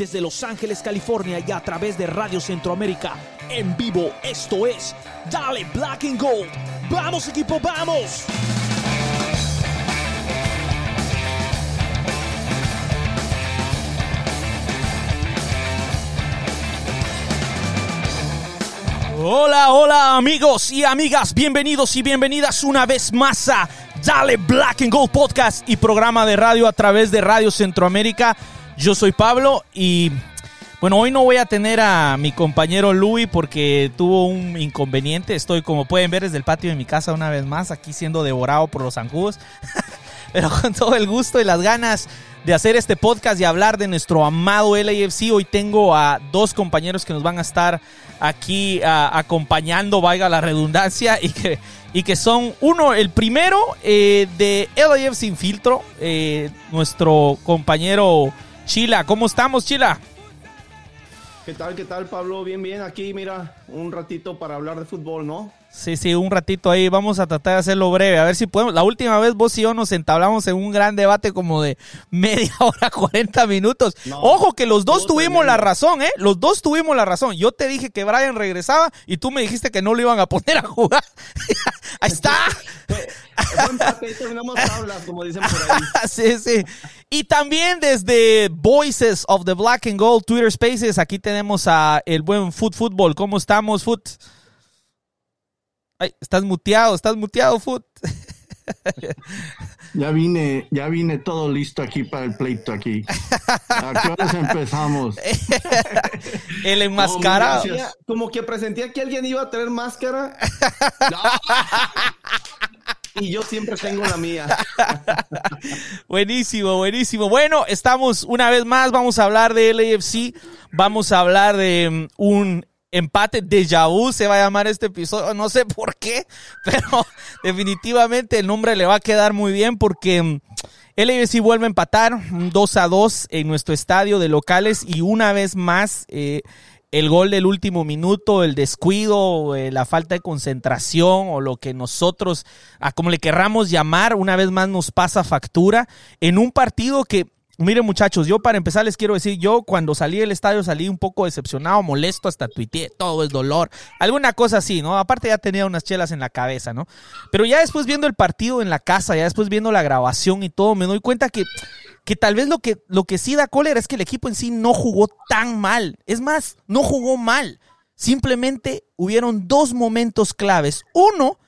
desde Los Ángeles, California y a través de Radio Centroamérica. En vivo, esto es Dale Black and Gold. ¡Vamos equipo, vamos! Hola, hola amigos y amigas, bienvenidos y bienvenidas una vez más a Dale Black and Gold Podcast y programa de radio a través de Radio Centroamérica. Yo soy Pablo y bueno, hoy no voy a tener a mi compañero Louis porque tuvo un inconveniente. Estoy, como pueden ver, desde el patio de mi casa una vez más, aquí siendo devorado por los zancudos. Pero con todo el gusto y las ganas de hacer este podcast y hablar de nuestro amado LAFC, hoy tengo a dos compañeros que nos van a estar aquí acompañando, vaya la redundancia, y que, y que son uno, el primero eh, de LAF Sin Filtro, eh, nuestro compañero Chila. ¿Cómo estamos, Chila? ¿Qué tal, qué tal, Pablo? Bien, bien. Aquí, mira, un ratito para hablar de fútbol, ¿no? Sí, sí, un ratito ahí. Vamos a tratar de hacerlo breve. A ver si podemos. La última vez vos y yo nos entablamos en un gran debate como de media hora, 40 minutos. Ojo que los dos tuvimos la razón, ¿eh? Los dos tuvimos la razón. Yo te dije que Brian regresaba y tú me dijiste que no lo iban a poner a jugar. ahí está. como dicen por ahí. sí, sí. Y también desde Voices of the Black and Gold Twitter Spaces, aquí tenemos a el buen Foot Football. ¿Cómo estamos, Foot? Ay, estás muteado, estás muteado, Foot. Ya vine, ya vine todo listo aquí para el pleito aquí. ¿A qué horas empezamos? el enmascarado. como que presenté que alguien iba a tener máscara. y yo siempre tengo la mía. buenísimo, buenísimo. Bueno, estamos una vez más, vamos a hablar de LAFC, vamos a hablar de mm, un empate de vu se va a llamar este episodio, no sé por qué, pero definitivamente el nombre le va a quedar muy bien porque mm, LAFC vuelve a empatar 2 a 2 en nuestro estadio de locales y una vez más eh, el gol del último minuto, el descuido, eh, la falta de concentración o lo que nosotros, a como le querramos llamar, una vez más nos pasa factura en un partido que, miren muchachos, yo para empezar les quiero decir, yo cuando salí del estadio salí un poco decepcionado, molesto, hasta tuiteé, todo el dolor, alguna cosa así, ¿no? Aparte ya tenía unas chelas en la cabeza, ¿no? Pero ya después viendo el partido en la casa, ya después viendo la grabación y todo, me doy cuenta que que tal vez lo que, lo que sí da cólera es que el equipo en sí no jugó tan mal. Es más, no jugó mal. Simplemente hubieron dos momentos claves. Uno,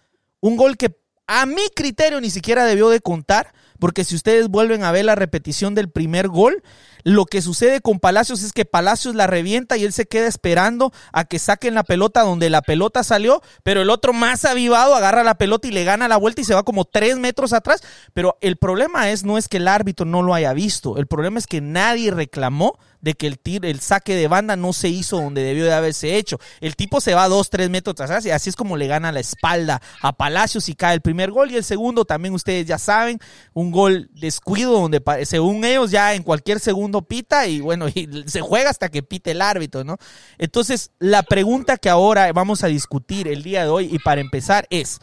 un gol que a mi criterio ni siquiera debió de contar, porque si ustedes vuelven a ver la repetición del primer gol, lo que sucede con Palacios es que Palacios la revienta y él se queda esperando a que saquen la pelota donde la pelota salió, pero el otro más avivado agarra la pelota y le gana la vuelta y se va como tres metros atrás. Pero el problema es, no es que el árbitro no lo haya visto, el problema es que nadie reclamó de que el, tir, el saque de banda no se hizo donde debió de haberse hecho. El tipo se va dos, tres metros atrás y así es como le gana la espalda a Palacios y cae el primer gol y el segundo también ustedes ya saben, un gol descuido donde según ellos ya en cualquier segundo pita y bueno, y se juega hasta que pite el árbitro, ¿no? Entonces, la pregunta que ahora vamos a discutir el día de hoy y para empezar es,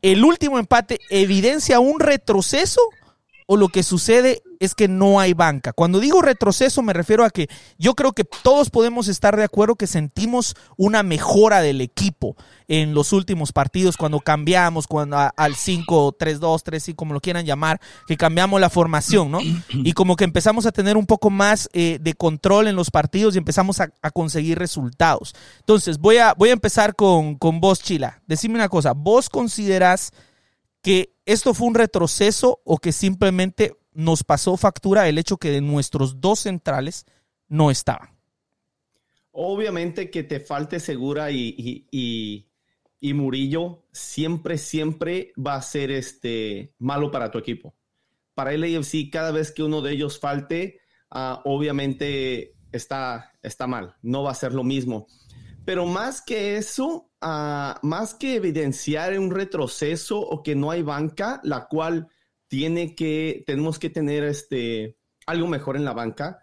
¿el último empate evidencia un retroceso o lo que sucede es que no hay banca. Cuando digo retroceso me refiero a que yo creo que todos podemos estar de acuerdo que sentimos una mejora del equipo en los últimos partidos cuando cambiamos cuando al 5 3 2 3 5 como lo quieran llamar, que cambiamos la formación, ¿no? Y como que empezamos a tener un poco más eh, de control en los partidos y empezamos a, conseguir resultados. Entonces, voy a voy a empezar con con vos Chila. Decime una cosa, ¿vos considerás que esto fue un retroceso o que simplemente nos pasó factura el hecho que de nuestros dos centrales no estaban. Obviamente que te falte Segura y, y, Murillo siempre, siempre va a ser este, malo para tu equipo. Para el AFC, cada vez que uno de ellos falte, ah, obviamente está, está mal, no va a ser lo mismo. Pero más que eso, Ah, más que evidenciar un retroceso o que no hay banca, la cual tiene que, tenemos que tener este, algo mejor en la banca,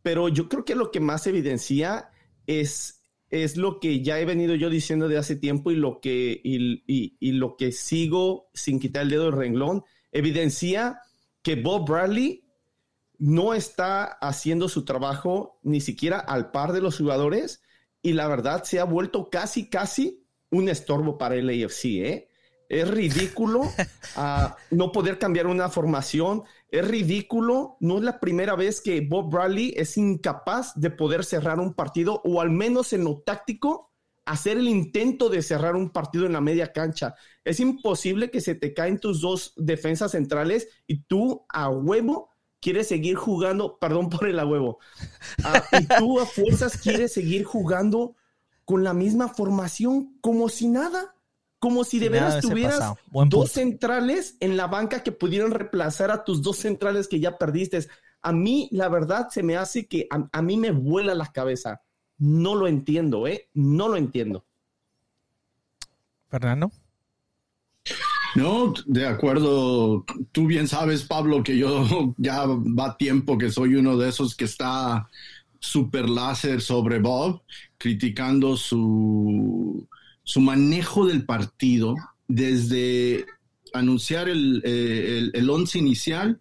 pero yo creo que lo que más evidencia es, es lo que ya he venido yo diciendo de hace tiempo y lo que, y, lo que sigo sin quitar el dedo del renglón, evidencia que Bob Bradley no está haciendo su trabajo ni siquiera al par de los jugadores y la verdad se ha vuelto casi, casi un estorbo para el AFC, ¿eh? Es ridículo ah, no poder cambiar una formación. Es ridículo. No es la primera vez que Bob Bradley es incapaz de poder cerrar un partido o al menos en lo táctico hacer el intento de cerrar un partido en la media cancha. Es imposible que se te caen tus dos defensas centrales y tú a huevo quieres seguir jugando, perdón por el a huevo, ah, y tú a fuerzas quieres seguir jugando con la misma formación como si nada como si de veras tuvieras dos centrales en la banca que pudieran reemplazar a tus dos centrales que ya perdiste. A mí, la verdad, se me hace que a, mí me vuela la cabeza. No lo entiendo, ¿eh? No lo entiendo. Fernando. No, de acuerdo. Tú bien sabes, Pablo, que yo ya va tiempo que soy uno de esos que está super láser sobre Bob, criticando su su manejo del partido desde anunciar el, eh, once inicial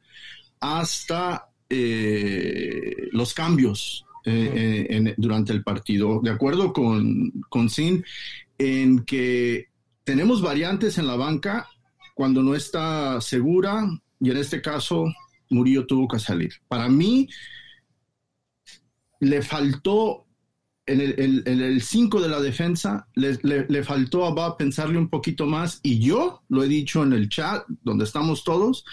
hasta eh, los cambios eh, durante el partido. De acuerdo con, con Sin, en que tenemos variantes en la banca cuando no está segura y en este caso Murillo tuvo que salir. Para mí le faltó en el 5 de la defensa le, faltó a Bob pensarle un poquito más y yo lo he dicho en el chat donde estamos todos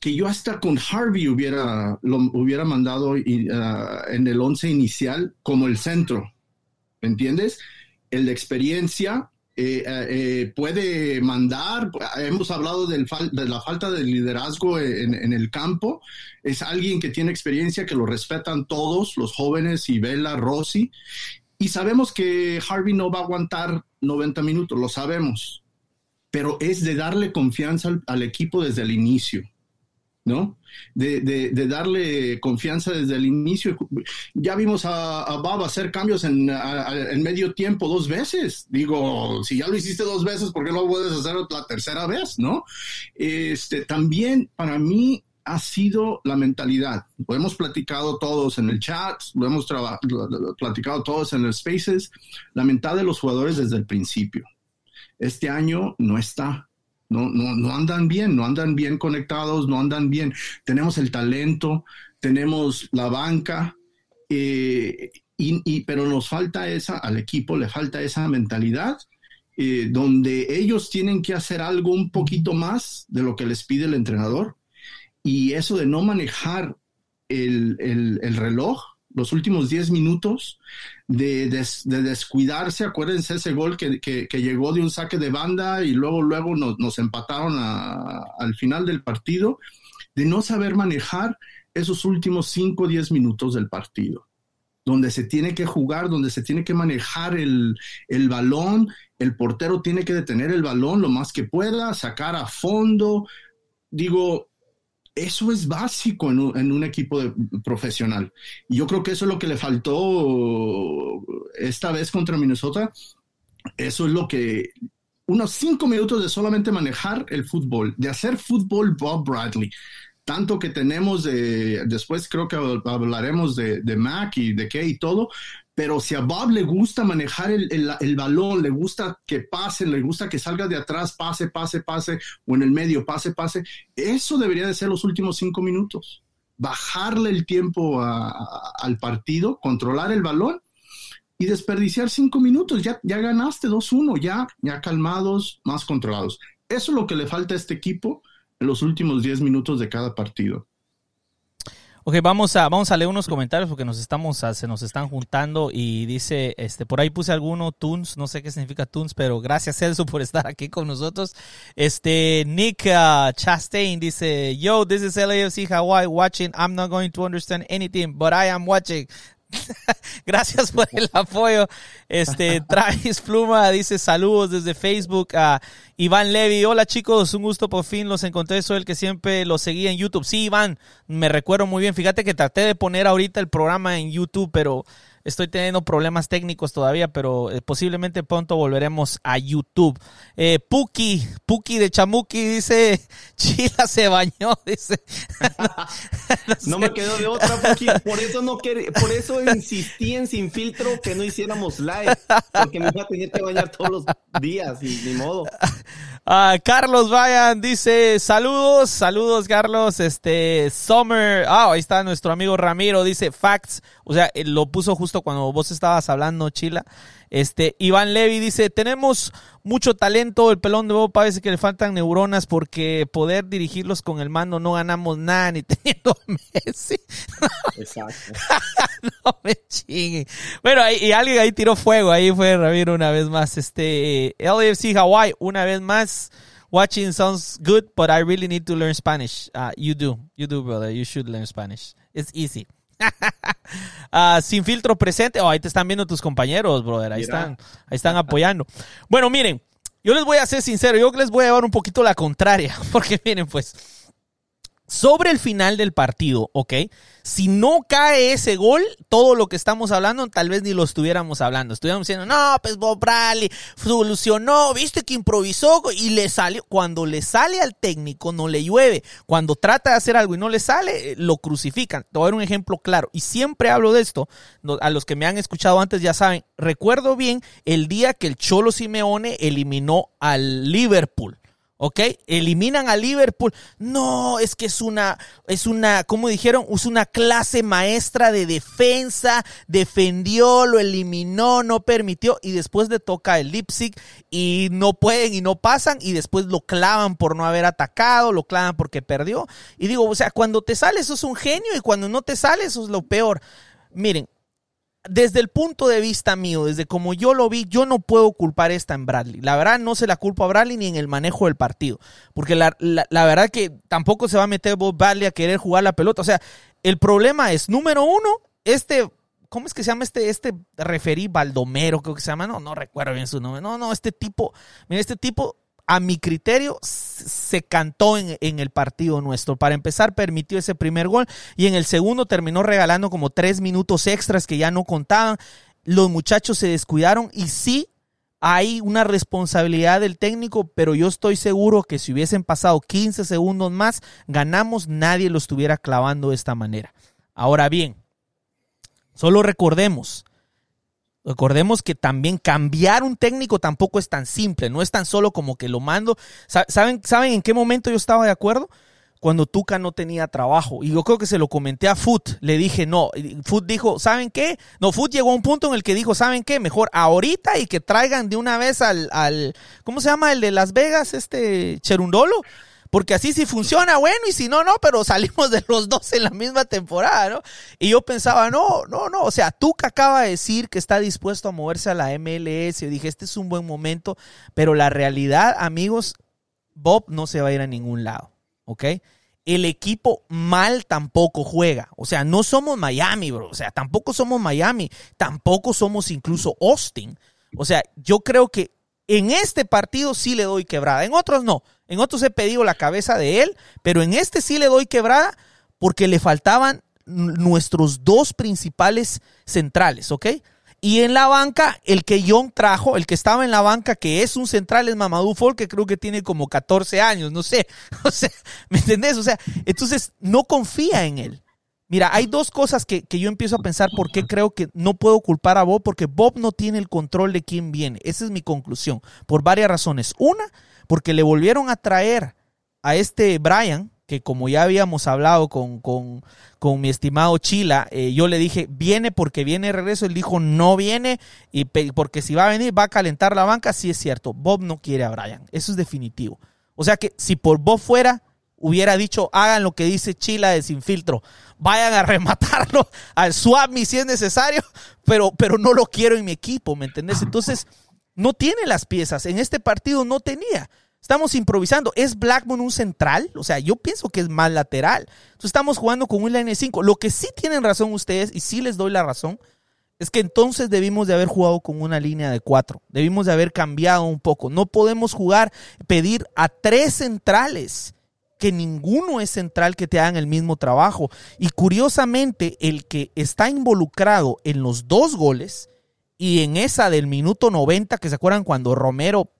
que yo hasta con Harvey hubiera hubiera mandado uh, en el 11 inicial como el centro ¿me entiendes? el de experiencia eh, eh, puede mandar, hemos hablado del de la falta de liderazgo en, el campo, es alguien que tiene experiencia, que lo respetan todos, los jóvenes y Vela, Rossi, y sabemos que Harvey no va a aguantar 90 minutos, lo sabemos, pero es de darle confianza al equipo desde el inicio. ¿No? De, de, darle confianza desde el inicio. Ya vimos a, a Bob hacer cambios en, en, medio tiempo dos veces. Digo, si ya lo hiciste dos veces, ¿por qué no puedes hacer la tercera vez, no? Este, también para mí ha sido la mentalidad. Lo hemos platicado todos en el chat, lo hemos platicado todos en los spaces. La mentalidad de los jugadores desde el principio. Este año no está no, no, no andan bien, no andan bien conectados, no andan bien. Tenemos el talento, tenemos la banca, eh, y, pero nos falta esa, al equipo le falta esa mentalidad eh, donde ellos tienen que hacer algo un poquito más de lo que les pide el entrenador. Y eso de no manejar el, el, el reloj, los últimos 10 minutos, de, descuidarse. Acuérdense ese gol que, llegó de un saque de banda y luego, luego nos, empataron al final del partido, de no saber manejar esos últimos 5 o 10 minutos del partido, donde se tiene que jugar, donde se tiene que manejar el, el balón, el portero tiene que detener el balón lo más que pueda, sacar a fondo. Digo, eso es básico en un, equipo profesional. Y yo creo que eso es lo que le faltó esta vez contra Minnesota. Eso es lo que unos cinco minutos de solamente manejar el fútbol, de hacer fútbol Bob Bradley. Tanto que tenemos de, después creo que hablaremos de, de Mac y de qué y todo, pero si a Bob le gusta manejar el, balón, le gusta que pase, le gusta que salga de atrás, pase, pase, pase, o en el medio, pase, pase, eso debería de ser los últimos cinco minutos. Bajarle el tiempo al partido, controlar el balón y desperdiciar cinco minutos. Ya, ya ganaste 2-1, ya, ya calmados, más controlados. Eso es lo que le falta a este equipo en los últimos diez minutos de cada partido. Ok, vamos a, vamos a leer unos comentarios porque nos estamos, se nos están juntando y dice, este, por ahí puse alguno, Tunes, no sé qué significa Tunes, pero gracias Celso por estar aquí con nosotros. Este, Nick uh, Chastain dice, yo, this is LAFC Hawaii watching, I'm not going to understand anything, but I am watching. Gracias por el apoyo. Este, Travis Pluma dice saludos desde Facebook a Iván Levy. Hola chicos, un gusto por fin los encontré. Soy el que siempre los seguía en YouTube. Sí, Iván, me recuerdo muy bien. Fíjate que traté de poner ahorita el programa en YouTube, pero Estoy teniendo problemas técnicos todavía, pero eh, posiblemente pronto volveremos a YouTube. Eh, Puki, Puki de Chamuki dice, Chila se bañó, dice. no, me quedo de otra, Puki. Por eso no por eso insistí en sin filtro que no hiciéramos live, porque me iba a tener que bañar todos los días y ni modo. Ah, Carlos Vayan dice, saludos, saludos Carlos, este, Summer, ah, ahí está nuestro amigo Ramiro, dice facts, o sea, lo puso justo cuando vos estabas hablando, Chila. Este, Iván Levy dice, tenemos mucho talento, el pelón de Bob parece que le faltan neuronas porque poder dirigirlos con el mando no ganamos nada ni teniendo Messi. Exacto. no me chinguen. Bueno, y, alguien ahí tiró fuego, ahí fue Ramiro una vez más. Este, LAFC Hawaii, una vez más. Watching sounds good, but I really need to learn Spanish. Uh, you do, you do, brother. You should learn Spanish. It's easy. Ah, sin filtro presente. Oh, ahí te están viendo tus compañeros, brother. Ahí están, ahí están apoyando. Bueno, miren, yo les voy a ser sincero, yo les voy a llevar un poquito la contraria, porque miren, pues, sobre el final del partido, ¿ok? Si no cae ese gol, todo lo que estamos hablando, tal vez ni lo estuviéramos hablando. Estuviéramos diciendo, no, pues Bob Bradley solucionó, viste que improvisó y le salió. Cuando le sale al técnico, no le llueve. Cuando trata de hacer algo y no le sale, lo crucifican. Te voy a dar un ejemplo claro. Y siempre hablo de esto. A los que me han escuchado antes ya saben. Recuerdo bien el día que el Cholo Simeone eliminó al Liverpool. ¿Ok? Eliminan a Liverpool. No, es que es una, es una, como dijeron, es una clase maestra de defensa. Defendió, lo eliminó, no permitió. Y después le toca el Leipzig y no pueden y no pasan. Y después lo clavan por no haber atacado, lo clavan porque perdió. Y digo, o sea, cuando te sale, eso es un genio. Y cuando no te sale, eso es lo peor. Miren, desde el punto de vista mío, desde como yo lo vi, yo no puedo culpar esta en Bradley. La verdad no se la culpo a Bradley ni en el manejo del partido. Porque la, la, verdad que tampoco se va a meter Bob Bradley a querer jugar la pelota. O sea, el problema es, número uno, este, ¿cómo es que se llama este, este referí Baldomero, creo que se llama? No, no recuerdo bien su nombre. No, no, este tipo, mira, este tipo a mi criterio, se cantó en, el partido nuestro. Para empezar, permitió ese primer gol y en el segundo terminó regalando como tres minutos extras que ya no contaban. Los muchachos se descuidaron y sí hay una responsabilidad del técnico, pero yo estoy seguro que si hubiesen pasado 15 segundos más, ganamos, nadie lo estuviera clavando de esta manera. Ahora bien, solo recordemos, Recordemos que también cambiar un técnico tampoco es tan simple, no es tan solo como que lo mando. ¿Saben, ¿saben en qué momento yo estaba de acuerdo? Cuando Tuca no tenía trabajo. Y yo creo que se lo comenté a Foot. Le dije, no. Foot dijo, ¿saben qué? No, Foot llegó a un punto en el que dijo, ¿saben qué? Mejor ahorita y que traigan de una vez al, al ¿cómo se llama? El de Las Vegas, este Cherundolo porque así si funciona, bueno, y si no, no, pero salimos de los dos en la misma temporada, ¿no? Y yo pensaba, no, no, no, o sea, Tuca acaba de decir que está dispuesto a moverse a la MLS, yo dije, este es un buen momento, pero la realidad, amigos, Bob no se va a ir a ningún lado, ¿ok? El equipo mal tampoco juega. O sea, no somos Miami, bro. O sea, tampoco somos Miami. Tampoco somos incluso Austin. O sea, yo creo que en este partido sí le doy quebrada. En otros no. En otros he pedido la cabeza de él, pero en este sí le doy quebrada porque le faltaban nuestros dos principales centrales, ¿ok? Y en la banca, el que Young trajo, el que estaba en la banca, que es un central, es Mamadou Fall, que creo que tiene como 14 años, no sé. O sea, ¿me entendés? O sea, entonces no confía en él. Mira, hay dos cosas que, que, yo empiezo a pensar por qué creo que no puedo culpar a Bob, porque Bob no tiene el control de quién viene. Esa es mi conclusión, por varias razones. Una, porque le volvieron a traer a este Brian, que como ya habíamos hablado con, con, con mi estimado Chila, eh, yo le dije, viene porque viene de regreso, él dijo, no viene, y porque si va a venir va a calentar la banca, sí es cierto, Bob no quiere a Brian, eso es definitivo. O sea que si por Bob fuera, hubiera dicho, hagan lo que dice Chila de Sin Filtro, vayan a rematarlo al swap si es necesario, pero, pero no lo quiero en mi equipo, ¿me entendés? Entonces no tiene las piezas. En este partido no tenía. Estamos improvisando. ¿Es Blackmon un central? O sea, yo pienso que es más lateral. Entonces estamos jugando con un line 5. Lo que sí tienen razón ustedes, y sí les doy la razón, es que entonces debimos de haber jugado con una línea de cuatro. Debimos de haber cambiado un poco. No podemos jugar, pedir a tres centrales que ninguno es central que te hagan el mismo trabajo. Y curiosamente, el que está involucrado en los dos goles y en esa del minuto 90, que se acuerdan cuando Romero,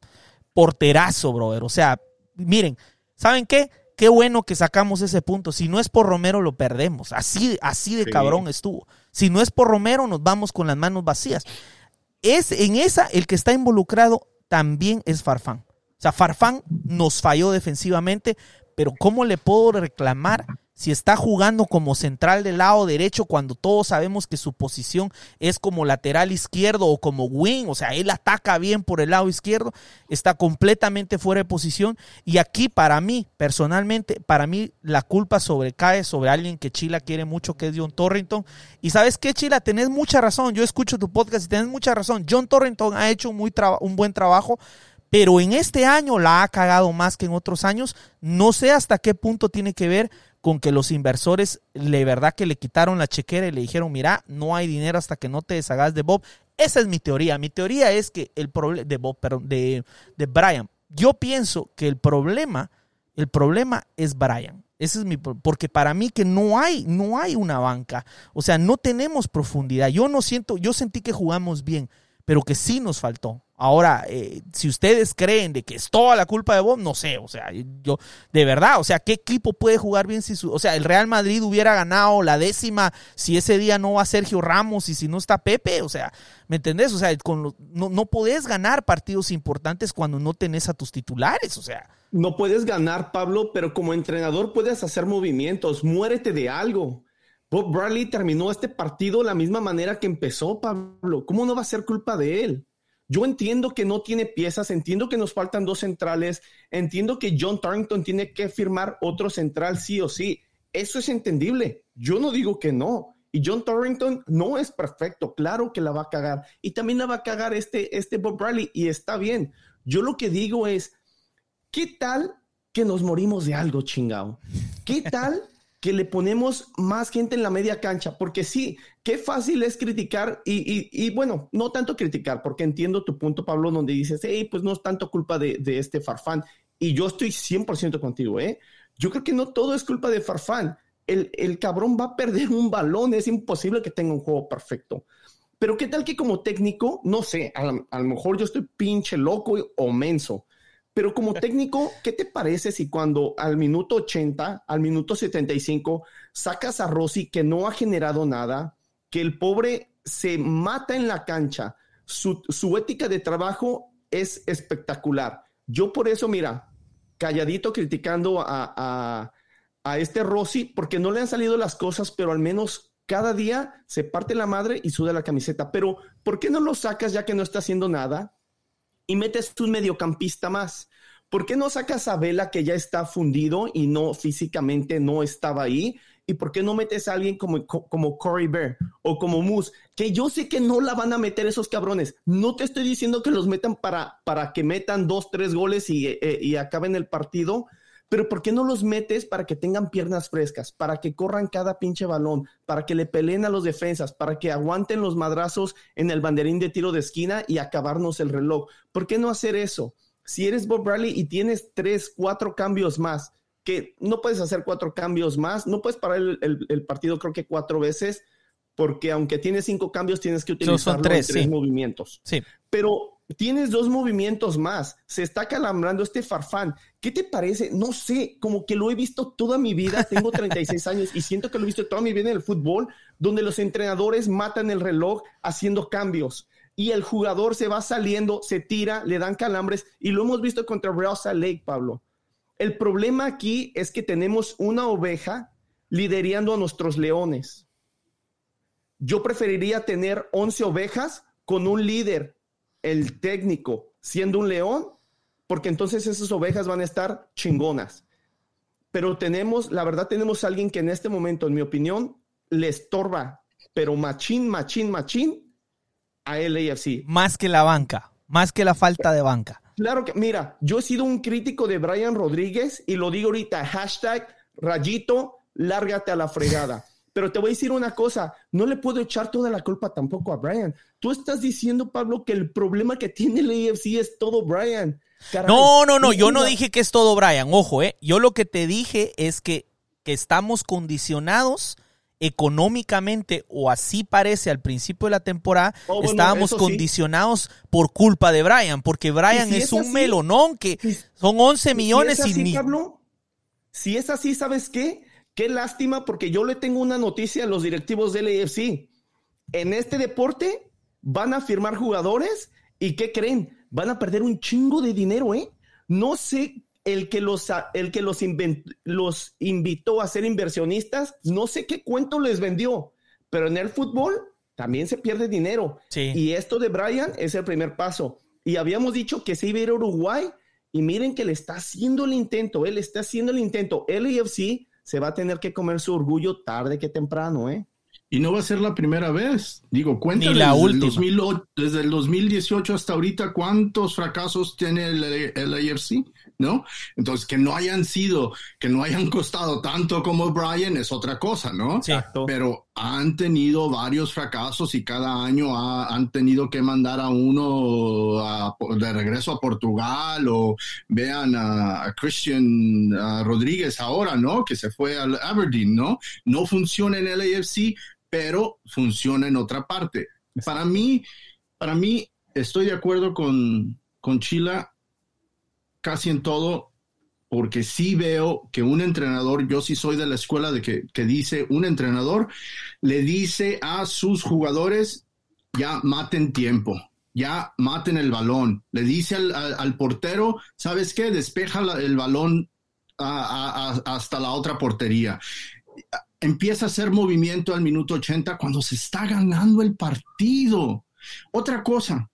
porterazo, brother. O sea, miren, ¿saben qué? Qué bueno que sacamos ese punto. Si no es por Romero, lo perdemos. Así, así de cabrón estuvo. Si no es por Romero, nos vamos con las manos vacías. Es en esa el que está involucrado también es Farfán. O sea, Farfán nos falló defensivamente, pero ¿cómo le puedo reclamar si está jugando como central del lado derecho cuando todos sabemos que su posición es como lateral izquierdo o como wing, o sea, él ataca bien por el lado izquierdo, está completamente fuera de posición. Y aquí para mí, personalmente, para mí la culpa sobrecae sobre alguien que Chila quiere mucho, que es John Torrington. Y sabes qué, Chila, tenés mucha razón, yo escucho tu podcast y tenés mucha razón, John Torrington ha hecho muy un buen trabajo, pero en este año la ha cagado más que en otros años. No sé hasta qué punto tiene que ver con que los inversores, de verdad que le quitaron la chequera y le dijeron, mira, no hay dinero hasta que no te deshagas de Bob. Esa es mi teoría. Mi teoría es que el problema de Bob, perdón, de, de Brian. Yo pienso que el problema, el problema es Brian. Ese es mi porque para mí que no hay no hay una banca, o sea, no tenemos profundidad. Yo no siento, yo sentí que jugamos bien, pero que sí nos faltó. Ahora, eh, si ustedes creen de que es toda la culpa de Bob, no sé, o sea, yo, de verdad, o sea, ¿qué equipo puede jugar bien si su, o sea, el Real Madrid hubiera ganado la décima si ese día no va Sergio Ramos y si no está Pepe, o sea, ¿me entendés? O sea, con no, no podés ganar partidos importantes cuando no tenés a tus titulares, o sea. No puedes ganar, Pablo, pero como entrenador puedes hacer movimientos, muérete de algo. Bob Bradley terminó este partido de la misma manera que empezó, Pablo. ¿Cómo no va a ser culpa de él? Yo entiendo que no tiene piezas, entiendo que nos faltan dos centrales, entiendo que John Tarrington tiene que firmar otro central sí o sí. Eso es entendible. Yo no digo que no. Y John Torrington no es perfecto, claro que la va a cagar. Y también la va a cagar este, este Bob Riley y está bien. Yo lo que digo es, ¿qué tal que nos morimos de algo chingado? ¿Qué tal que le ponemos más gente en la media cancha, porque sí, qué fácil es criticar y, bueno, no tanto criticar, porque entiendo tu punto, Pablo, donde dices, hey, pues no es tanto culpa de, este Farfán. Y yo estoy 100% contigo, ¿eh? Yo creo que no todo es culpa de Farfán. El, el cabrón va a perder un balón, es imposible que tenga un juego perfecto. Pero qué tal que como técnico, no sé, a, a lo mejor yo estoy pinche loco o menso, pero como técnico, ¿qué te parece si cuando al minuto 80, al minuto 75, sacas a Rossi que no ha generado nada, que el pobre se mata en la cancha, su, ética de trabajo es espectacular. Yo por eso, mira, calladito criticando a, a este Rossi, porque no le han salido las cosas, pero al menos cada día se parte la madre y suda la camiseta. Pero, ¿por qué no lo sacas ya que no está haciendo nada? Y metes un mediocampista más. ¿Por qué no sacas a Vela que ya está fundido y no físicamente no estaba ahí? ¿Y por qué no metes a alguien como, como Corey Bear o como Moose? Que yo sé que no la van a meter esos cabrones. No te estoy diciendo que los metan para, para que metan dos, tres goles y, eh, y acaben el partido, pero ¿por qué no los metes para que tengan piernas frescas, para que corran cada pinche balón, para que le peleen a los defensas, para que aguanten los madrazos en el banderín de tiro de esquina y acabarnos el reloj? ¿Por qué no hacer eso? Si eres Bob Bradley y tienes tres, cuatro cambios más, que no puedes hacer cuatro cambios más, no puedes parar el, partido creo que cuatro veces, porque aunque tienes cinco cambios, tienes que utilizar tres, tres movimientos. Sí. Pero tienes dos movimientos más, se está calambrando este farfán. ¿Qué te parece? No sé, como que lo he visto toda mi vida, tengo 36 años y siento que lo he visto toda mi vida en el fútbol, donde los entrenadores matan el reloj haciendo cambios y el jugador se va saliendo, se tira, le dan calambres y lo hemos visto contra Real Salt Lake, Pablo. El problema aquí es que tenemos una oveja liderando a nuestros leones. Yo preferiría tener 11 ovejas con un líder el técnico siendo un león, porque entonces esas ovejas van a estar chingonas. Pero tenemos, la verdad, tenemos a alguien que en este momento, en mi opinión, le estorba, pero machín, machín, machín a LAFC. Más que la banca, más que la falta de banca. Claro que, mira, yo he sido un crítico de Brian Rodríguez y lo digo ahorita, hashtag rayito, lárgate a la fregada. Pero te voy a decir una cosa, no le puedo echar toda la culpa tampoco a Brian. Tú estás diciendo, Pablo, que el problema que tiene el AFC es todo Brian. Caray. No, no, no, yo no dije que es todo Brian, ojo, eh. Yo lo que te dije es que, que estamos condicionados económicamente, o así parece al principio de la temporada, Oh, bueno, estábamos sí. condicionados por culpa de Brian, porque Brian si es, es un así, melonón que si- son 11 Si millones es y así, ni... Pablo, si es así, ¿sabes qué? Qué lástima, porque yo le tengo una noticia a los directivos del AFC. En este deporte van a firmar jugadores y ¿qué creen? Van a perder un chingo de dinero, ¿eh? No sé el que los, el que los, los invitó a ser inversionistas, no sé qué cuento les vendió, pero en el fútbol también se pierde dinero. Sí. Y esto de Brian es el primer paso. Y habíamos dicho que se iba a ir a Uruguay y miren que le está haciendo el intento, él está haciendo el intento. El AFC se va a tener que comer su orgullo tarde que temprano, ¿eh? Y no va a ser la primera vez. Digo, cuéntale la desde, última. El 2008 desde el 2018 hasta ahorita cuántos fracasos tiene el, el AFC, ¿no? Entonces, que no hayan sido, que no hayan costado tanto como Brian es otra cosa, ¿no? Exacto. Pero han tenido varios fracasos y cada año ha- han tenido que mandar a uno a- de regreso a Portugal o vean a, a Christian a Rodríguez ahora, ¿no? Que se fue al Aberdeen, ¿no? No funciona en el AFC, pero funciona en otra parte. Para mí, para mí, estoy de acuerdo con, con Chila casi en todo, porque sí veo que un entrenador, yo sí soy de la escuela de que, que dice, un entrenador le dice a sus jugadores, ya maten tiempo, ya maten el balón, le dice al, portero, ¿sabes qué? Despeja el balón hasta la otra portería. Empieza a hacer movimiento al minuto 80 cuando se está ganando el partido. Otra cosa,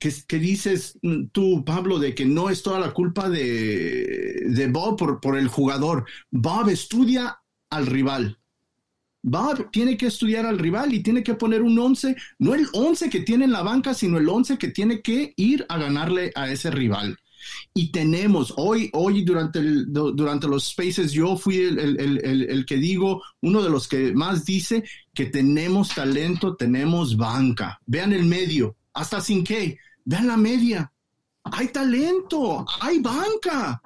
que, dices tú, Pablo, de que no es toda la culpa de, de Bob por, por el jugador. Bob estudia al rival. Bob tiene que estudiar al rival y tiene que poner un 11, no el 11 que tiene en la banca, sino el 11 que tiene que ir a ganarle a ese rival. Y tenemos, hoy, hoy durante, durante los spaces, yo fui el- el- el que digo, uno de los que más dice que tenemos talento, tenemos banca. Vean el medio, hasta sin que, vean la media. Hay talento, hay banca.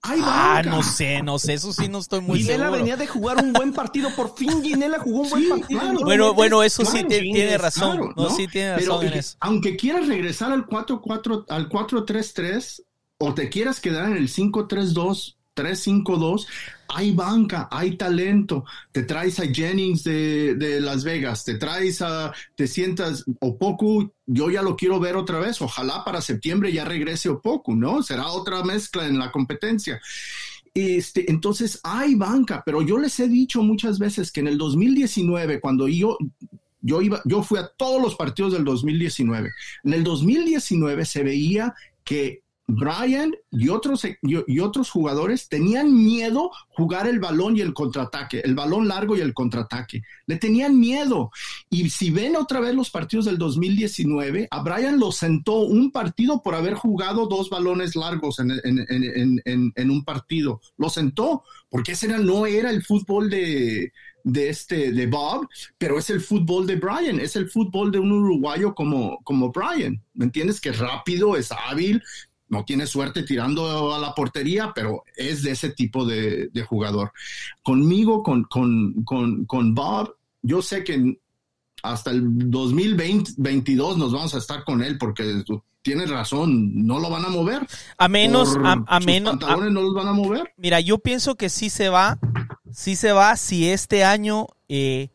Hay Ah, banca. no sé, no sé, eso sí no estoy muy Ginela seguro. venía de jugar un buen partido, por fin Ginela jugó un buen Sí, partido. claro. No Bueno, bueno, eso sí Claro, te- Ginés, tiene razón. Claro, no, sí tiene Pero razón en que- eso. Aunque quieras regresar al 4-4, al 4-3-3 o te quieras quedar en el 5-3-2, 3-5-2, hay banca, hay talento. Te traes a Jennings de, Las Vegas, te traes a, te sientas Opoku, yo ya lo quiero ver otra vez. Ojalá para septiembre ya regrese Opoku, ¿no? Será otra mezcla en la competencia. Este, entonces hay banca, pero yo les he dicho muchas veces que en el 2019, cuando yo, yo iba, yo fui a todos los partidos del 2019. En el 2019 se veía que Brian y otros, y, y otros jugadores tenían miedo jugar el balón y el contraataque, el balón largo y el contraataque. Le tenían miedo. Y si ven otra vez los partidos del 2019, a Brian lo sentó un partido por haber jugado dos balones largos en, en- un partido. Lo sentó, porque ese era- no era el fútbol de, de este de Bob, pero es el fútbol de Brian, es el fútbol de un uruguayo como, como Brian. ¿Me entiendes? Que rápido, es hábil, no tiene suerte tirando a la portería, pero es de ese tipo de, de jugador. Conmigo, con, con, con, con Bob, yo sé que hasta el 2022 nos vamos a estar con él porque tienes razón, no lo van a mover. A menos, Por a, menos, a- pantalones no los van a mover. mira, yo pienso que sí se va, sí se va si este año eh,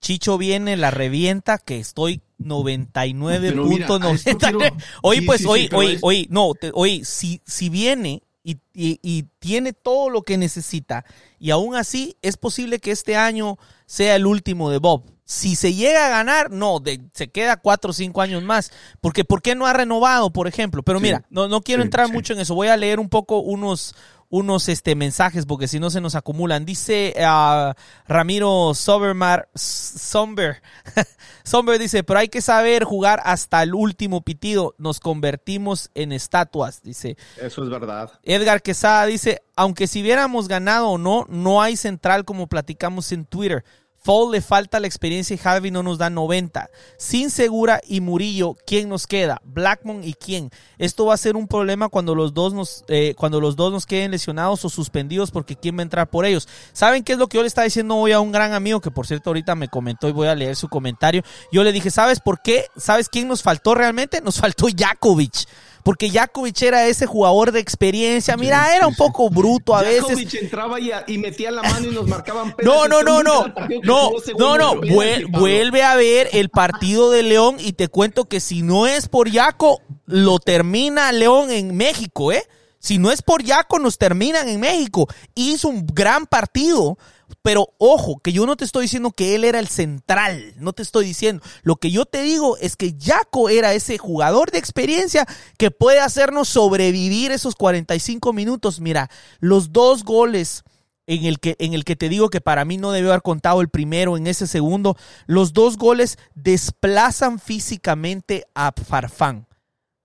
Chicho viene, la revienta, que estoy 99 Pero mira, puntos a esto 99. quiero- Oye, sí, pues, sí, sí, oye, es- oye, no, te- oye, si, si viene y, y- y tiene todo lo que necesita y aún así es posible que este año sea el último de Bob. Si se llega a ganar, no, de- se queda cuatro o cinco años más. Porque, ¿por qué no ha renovado, por ejemplo? Pero mira, no, no quiero entrar mucho en eso. Voy a leer un poco unos, unos este, mensajes porque si no se nos acumulan. Dice ah, Ramiro Sobermar, Somber, Somber dice, pero hay que saber jugar hasta el último pitido. Nos convertimos en estatuas, dice. Eso es verdad. Edgar Quesada dice, aunque si hubiéramos ganado o no, no hay central como platicamos en Twitter. Fall le falta la experiencia y Harvey no nos da 90. Sin Segura y Murillo, ¿quién nos queda? Blackmon y quién. Esto va a ser un problema cuando los dos nos, eh, cuando los dos nos queden lesionados o suspendidos porque quién va a entrar por ellos. ¿Saben qué es lo que yo le estaba diciendo hoy a un gran amigo que por cierto ahorita me comentó y voy a leer su comentario? Yo le dije, ¿sabes por qué? ¿Sabes quién nos faltó realmente? Nos faltó Jakovic porque Jakovic era ese jugador de experiencia. Mira, era un poco bruto a veces. Jakovic entraba y, metía la mano y nos marcaban No, no, no, no. No, no, no. vuelve a ver el partido de León y te cuento que si no es por Jaco, lo termina León en México, ¿eh? Si no es por Jaco, nos terminan en México. Hizo un gran partido. Pero ojo, que yo no te estoy diciendo que él era el central, no te estoy diciendo. Lo que yo te digo es que Jaco era ese jugador de experiencia que puede hacernos sobrevivir esos 45 minutos. Mira, los dos goles en el que, en el que te digo que para mí no debió haber contado el primero en ese segundo, los dos goles desplazan físicamente a Farfán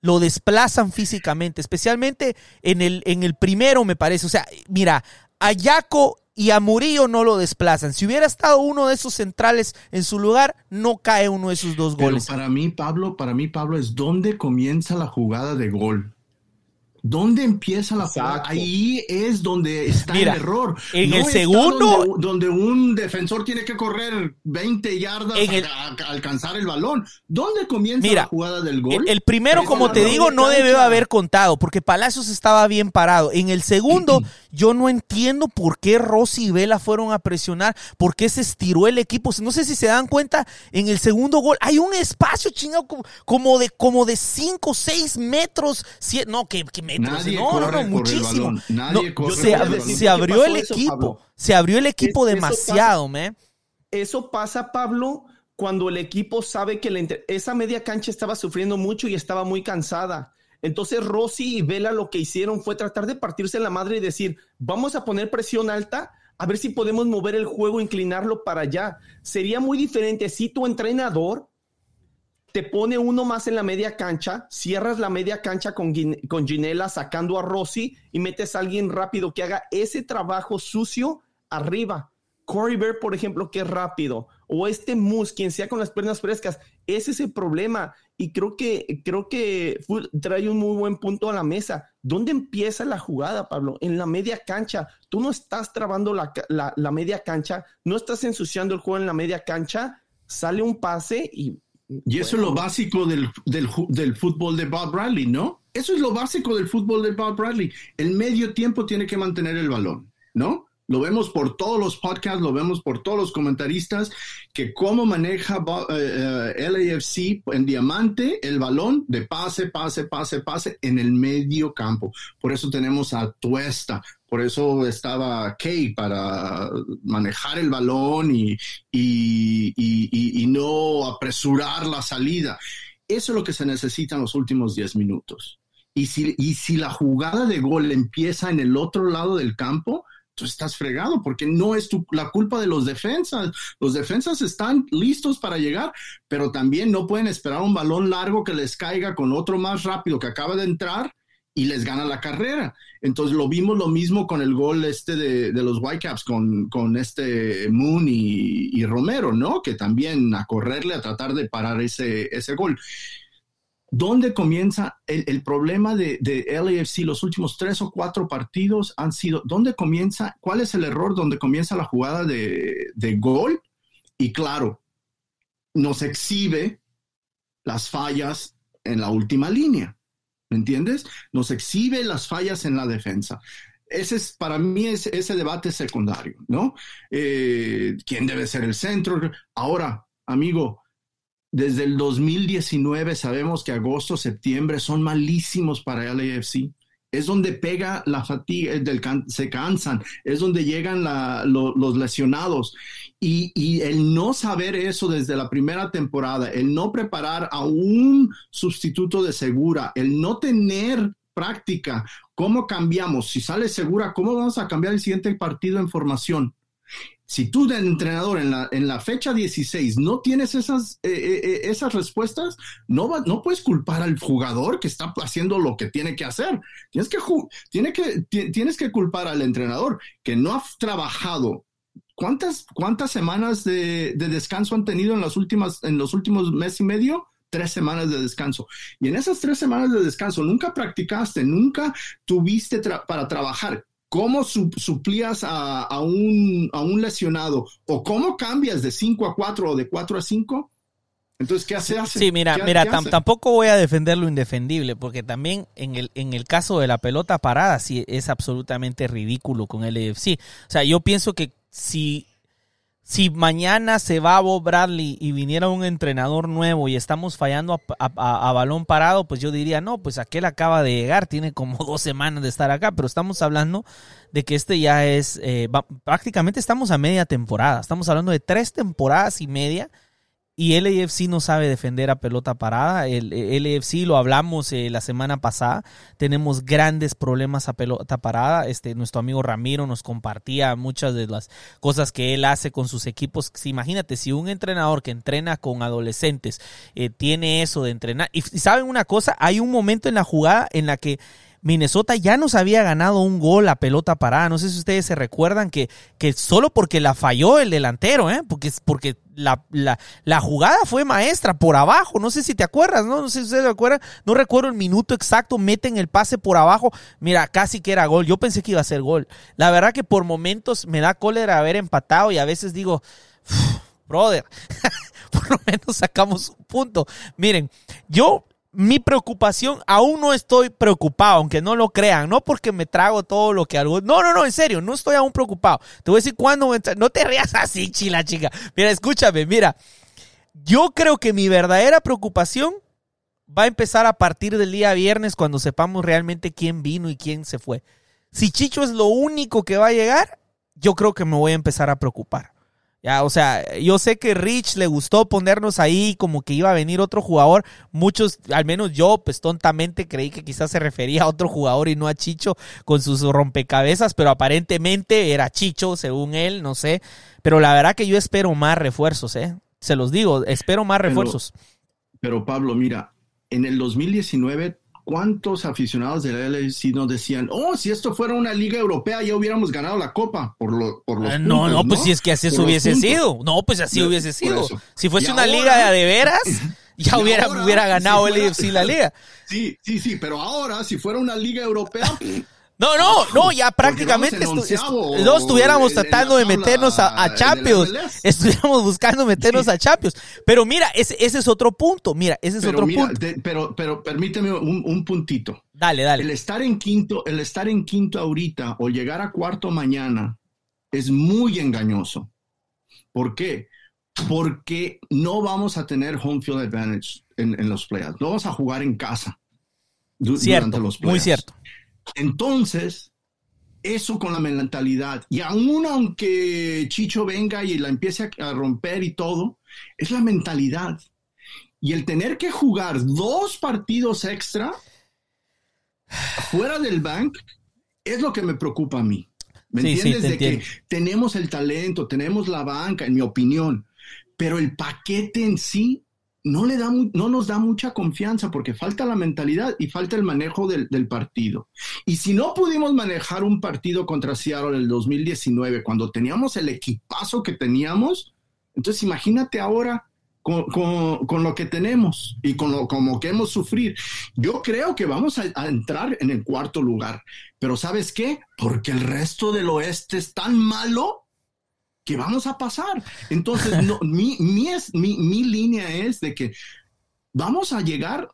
lo desplazan físicamente, especialmente en el, en el primero, me parece. O sea, mira, a Jaco y a Murillo no lo desplazan. Si hubiera estado uno de esos centrales en su lugar, no cae uno de esos dos goles. para mí, Pablo, para mí, Pablo, es donde comienza la jugada de gol. ¿Dónde empieza la jugada? Ahí es donde está el error. En el segundo. Donde, un defensor tiene que correr 20 yardas para alcanzar el balón. ¿Dónde comienza la jugada del gol? El, primero, como te digo, no debió haber contado, porque Palacios estaba bien parado. En el segundo, yo no entiendo por qué Rossi y Vela fueron a presionar, por qué se estiró el equipo. No sé si se dan cuenta, en el segundo gol hay un espacio chingado como de como de 5, 6 metros. No, que, que Nadie no, no, no, muchísimo. Nadie se, abrió el equipo. Se abrió el equipo demasiado, me. Eso pasa, Pablo, cuando el equipo sabe que esa media cancha estaba sufriendo mucho y estaba muy cansada. Entonces Rossi y Vela lo que hicieron fue tratar de partirse la madre y decir, vamos a poner presión alta, a ver si podemos mover el juego, inclinarlo para allá. Sería muy diferente si tu entrenador te pone uno más en la media cancha, cierras la media cancha con, Ginela sacando a Rossi y metes a alguien rápido que haga ese trabajo sucio arriba. Corey Bear, por ejemplo, que es rápido, o este Moose, quien sea con las piernas frescas, ese es el problema. Y creo que, creo que trae un muy buen punto a la mesa. ¿Dónde empieza la jugada, Pablo? En la media cancha. Tú no estás trabando la, la media cancha, no estás ensuciando el juego en la media cancha, sale un pase y y eso es lo básico del, del, fútbol de Bob Bradley, ¿no? Eso es lo básico del fútbol de Bob Bradley. El medio tiempo tiene que mantener el balón, ¿no? Lo vemos por todos los podcasts, lo vemos por todos los comentaristas, que cómo maneja eh, eh, LAFC en diamante el balón de pase, pase, pase, pase en el medio campo. Por eso tenemos a Tuesta, por eso estaba Kay para manejar el balón y, y, no apresurar la salida. Eso es lo que se necesita en los últimos 10 minutos. Y si, y si la jugada de gol empieza en el otro lado del campo, tú estás fregado porque no es la culpa de los defensas. Los defensas están listos para llegar, pero también no pueden esperar un balón largo que les caiga con otro más rápido que acaba de entrar y les gana la carrera. Entonces lo vimos lo mismo con el gol este de, los Whitecaps, con, con este Moon y, Romero, ¿no? Que también a correrle, a tratar de parar ese, ese gol. ¿Dónde comienza el, problema de, de, LAFC? Los últimos tres o cuatro partidos han sido, ¿dónde comienza? ¿Cuál es el error donde comienza la jugada de, de gol? Y claro, nos exhibe las fallas en la última línea. ¿Me entiendes? Nos exhibe las fallas en la defensa. Ese es, para mí, es, ese debate secundario, ¿no? Eh, ¿Quién debe ser el centro? Ahora, amigo, desde el 2019 sabemos que agosto, septiembre son malísimos para el LAFC. Es donde pega la fatiga, se cansan, es donde llegan los lesionados. Y, el no saber eso desde la primera temporada, el no preparar a un sustituto de segura, el no tener práctica, cómo cambiamos, si sale segura, cómo vamos a cambiar el siguiente partido en formación si tú de entrenador en la, en la fecha 16 no tienes esas, eh, eh, eh, esas respuestas, no, no puedes culpar al jugador que está haciendo lo que tiene que hacer. Tienes que, tiene que, tienes que culpar al entrenador que no ha trabajado ¿cuántas, cuántas semanas de, de, descanso han tenido en las últimas, en los últimos mes y medio? Tres semanas de descanso. Y en esas tres semanas de descanso nunca practicaste, nunca tuviste para trabajar. ¿Cómo suplías a, a, un, a un lesionado? ¿O cómo cambias de 5 a 4 o de 4 a 5? Entonces, ¿qué hace? Sí, mira, mira, tampoco voy a defender lo indefendible, porque también en el, en el caso de la pelota parada, sí es absolutamente ridículo con el EFC. O sea, yo pienso que si, si mañana se va Bob Bradley y viniera un entrenador nuevo y estamos fallando a, balón parado, pues yo diría, no, pues aquel acaba de llegar, tiene como dos semanas de estar acá, pero estamos hablando de que este ya es, eh, prácticamente estamos a media temporada, estamos hablando de tres temporadas y media y LAFC no sabe defender a pelota parada. El, LAFC lo hablamos eh, la semana pasada. Tenemos grandes problemas a pelota parada. Este, nuestro amigo Ramiro nos compartía muchas de las cosas que él hace con sus equipos. Imagínate, si un entrenador que entrena con adolescentes eh, tiene eso de entrenar. Y saben una cosa, hay un momento en la jugada en la que Minnesota ya nos había ganado un gol a pelota parada. No sé si ustedes se recuerdan que, que solo porque la falló el delantero, ¿eh? porque, porque la, la, la, jugada fue maestra por abajo. No sé si te acuerdas, ¿no? No sé si ustedes se acuerdan. No recuerdo el minuto exacto. Meten el pase por abajo. Mira, casi que era gol. Yo pensé que iba a ser gol. La verdad que por momentos me da cólera haber empatado y a veces digo, brother, por lo menos sacamos un punto. Miren, yo mi preocupación, aún no estoy preocupado, aunque no lo crean, no porque me trago todo lo que algo. No, no, no, en serio, no estoy aún preocupado. Te voy a decir cuándo No te rías así, chila, chica. Mira, escúchame, mira. Yo creo que mi verdadera preocupación va a empezar a partir del día viernes cuando sepamos realmente quién vino y quién se fue. Si Chicho es lo único que va a llegar, yo creo que me voy a empezar a preocupar. Ya, o sea, yo sé que Rich le gustó ponernos ahí como que iba a venir otro jugador. Muchos, al menos yo, pues tontamente creí que quizás se refería a otro jugador y no a Chicho con sus rompecabezas, pero aparentemente era Chicho, según él, no sé. Pero la verdad que yo espero más refuerzos, ¿eh? Se los digo, espero más refuerzos. pero Pablo, mira, en el 2019 ¿cuántos aficionados de la LFC nos decían, oh, si esto fuera una liga europea ya hubiéramos ganado la copa por, lo, por los ah, no, no, pues si es que así hubiese sido. No, pues así hubiese sido. Si fuese una liga de, veras, ya hubiera, hubiera ganado el LFC la liga. Sí, sí, sí, pero ahora si fuera una liga europea... No, no, no, ya prácticamente no estuviéramos tratando de meternos a, Champions. Estuviéramos buscando meternos a Champions. Pero mira, ese, ese es otro punto. Mira, ese es otro punto. pero, pero permíteme un, puntito. Dale, dale. El estar en quinto, el estar en quinto ahorita o llegar a cuarto mañana es muy engañoso. ¿Por qué? Porque no vamos a tener home field advantage en, los playoffs. No vamos a jugar en casa. Cierto, los muy cierto. Entonces, eso con la mentalidad, y aún aunque Chicho venga y la empiece a romper y todo, es la mentalidad. Y el tener que jugar dos partidos extra fuera del bank es lo que me preocupa a mí. ¿Me entiendes? de que tenemos el talento, tenemos la banca, en mi opinión, pero el paquete en sí no, le da, no nos da mucha confianza porque falta la mentalidad y falta el manejo del, partido. Y si no pudimos manejar un partido contra Seattle en el 2019 cuando teníamos el equipazo que teníamos, entonces imagínate ahora con, lo que tenemos y con lo como que hemos sufrido. Yo creo que vamos a, a, entrar en el cuarto lugar, pero ¿sabes qué? Porque el resto del oeste es tan malo que vamos a pasar. Entonces, mi, mi, es, mi, mi línea es de que vamos a llegar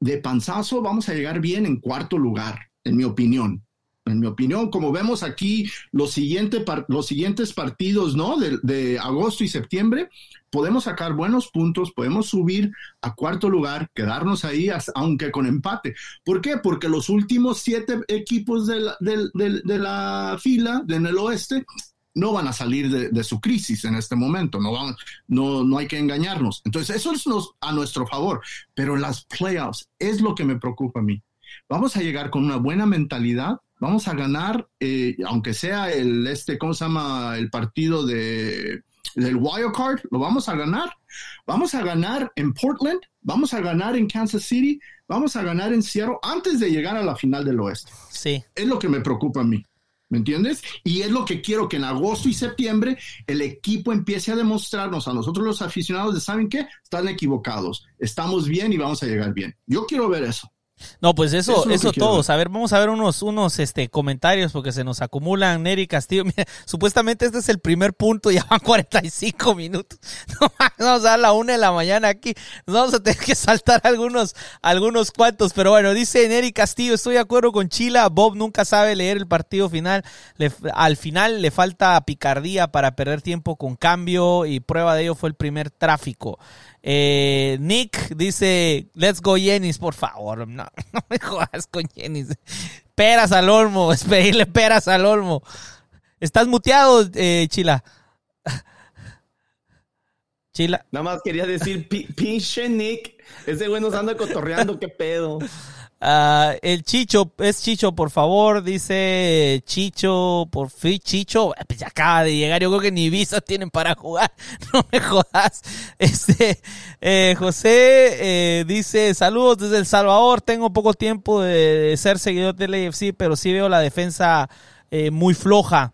de panzazo, vamos a llegar bien en cuarto lugar, en mi opinión. En mi opinión, como vemos aquí los, siguiente, los siguientes partidos ¿no? De, de, agosto y septiembre, podemos sacar buenos puntos, podemos subir a cuarto lugar, quedarnos ahí, aunque con empate. ¿Por qué? Porque los últimos siete equipos de la, de, de la fila en el oeste no van a salir de, su crisis en este momento, no, van, no, no hay que engañarnos. Entonces, eso es a nuestro favor, pero las playoffs es lo que me preocupa a mí. Vamos a llegar con una buena mentalidad, vamos a ganar, eh, aunque sea el, este, ¿cómo se llama? El partido de, del wild card, lo vamos a ganar. Vamos a ganar en Portland, vamos a ganar en Kansas City, vamos a ganar en Seattle antes de llegar a la final del oeste. Sí. Es lo que me preocupa a mí. ¿Me entiendes? Y es lo que quiero que en agosto y septiembre el equipo empiece a demostrarnos a nosotros los aficionados de, ¿saben qué? Están equivocados, estamos bien y vamos a llegar bien. Yo quiero ver eso. No, pues eso, eso, todos. A ver, vamos a ver unos, unos este, comentarios porque se nos acumulan. Neri Castillo, supuestamente este es el primer punto, ya van 45 minutos. vamos a dar la una de la mañana aquí. Nos vamos a tener que saltar algunos, algunos cuantos. Pero bueno, dice Neri Castillo, estoy de acuerdo con Chila. Bob nunca sabe leer el partido final. al final le falta picardía para perder tiempo con cambio y prueba de ello fue el primer tráfico. Eh, Nick dice, let's go Yenis, por favor. No, no me jodas con Yenis. Peras al olmo, es pedirle peras al olmo. ¿Estás muteado, eh, Chila? Chila. Nada más quería decir, pinche Nick. Ese güey nos anda cotorreando, qué pedo. Uh, el Chicho, es Chicho, por favor, dice Chicho, por fin, Chicho, pues ya acaba de llegar, yo creo que ni visas tienen para jugar, no me jodas. Este, eh, José eh, dice, saludos desde El Salvador, tengo poco tiempo de, ser seguidor del AFC, pero sí veo la defensa eh, muy floja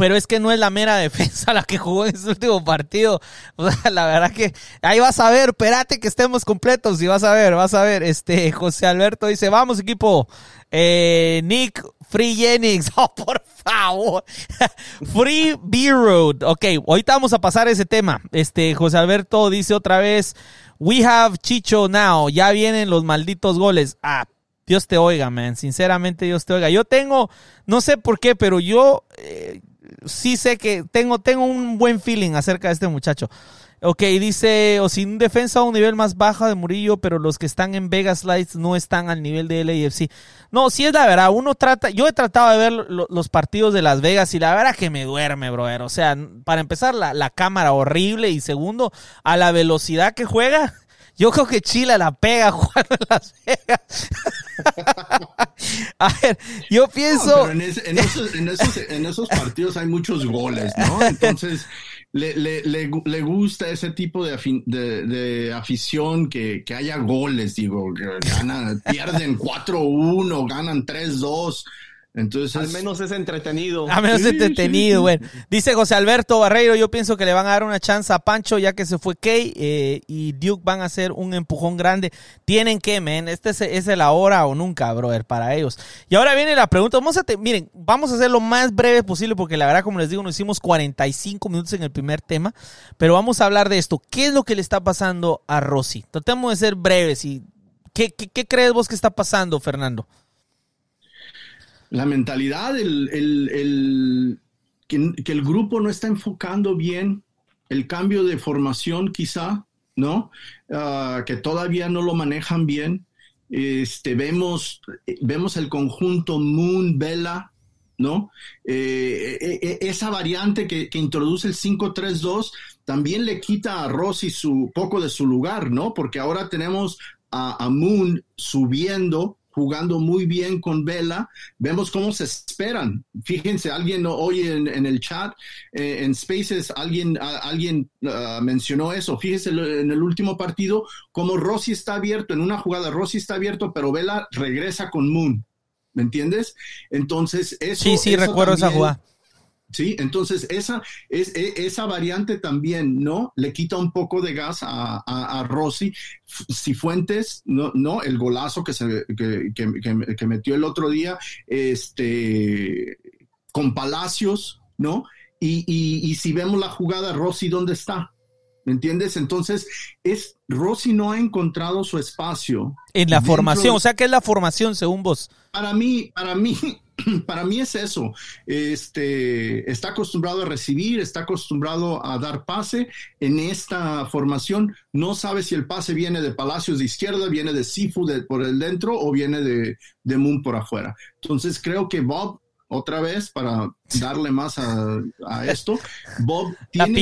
pero es que no es la mera defensa la que jugó en ese último partido. O sea, la verdad que ahí vas a ver, espérate que estemos completos y vas a ver, vas a ver. Este, José Alberto dice, vamos equipo. Eh, Nick Free Jennings, oh, por favor. Free B-Road. Ok, ahorita vamos a pasar ese tema. Este, José Alberto dice otra vez, we have Chicho now. Ya vienen los malditos goles. Ah, Dios te oiga, man. Sinceramente, Dios te oiga. Yo tengo, no sé por qué, pero yo eh, sí sé que tengo, tengo un buen feeling acerca de este muchacho. Ok, dice, o sin defensa a un nivel más bajo de Murillo, pero los que están en Vegas Lights no están al nivel de LAFC. No, sí es la verdad, uno trata, yo he tratado de ver los partidos de Las Vegas y la verdad que me duerme, brother. O sea, para empezar, la, la cámara horrible y segundo, a la velocidad que juega, yo creo que Chile la pega jugando en Las Vegas. a ver, yo pienso. en, esos, partidos hay muchos goles, ¿no? Entonces. Le, le, gusta ese tipo de, de, afición que, que, haya goles, digo, que ganan, pierden 4-1, ganan 3-2. Entonces, al menos es entretenido. Al menos es entretenido, bueno. Dice José Alberto Barreiro, yo pienso que le van a dar una chance a Pancho ya que se fue Kay eh, y Duke van a hacer un empujón grande. Tienen que, men, este es, es el ahora o nunca, brother, para ellos. Y ahora viene la pregunta, vamos a, miren, vamos a hacer lo más breve posible porque la verdad, como les digo, nos hicimos 45 minutos en el primer tema, pero vamos a hablar de esto. ¿Qué es lo que le está pasando a Rossi? Tratemos de ser breves y ¿qué, qué, qué crees vos que está pasando, Fernando? La mentalidad, el, el, que, el grupo no está enfocando bien, el cambio de formación quizá, ¿no? Ah, que todavía no lo manejan bien. Este, vemos, vemos el conjunto Moon Vela, ¿no? Eh, eh, eh, esa variante que, introduce el 5-3-2 también le quita a Rossi su poco de su lugar, ¿no? Porque ahora tenemos a, a Moon subiendo jugando muy bien con Vela. Vemos cómo se esperan. Fíjense, alguien hoy en, el chat, eh, en Spaces, alguien, alguien ah, mencionó eso. Fíjense en el último partido, cómo Rossi está abierto, en una jugada Rossi está abierto, pero Vela regresa con Moon. ¿Me entiendes? Entonces, eso. Sí, sí, recuerdo esa jugada. Sí, entonces esa, es, e, esa variante también, ¿no? Le quita un poco de gas a, a, Rossi. Si Fuentes, no, no, el golazo que, se, que, que, que, metió el otro día, este, con Palacios, ¿no? Y, y, y si vemos la jugada, Rossi, ¿dónde está? ¿Me entiendes? Entonces, es Rossi no ha encontrado su espacio. En la formación, o sea, ¿qué es la formación según vos? Para mí, para mí, para mí es eso. Este, está acostumbrado a recibir, está acostumbrado a dar pase. En esta formación no sabe si el pase viene de Palacios de izquierda, viene de Sifu por el dentro o viene de, de Moon por afuera. Entonces creo que Bob otra vez para darle más a, esto. Bob tiene,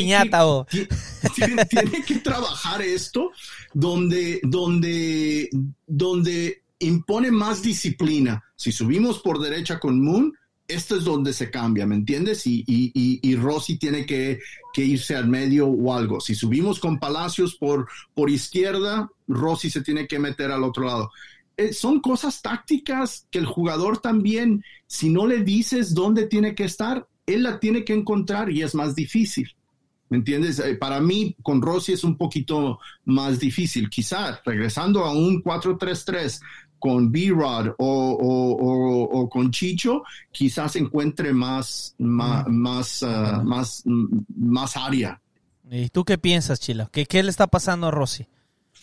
que, tiene, que trabajar esto donde, donde, donde impone más disciplina. Si subimos por derecha con Moon, esto es donde se cambia, ¿me entiendes? Y, y, y, Rossi tiene que, que, irse al medio o algo. Si subimos con Palacios por, por izquierda, Rossi se tiene que meter al otro lado. eh, son cosas tácticas que el jugador también, si no le dices dónde tiene que estar, él la tiene que encontrar y es más difícil. ¿Me entiendes? Eh, para mí, con Rossi es un poquito más difícil. Quizás regresando a un 4-3-3 con B-Rod o, con Chicho, quizás encuentre más, más, más, ah, más, más, área. ¿Y tú qué piensas, Chila? ¿Qué, ¿Qué le está pasando a Rossi?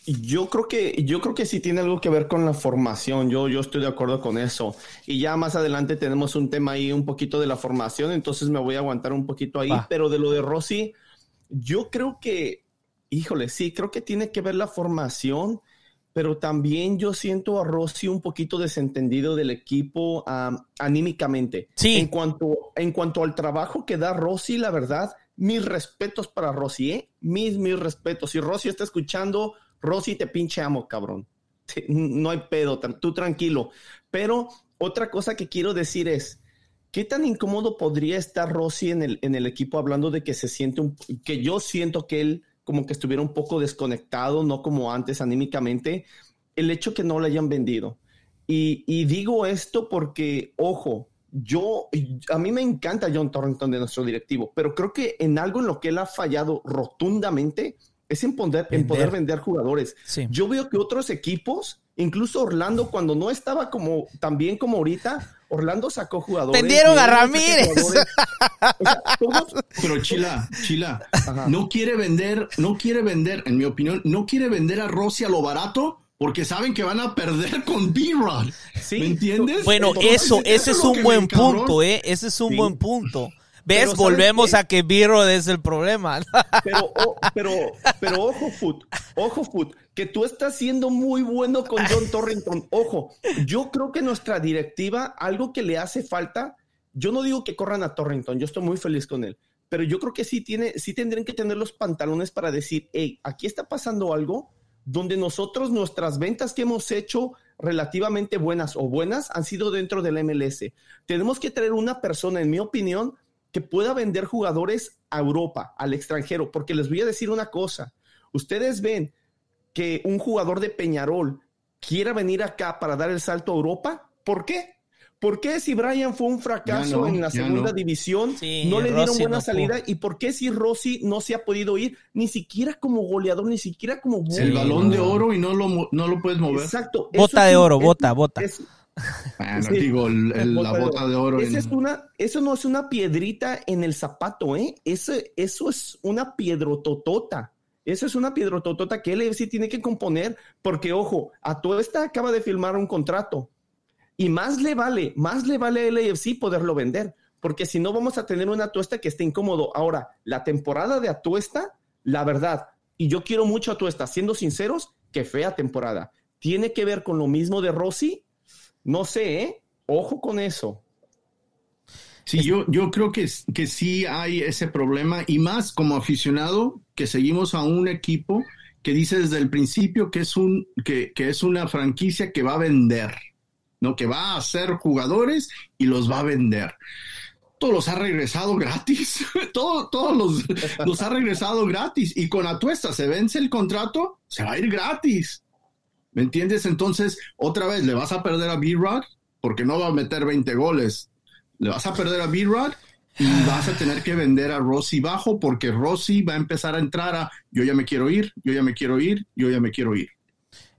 Yo creo que, yo creo que sí tiene algo que ver con la formación. Yo, yo estoy de acuerdo con eso. Y ya más adelante tenemos un tema ahí un poquito de la formación, entonces me voy a aguantar un poquito ahí. Pero de lo de Rossi, yo creo que, híjole, sí, creo que tiene que ver la formación, pero también yo siento a Rossi un poquito desentendido del equipo anímicamente. Sí. En cuanto, en cuanto al trabajo que da Rossi, la verdad, mis respetos para Rossi, ¿eh? Mis, mis respetos. Si Rossi está escuchando Rosy, te pinche amo, cabrón. No hay pedo, tú tranquilo. Pero otra cosa que quiero decir es, ¿qué tan incómodo podría estar Rosy en el, en el equipo hablando de que se siente un, que yo siento que él como que estuviera un poco desconectado, no como antes anímicamente, el hecho que no le hayan vendido. Y, y digo esto porque, ojo, yo, a mí me encanta John Torrington de nuestro directivo, pero creo que en algo en lo que él ha fallado rotundamente es en poder vender, en poder vender jugadores. Yo veo que otros equipos, incluso Orlando, cuando no estaba como tan bien como ahorita, Orlando sacó jugadores. Vendieron a Ramírez. Pero Chila, Chila, no quiere vender, no quiere vender, en mi opinión, no quiere vender a Rossi a lo barato porque saben que van a perder con B-Rod. ¿Me entiendes? Bueno, eso, ese es, un buen punto, ¿eh? Ese es un buen punto. ¿Ves? Volvemos a que Birro es el problema. Pero, pero, pero ojo, Foot, ojo, Foot, que tú estás siendo muy bueno con John Torrington. Ojo, yo creo que nuestra directiva, algo que le hace falta, yo no digo que corran a Torrington, yo estoy muy feliz con él, pero yo creo que sí, tiene, sí tendrían que tener los pantalones para decir, hey, aquí está pasando algo donde nosotros, nuestras ventas que hemos hecho relativamente buenas o buenas han sido dentro del MLS. Tenemos que traer una persona, en mi opinión, que pueda vender jugadores a Europa, al extranjero, porque les voy a decir una cosa, ustedes ven que un jugador de Peñarol quiera venir acá para dar el salto a Europa, ¿por qué? ¿Por qué si Brian fue un fracaso en la segunda división, no le dieron buena salida? ¿Y por qué si Rossi no se ha podido ir ni siquiera como goleador, ni siquiera como... El balón de oro y no lo, no lo puedes mover. Exacto. Bota de oro, bota, bota. Bueno, digo, la bota de oro. es una, eso no es una piedrita en el zapato, ¿eh? Eso, eso es una piedrototota. Eso es una piedrototota que sí tiene que componer, porque ojo, a todo esta acaba de firmar un contrato. Y más le vale, más le vale al AFC poderlo vender, porque si no vamos a tener una Atuesta que esté incómodo. Ahora, la temporada de Atuesta, la verdad, y yo quiero mucho a Atuesta, siendo sinceros, que fea temporada. Tiene que ver con lo mismo de Rossi no sé, ¿eh? Ojo con eso. Sí, yo, yo creo que, que sí hay ese problema y más como aficionado que seguimos a un equipo que dice desde el principio que es, un, que, es una franquicia que va a vender, ¿no? Que va a hacer jugadores y los va a vender. Todos los ha regresado gratis, todos, todos los, los ha regresado gratis y con Atuesta se vence el contrato, se va a ir gratis. ¿Me entiendes? Entonces, otra vez, le vas a perder a B-Rod porque no va a meter 20 goles. Le vas a perder a B-Rod y vas a tener que vender a Rossi bajo porque Rossi va a empezar a entrar a yo ya me quiero ir, yo ya me quiero ir, yo ya me quiero ir.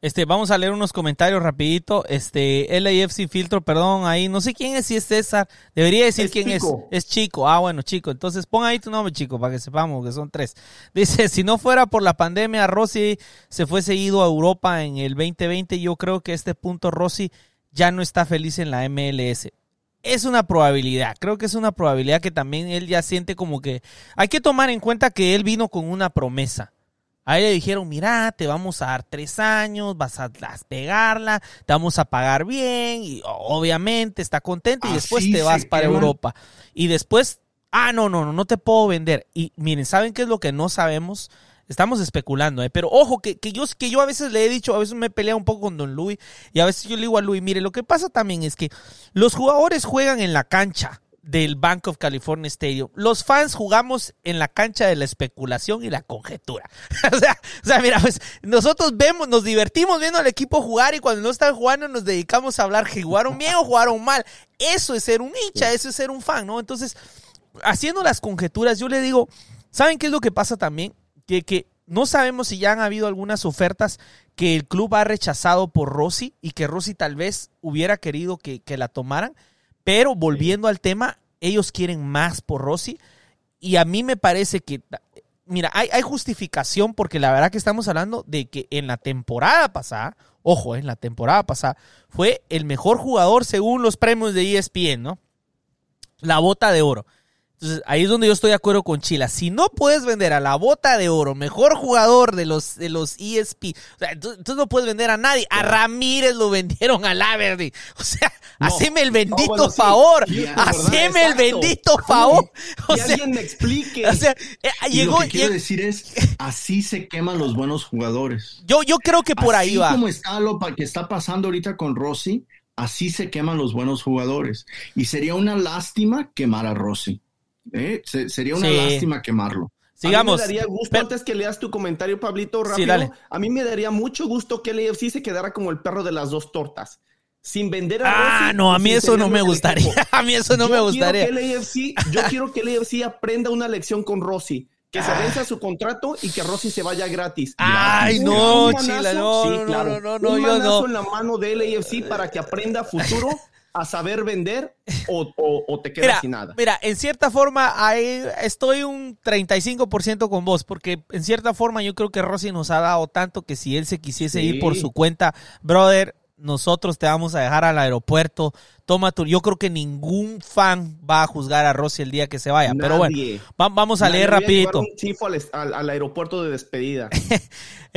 Este, vamos a leer unos comentarios rapidito. Este, LAFC Filtro, perdón, ahí, no sé quién es, si es César. Debería decir quién es. Es chico. Ah, bueno, chico. Entonces pon ahí tu nombre, chico, para que sepamos que son tres. Dice, si no fuera por la pandemia, Rossi se fuese ido a Europa en el 2020. Yo creo que a este punto Rossi ya no está feliz en la MLS. Es una probabilidad, creo que es una probabilidad que también él ya siente como que hay que tomar en cuenta que él vino con una promesa Ahí le dijeron, mira, te vamos a dar tres años, vas a despegarla, te vamos a pagar bien, y obviamente está contento y después te vas para Europa. Y después, ah, no, no, no, no te puedo vender. Y miren, ¿saben qué es lo que no sabemos? Estamos especulando, ¿eh? pero ojo, que, que, yo, que yo a veces le he dicho, a veces me he peleado un poco con Don Luis y a veces yo le digo a Luis, mire, lo que pasa también es que los jugadores juegan en la cancha del Bank of California Stadium. Los fans jugamos en la cancha de la especulación y la conjetura. o, sea, o sea, mira, pues nosotros vemos, nos divertimos viendo al equipo jugar y cuando no están jugando nos dedicamos a hablar que jugaron bien o jugaron mal. Eso es ser un hincha, eso es ser un fan, ¿no? Entonces, haciendo las conjeturas, yo le digo, ¿saben qué es lo que pasa también? Que, que no sabemos si ya han habido algunas ofertas que el club ha rechazado por Rossi y que Rossi tal vez hubiera querido que, que la tomaran. Pero volviendo al tema, ellos quieren más por Rossi. Y a mí me parece que, mira, hay, hay, justificación porque la verdad que estamos hablando de que en la temporada pasada, ojo, en la temporada pasada, fue el mejor jugador según los premios de ESPN, ¿no? La bota de oro. Entonces, ahí es donde yo estoy de acuerdo con Chila. Si no puedes vender a la bota de oro, mejor jugador de los, de los ESP, o sea, no puedes vender a nadie. A Ramírez lo vendieron a Laverty. O sea, no, haceme el bendito bueno, favor. Sí, haceme el bendito favor. O que sea, alguien me explique. O sea, eh, llegó. Lo que quiero decir es, así se queman los buenos jugadores. Yo, yo creo que por así ahí va. como está lo que está pasando ahorita con Rossi, así se queman los buenos jugadores. Y sería una lástima quemar a Rossi. ¿Eh? Se, sería una sí. lástima quemarlo. Sigamos. A mí me daría gusto, pero, antes que leas tu comentario, Pablito, rápido. Sí, a mí me daría mucho gusto que el AFC se quedara como el perro de las dos tortas. Sin vender a Ah, Rossi, no, a mí eso no me gustaría. A mí eso no yo me gustaría. Quiero que el AFC, yo quiero que el AFC aprenda una lección con Rossi. Que se venza su contrato y que Rossi se vaya gratis. Ay, no, manazo, Chila, no, sí, no, claro. no, no, no, Un yo manazo no. en la mano del AFC para que aprenda futuro a saber vender o, o, o te quedas Mira, sin nada. mira, en cierta forma ahí estoy un 35% con vos, porque en cierta forma yo creo que Rossi nos ha dado tanto que si él se quisiese Sí. ir por su cuenta, brother, nosotros te vamos a dejar al aeropuerto, toma tu... Yo creo que ningún fan va a juzgar a Rossi el día que se vaya, pero bueno, va- vamos a leer rapidito. un chifo al, al- al aeropuerto de despedida.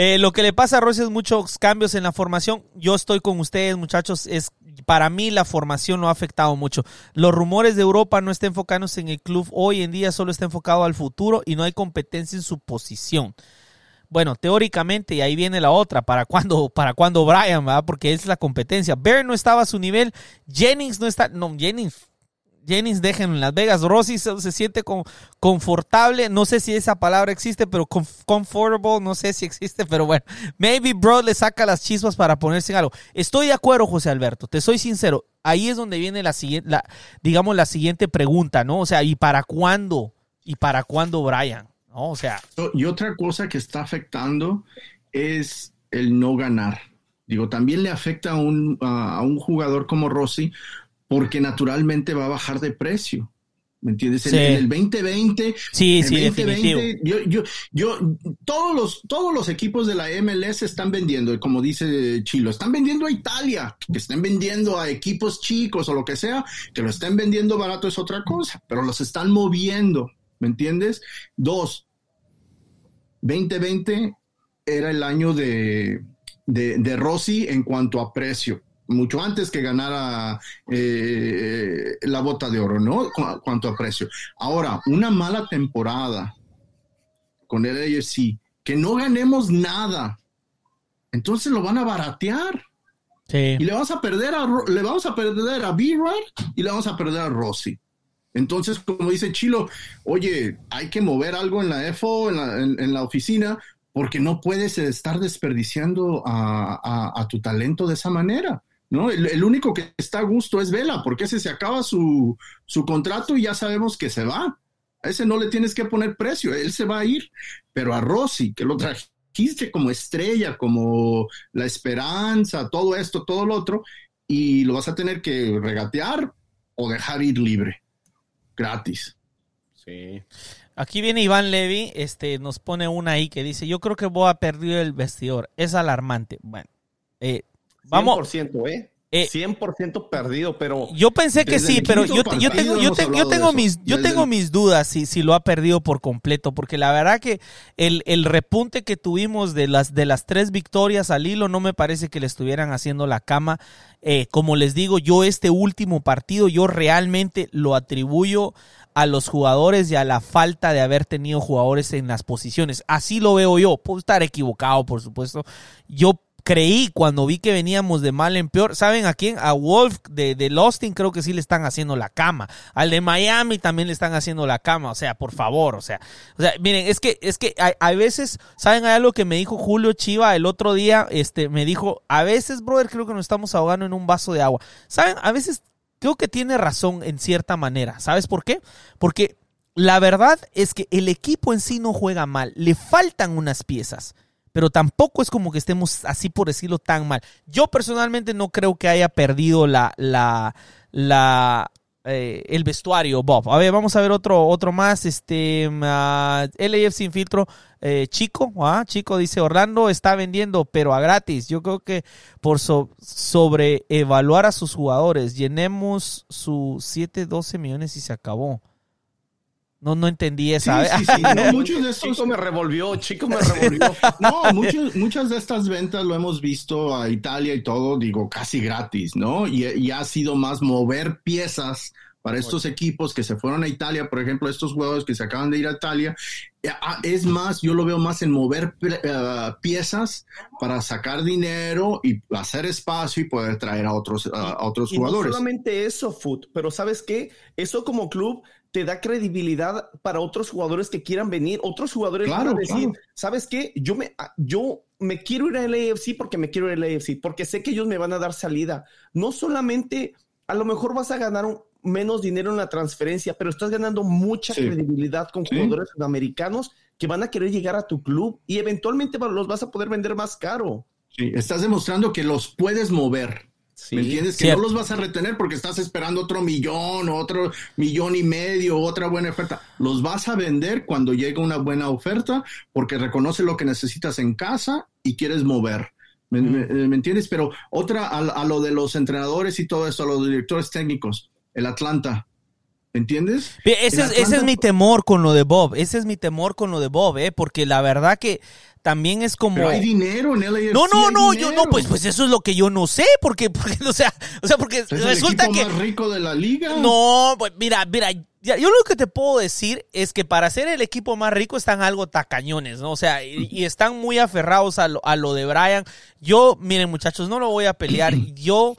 Eh, lo que le pasa a Rossi es muchos cambios en la formación. Yo estoy con ustedes, muchachos. Es para mí la formación lo ha afectado mucho. Los rumores de Europa no están enfocándose en el club hoy en día, solo está enfocado al futuro y no hay competencia en su posición. Bueno, teóricamente, y ahí viene la otra, ¿para cuándo, para cuándo Brian, ¿verdad? Porque es la competencia. Bear no estaba a su nivel, Jennings no está, no, Jennings, Jennings dejen en Las Vegas, Rossi se, siente con- confortable, no sé si esa palabra existe, pero comfortable, no sé si existe, pero bueno, maybe Bro le saca las chispas para ponerse en algo. Estoy de acuerdo, José Alberto, te soy sincero, ahí es donde viene la siguiente, la, digamos, la siguiente pregunta, ¿no? O sea, ¿y para cuándo? ¿Y para cuándo Brian? ¿No? O sea, Y otra cosa que está afectando es el no ganar. Digo, también le afecta a un, a un jugador como Rossi porque naturalmente va a bajar de precio. ¿Me entiendes? En- Sí. En, el 2020, Sí, en sí, 2020, definitivo. yo, yo, yo, todos los, todos los equipos de la MLS están vendiendo, como dice Chilo, están vendiendo a Italia, que estén vendiendo a equipos chicos o lo que sea, que lo estén vendiendo barato es otra cosa, pero los están moviendo, ¿me entiendes? Dos, 2020 era el año de, de, de Rossi en cuanto a precio. Mucho antes que ganara eh, la bota de oro, ¿no? Cu- cuanto a precio. Ahora, una mala temporada con el AFC, que no ganemos nada, entonces lo van a baratear. sí. Y le vamos a perder a, le vamos a perder a B-Rod y le vamos a perder a Rossi. Entonces, como dice Chilo, oye, hay que mover algo en la FO, en la, en- en la oficina, porque no puedes estar desperdiciando a, tu talento de esa manera. ¿no? El, el único que está a gusto es Vela, porque ese se acaba su, su contrato y ya sabemos que se va. A ese no le tienes que poner precio, él se va a ir. Pero a Rossi, que lo trajiste como estrella, como la esperanza, todo esto, todo lo otro, y lo vas a tener que regatear o dejar ir libre, gratis. Sí. Aquí viene Iván Levy, este, nos pone una ahí que dice, yo creo que Boa perdió el vestidor. Es alarmante. Bueno, eh, vamos. 100%, ¿eh? Eh, 100% perdido, pero Yo pensé que sí, pero yo, yo tengo, yo, te- tengo mis, yo Desde tengo el- mis dudas si, si lo ha perdido por completo, porque la verdad que el, el repunte que tuvimos de las, de las tres victorias al hilo no me parece que le estuvieran haciendo la cama. Eh, como les digo, yo este último partido, yo realmente lo atribuyo a los jugadores y a la falta de haber tenido jugadores en las posiciones. Así lo veo yo. Puedo estar equivocado, por supuesto. Yo creí cuando vi que veníamos de mal en peor. ¿Saben a quién? A Wolf de, de Austin creo que sí le están haciendo la cama. Al de Miami también le están haciendo la cama. O sea, por favor, o sea. O sea, miren, es que, es que hay, hay veces, ¿saben? Hay algo que me dijo Julio Chiva el otro día. Este, me dijo, a veces, brother, creo que nos estamos ahogando en un vaso de agua. ¿Saben? A veces creo que tiene razón en cierta manera. ¿Sabes por qué? Porque la verdad es que el equipo en sí no juega mal. Le faltan unas piezas pero tampoco es como que estemos así por decirlo tan mal. Yo personalmente no creo que haya perdido la, la, la, eh, el vestuario, Bob. A ver, vamos a ver otro, otro más. Este, uh, ah, LAF sin filtro. Eh, Chico, ¿ah? Chico dice Orlando está vendiendo, pero a gratis. Yo creo que por so sobreevaluar a sus jugadores, llenemos sus 7, 12 millones y se acabó. No, no entendí esa. Sí, sí, sí. muchos de estos... Chico me revolvió, chico me revolvió. No, muchas de estas ventas lo hemos visto a Italia y todo, digo, casi gratis, ¿no? Y, y ha sido más mover piezas para estos equipos que se fueron a Italia, por ejemplo, estos jugadores que se acaban de ir a Italia, eh, ah, es más, yo lo veo más en mover uh, piezas para sacar dinero y hacer espacio y poder traer a otros, uh, a otros y jugadores. No solamente eso, Foot, pero ¿sabes qué? Eso como club te da credibilidad para otros jugadores que quieran venir. Otros jugadores claro, van a decir, claro. ¿sabes qué? Yo me, yo me quiero ir al AFC porque me quiero ir al AFC, porque sé que ellos me van a dar salida. No solamente, a lo mejor vas a ganar un, menos dinero en la transferencia, pero estás ganando mucha Sí. credibilidad con Sí. jugadores sudamericanos que van a querer llegar a tu club y eventualmente los vas a poder vender más caro. Sí, estás demostrando que los puedes mover. Sí. ¿Me entiendes? Que Cierto. no los vas a retener porque estás esperando otro millón, otro millón y medio, otra buena oferta. Los vas a vender cuando llegue una buena oferta porque reconoce lo que necesitas en casa y quieres mover. ¿Me, me- me entiendes? Pero otra, a, a lo de los entrenadores y todo eso, a los directores técnicos, el Atlanta. ¿Me entiendes? Ese El es, ese es mi temor con lo de Bob. Ese es mi temor con lo de Bob, ¿eh? Porque la verdad que también es como... Pero hay dinero en LAFC. No, no, no, yo no, pues, pues eso es lo que yo no sé, porque, porque o sea, o sea, porque Es el resulta equipo que más rico de la liga. no, pues mira, mira, yo lo que te puedo decir es que para ser el equipo más rico están algo tacañones, ¿no? O sea, y, y están muy aferrados a lo, a lo de Brian. Yo, miren muchachos, no lo voy a pelear. Yo,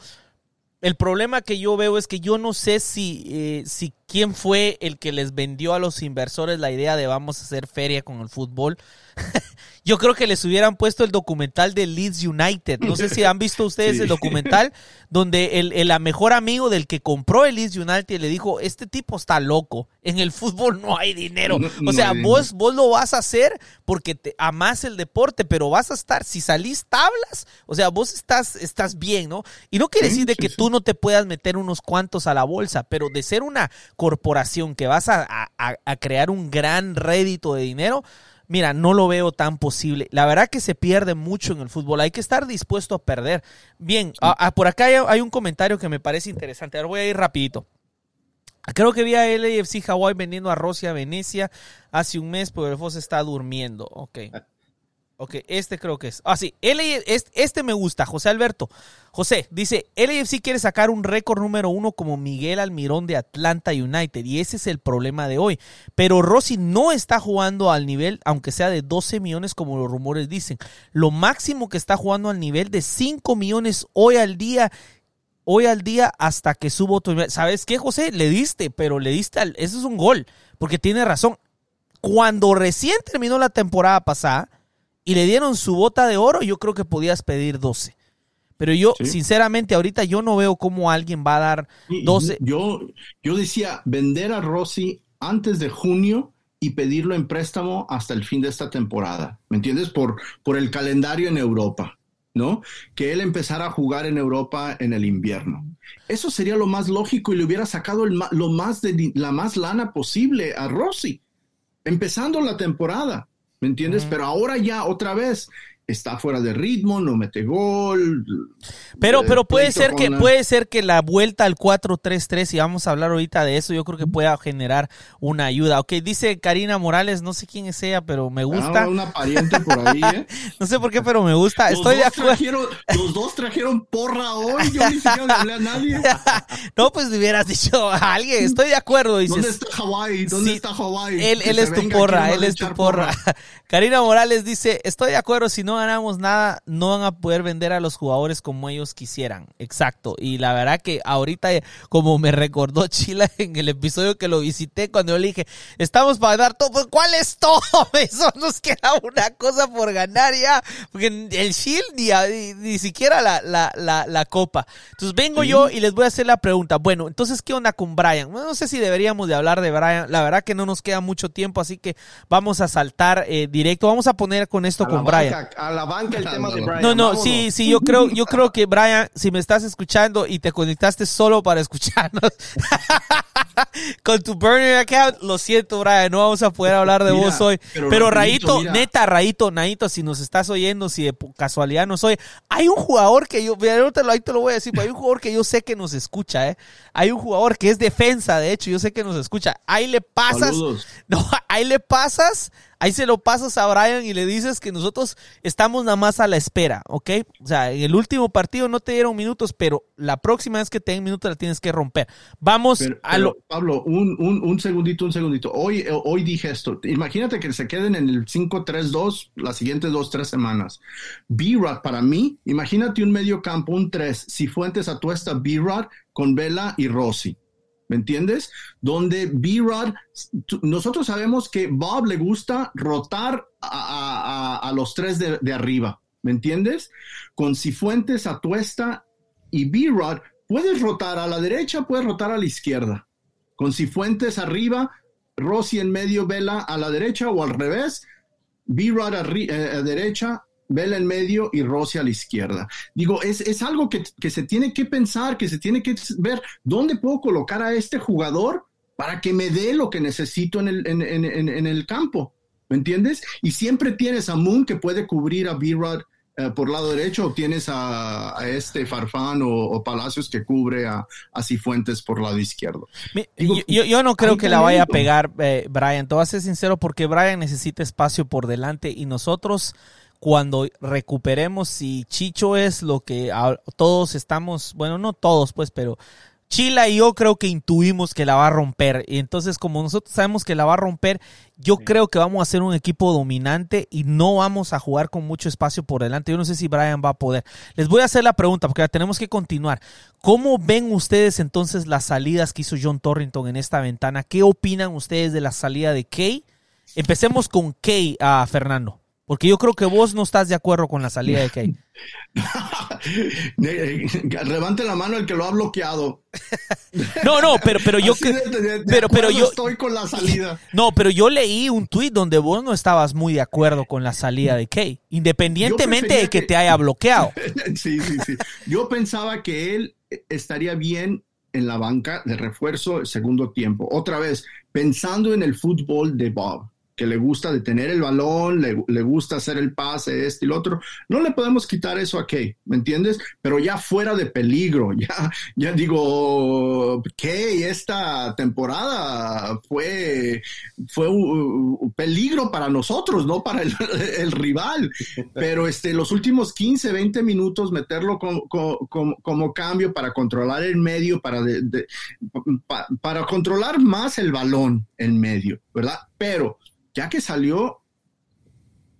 el problema que yo veo es que yo no sé si, eh, si quién fue el que les vendió a los inversores la idea de vamos a hacer feria con el fútbol. Yo creo que les hubieran puesto el documental de Leeds United. No sé si han visto ustedes Sí. el documental donde el, el mejor amigo del que compró el Leeds United le dijo, este tipo está loco, en el fútbol no hay dinero. No- o sea, vos, vos lo vas a hacer porque te amás el deporte, pero vas a estar, si salís tablas, o sea, vos estás, estás bien, ¿no? Y no quiere Sí, decir de sí, que tú no te puedas meter unos cuantos a la bolsa, pero de ser una corporación que vas a, a- a- a crear un gran rédito de dinero, Mira, no lo veo tan posible. La verdad que se pierde mucho en el fútbol. Hay que estar dispuesto a perder. Bien, a- a- por acá hay, un comentario que me parece interesante. Ahora voy a ir rapidito. Creo que vi a LAFC Hawaii vendiendo arroz y a Venecia hace un mes, pero el FOS está durmiendo. Ok. Ok, este creo que es. Ah, sí, este, me gusta, José Alberto. José, dice, LAFC quiere sacar un récord número uno como Miguel Almirón de Atlanta United y ese es el problema de hoy. Pero Rossi no está jugando al nivel, aunque sea de 12 millones como los rumores dicen. Lo máximo que está jugando al nivel de 5 millones hoy al día hoy al día hasta que subo nivel. ¿Sabes qué, José? Le diste, pero le diste al... Eso es un gol, porque tiene razón. Cuando recién terminó la temporada pasada y le dieron su bota de oro, yo creo que podías pedir 12. Pero yo, Sí. sinceramente, ahorita yo no veo cómo alguien va a dar Y 12. Yo, yo decía vender a Rossi antes de junio y pedirlo en préstamo hasta el fin de esta temporada. ¿Me entiendes? Por, por el calendario en Europa, ¿no? Que él empezara a jugar en Europa en el invierno. Eso sería lo más lógico y le hubiera sacado el lo más de, la más lana posible a Rossi, empezando la temporada. ¿Me entiendes? Pero ahora ya otra vez está fuera de ritmo, no mete gol. Pero, eh, pero puede ser que, la- puede ser que la vuelta al 4-3-3, y vamos a hablar ahorita de eso, yo creo que pueda generar una ayuda. Ok, dice Karina Morales, no sé quién es ella, pero me gusta. Ah, una pariente por ahí, ¿eh? No sé por qué, pero me gusta. Los Estoy de acuerdo. Trajeron, los dos trajeron porra hoy. Yo ni siquiera le hablé a nadie. No, pues le hubieras dicho a alguien. Estoy de acuerdo, dices. ¿Dónde está Hawái? ¿Dónde Sí, está Hawái? Él, él es tu porra, él es tu porra. Karina Morales dice, estoy de acuerdo, si no ganamos nada, no van a poder vender a los jugadores como ellos quisieran. Exacto. Y la verdad que ahorita, como me recordó Chila en el episodio que lo visité, cuando yo le dije, estamos para dar todo, pues, ¿cuál es todo? Eso nos queda una cosa por ganar ya. Porque el Shield ni, ni, siquiera la, la, la, la, copa. Entonces vengo yo y les voy a hacer la pregunta. Bueno, entonces, ¿qué onda con Brian? No sé si deberíamos de hablar de Brian. La verdad que no nos queda mucho tiempo, así que vamos a saltar eh, directo. Vamos a poner con esto con Brian. A la banca el tema de Brian. No, no, sí, sí, yo creo, yo creo que Brian, si me estás escuchando y te conectaste solo para escucharnos con tu burner account, lo siento, Brian, no vamos a poder hablar de vos hoy. Pero, Raito, neta, Raito, Naito, si nos estás oyendo, si de casualidad nos oye, hay un jugador que yo, ahí te lo voy a decir, hay un jugador que yo sé que nos escucha, ¿eh? Hay un jugador que es defensa, de hecho, yo sé que nos escucha. Ahí le pasas, no, ahí le pasas Ahí se lo pasas a Brian y le dices que nosotros estamos nada más a la espera, ¿ok? O sea, en el último partido no te dieron minutos, pero la próxima vez que te den minutos la tienes que romper. Vamos a lo... Pablo, un, un, segundito, un segundito. Hoy, hoy dije esto. Imagínate que se queden en el 5-3-2 las siguientes dos, tres semanas. B-Rod para mí, imagínate un medio campo, un 3, si Fuentes Atuesta, B-Rod con Vela y Rossi. ¿Me entiendes? Donde B-Rod, nosotros sabemos que Bob le gusta rotar a, los tres de, arriba, ¿me entiendes? Con Cifuentes, Atuesta y B-Rod, puedes rotar a la derecha, puedes rotar a la izquierda. Con Cifuentes arriba, Rossi en medio, Vela a la derecha o al revés, B-Rod a, eh, a derecha, Vela en medio y Rossi a la izquierda. Digo, es, algo que, se tiene que pensar, que se tiene que ver dónde puedo colocar a este jugador para que me dé lo que necesito en el, en, el campo. ¿Me entiendes? Y siempre tienes a Moon que puede cubrir a B-Rod eh, por lado derecho, o tienes a, este Farfán o, Palacios que cubre a, a Cifuentes por lado izquierdo. yo, no creo que la vaya a pegar eh, Brian, te voy a ser sincero porque Brian necesita espacio por delante y nosotros cuando recuperemos, si Chicho es lo que todos estamos, bueno, no todos pues, pero Chila y yo creo que intuimos que la va a romper. Y entonces, como nosotros sabemos que la va a romper, yo creo que vamos a ser un equipo dominante y no vamos a jugar con mucho espacio por delante. Yo no sé si Brian va a poder. Les voy a hacer la pregunta porque tenemos que continuar. ¿Cómo ven ustedes entonces las salidas que hizo John Torrington en esta ventana? ¿Qué opinan ustedes de la salida de Kay? Empecemos con Kay, a Fernando. Porque yo creo que vos no estás de acuerdo con la salida de Kay. Levante la mano el que lo ha bloqueado. no, no, pero, pero yo pero, pero yo estoy con la salida. No, pero yo leí un tuit donde vos no estabas muy de acuerdo con la salida de Kay, independientemente de que, te haya bloqueado. sí, sí, sí. Yo pensaba que él estaría bien en la banca de refuerzo el segundo tiempo. Otra vez, pensando en el fútbol de Bob que le gusta detener el balón, le, gusta hacer el pase, este y lo otro. No le podemos quitar eso a Kay, ¿me entiendes? Pero ya fuera de peligro, ya, ya digo, Kay esta temporada fue, fue un, peligro para nosotros, no para el, rival. Pero este, los últimos 15, 20 minutos, meterlo como, cambio para controlar el medio, para, para controlar más el balón en medio, ¿verdad? Pero ya que salió,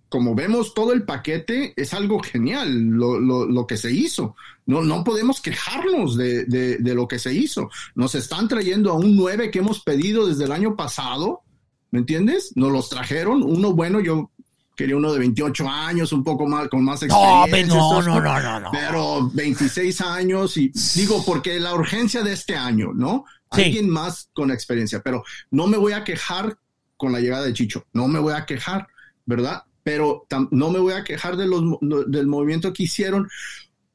como vemos todo el paquete, es algo genial lo, que se hizo. No, no podemos quejarnos de, lo que se hizo. Nos están trayendo a un 9 que hemos pedido desde el año pasado, ¿me entiendes? Nos los trajeron, uno bueno, yo quería uno de 28 años, un poco más, con más experiencia. No, no, no, no, no. Pero 26 años y digo, porque la urgencia de este año, ¿no? Alguien más con experiencia, pero no me voy a quejar con la llegada de Chicho. No me voy a quejar, ¿verdad? Pero no me voy a quejar de los, del movimiento que hicieron,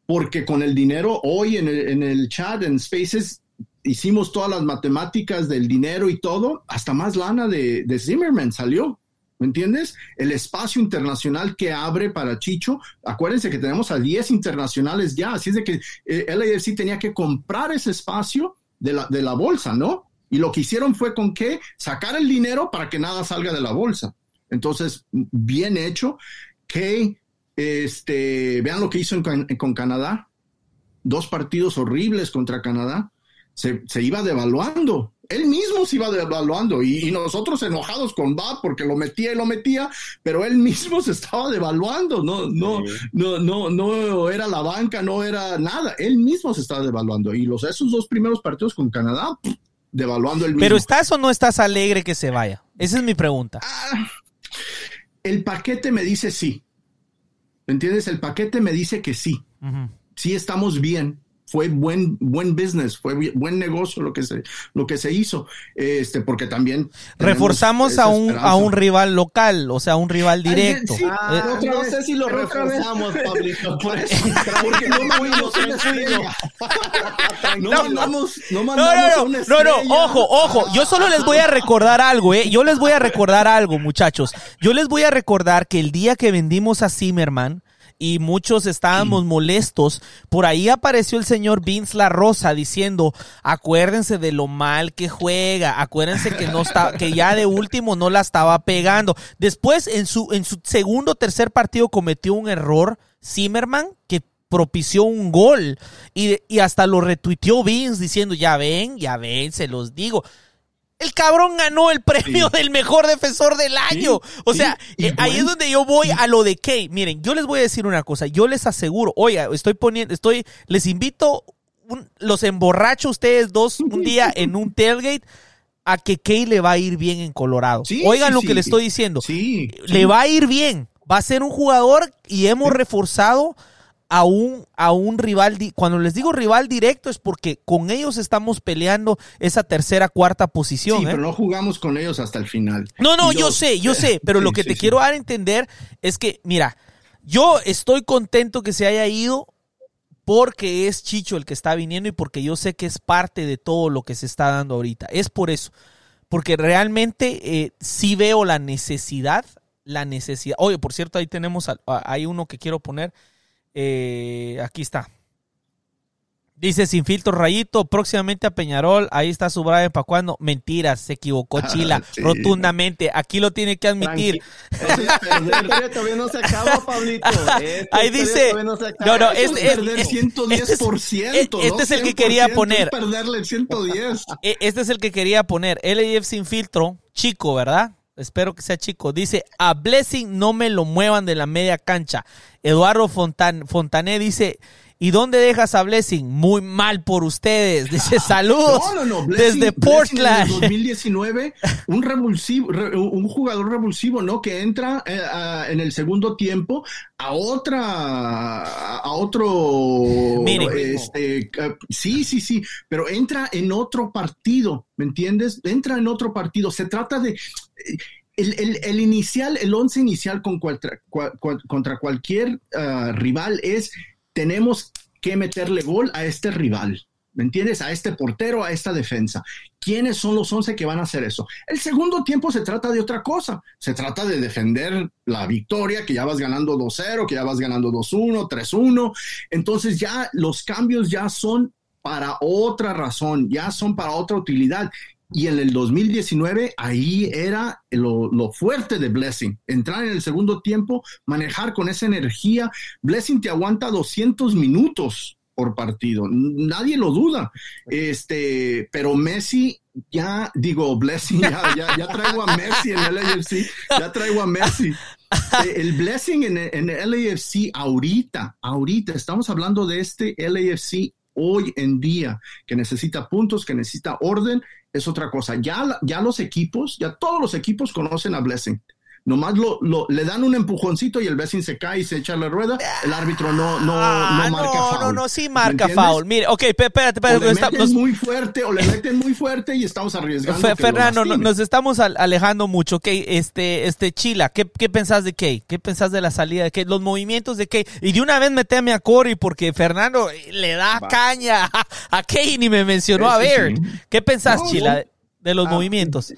porque con el dinero hoy en el, el chat, en Spaces, hicimos todas las matemáticas del dinero y todo, hasta más lana de, de Zimmerman salió. ¿Me entiendes? El espacio internacional que abre para Chicho, acuérdense que tenemos a 10 internacionales ya, así es de que eh, LAFC tenía que comprar ese espacio de la, de la bolsa, ¿no? Y lo que hicieron fue con que sacar el dinero para que nada salga de la bolsa. Entonces, bien hecho. Que este, vean lo que hizo con Canadá. Dos partidos horribles contra Canadá. Se, iba devaluando Él mismo se iba devaluando y, nosotros enojados con Bob porque lo metía y lo metía, pero él mismo se estaba devaluando. No, no, no, no, no era la banca, no era nada. Él mismo se estaba devaluando y los esos dos primeros partidos con Canadá devaluando el mismo. Pero estás o no estás alegre que se vaya. Esa es mi pregunta. Ah, el paquete me dice sí. ¿Entiendes? El paquete me dice que sí. Sí estamos bien. Fue buen, buen business, fue buen negocio lo que se, lo que se hizo. Este, porque también. Reforzamos a un, a un rival local, o sea, un rival directo. Ah, no sé si lo reforzamos, Pablito, por eso. Porque no mandamos No mandamos, no mandamos. No, no, no, ojo, ojo. Yo solo les voy a recordar algo, eh. Yo les voy a recordar algo, muchachos. Yo les voy a recordar que el día que vendimos a Zimmerman, y muchos estábamos molestos. Por ahí apareció el señor Vince La Rosa diciendo, acuérdense de lo mal que juega, acuérdense que no está, que ya de último no la estaba pegando. Después, en su, en su segundo o tercer partido cometió un error Zimmerman que propició un gol y, y hasta lo retuiteó Vince diciendo, ya ven, ya ven, se los digo. El cabrón ganó el premio del mejor defensor del año. o sea, eh, ahí es donde yo voy a lo de Kay. Miren, yo les voy a decir una cosa. Yo les aseguro, oiga, estoy poniendo, estoy, les invito, los emborracho ustedes dos un día en un tailgate a que Kay le va a ir bien en Colorado. Oigan lo que le estoy diciendo. Le va a ir bien. Va a ser un jugador y hemos reforzado a un, a un rival, cuando les digo rival directo es porque con ellos estamos peleando esa tercera, cuarta posición. Sí, ¿eh? pero no jugamos con ellos hasta el final. No, no, yo sé, yo sé, pero lo que te quiero dar a entender es que, mira, yo estoy contento que se haya ido porque es Chicho el que está viniendo y porque yo sé que es parte de todo lo que se está dando ahorita. Es por eso, porque realmente eh, sí veo la necesidad, la necesidad. Oye, por cierto, ahí tenemos, hay uno que quiero poner eh, aquí está. Dice sin filtro rayito, próximamente a Peñarol, ahí está su Brian para cuando. Mentiras, se equivocó ah, Chila, rotundamente. Aquí lo tiene que admitir. todavía no se acaba, Pablito. ahí dice. No, no, es, es, es, 110%. Este es el que quería poner. Perderle el 110. E, este es el que quería poner. LAF sin filtro, chico, ¿verdad? Espero que sea chico. Dice, a Blessing no me lo muevan de la media cancha. Eduardo Fontan Fontané dice, ¿y dónde dejas a Blessing? Muy mal por ustedes. Dice, saludos no, no, no. desde Portland. en 2019, un revulsivo, un jugador revulsivo, ¿no? Que entra eh, en el segundo tiempo a otra, a otro, este, sí, sí, sí, pero entra en otro partido, ¿me entiendes? Entra en otro partido. Se trata de, el, inicial, el once inicial con contra cualquier ah, rival es, tenemos que meterle gol a este rival. ¿Me entiendes? A este portero, a esta defensa. ¿Quiénes son los once que van a hacer eso? El segundo tiempo se trata de otra cosa. Se trata de defender la victoria, que ya vas ganando 2-0, que ya vas ganando 2-1, 3-1. Entonces ya los cambios ya son para otra razón, ya son para otra utilidad. Y en el 2019, ahí era lo, fuerte de Blessing. Entrar en el segundo tiempo, manejar con esa energía. Blessing te aguanta 200 minutos por partido. Nadie lo duda. Este, pero Messi, ya digo, Blessing, ya, ya, traigo a Messi en el LAFC. Ya traigo a Messi. Eh, el Blessing en, en el LAFC ahorita, ahorita, estamos hablando de este LAFC hoy en día, que necesita puntos, que necesita orden, es otra cosa. Ya, ya los equipos, ya todos los equipos conocen a Blessing nomás lo, lo, le dan un empujoncito y el Blessing se cae y se echa la rueda, el árbitro no, no, ah, no marca foul. No, no, sí marca foul. Mire, ok, espérate, espérate. O le meten muy fuerte, o le meten muy fuerte y estamos arriesgando. Fernando, nos estamos alejando mucho. Ok, este, este Chila, ¿qué, qué pensás de Kay? ¿Qué pensás de la salida de Kay? Los movimientos de Kay. Y de una vez meteme a Cory porque Fernando le da caña a, Kay y ni me mencionó a ver. ¿Qué pensás, Chila, de, los ah, movimientos?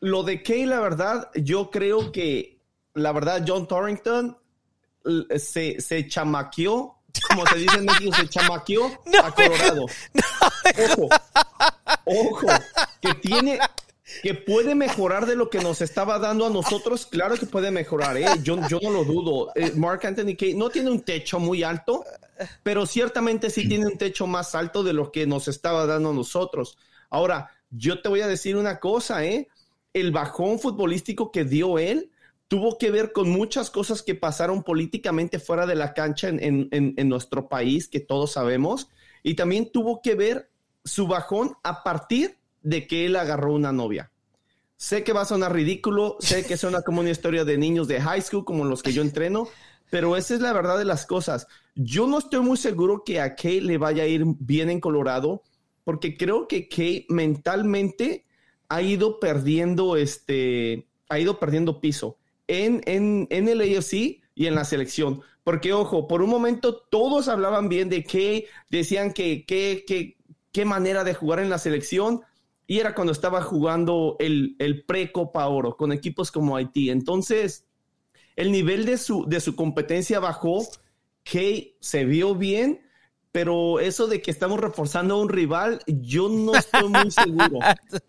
Lo de Kay, la verdad, yo creo que, la verdad, John Torrington se, se chamaqueó, como te dicen México, se chamaqueó a Colorado. Ojo, ojo, que tiene, que puede mejorar de lo que nos estaba dando a nosotros, claro que puede mejorar, ¿eh? yo, yo no lo dudo. Eh, Mark Anthony Kay no tiene un techo muy alto, pero ciertamente sí tiene un techo más alto de lo que nos estaba dando a nosotros. Ahora, yo te voy a decir una cosa, ¿eh? El bajón futbolístico que dio él tuvo que ver con muchas cosas que pasaron políticamente fuera de la cancha en, en nuestro país, que todos sabemos, y también tuvo que ver su bajón a partir de que él agarró una novia. Sé que va a sonar ridículo, sé que suena como una historia de niños de high school, como los que yo entreno, pero esa es la verdad de las cosas. Yo no estoy muy seguro que a Kay le vaya a ir bien en Colorado, porque creo que Kay mentalmente ha ido perdiendo este, ha ido perdiendo piso en, en, en el AFC y en la selección. Porque, ojo, por un momento todos hablaban bien de Kay, decían que, qué manera de jugar en la selección, y era cuando estaba jugando el, el pre-Copa Oro con equipos como Haití. Entonces, el nivel de su, de su competencia bajó, que se vio bien, pero eso de que estamos reforzando a un rival, yo no estoy muy seguro.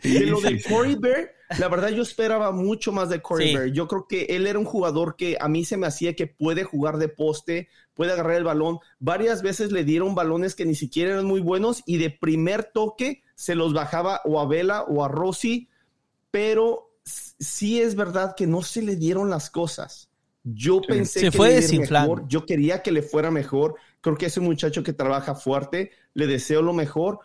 De lo de Corey Bear, la verdad yo esperaba mucho más de Corey Bear. Yo creo que él era un jugador que a mí se me hacía que puede jugar de poste, puede agarrar el balón. Varias veces le dieron balones que ni siquiera eran muy buenos y de primer toque se los bajaba o a Vela o a Rossi, pero sí es verdad que no se le dieron las cosas. Yo pensé que fue le mejor, yo quería que le fuera mejor. Creo que es un muchacho que trabaja fuerte, le deseo lo mejor,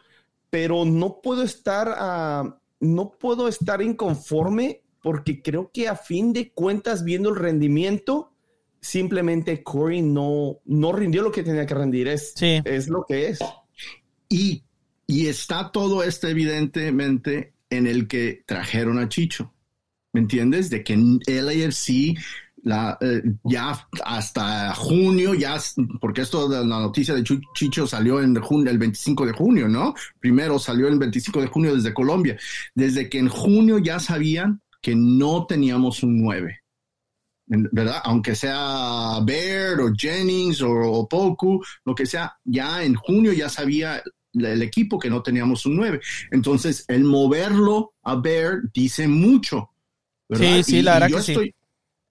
pero no puedo estar, uh, no puedo estar inconforme porque creo que a fin de cuentas, viendo el rendimiento, simplemente Corey no, no rindió lo que tenía que rendir. Es, es lo que es. Y, y está todo esto evidentemente en el que trajeron a Chicho. ¿Me entiendes? De que el AFC la, eh, ya hasta junio, ya, porque esto de la noticia de Chicho salió en junio, el 25 de junio, ¿no? Primero salió el 25 de junio desde Colombia. Desde que en junio ya sabían que no teníamos un 9. ¿Verdad? Aunque sea Baird o Jennings o, o Poku, lo que sea, ya en junio ya sabía el equipo que no teníamos un 9. Entonces, el moverlo a Baird dice mucho. Sí, sí, la verdad que sí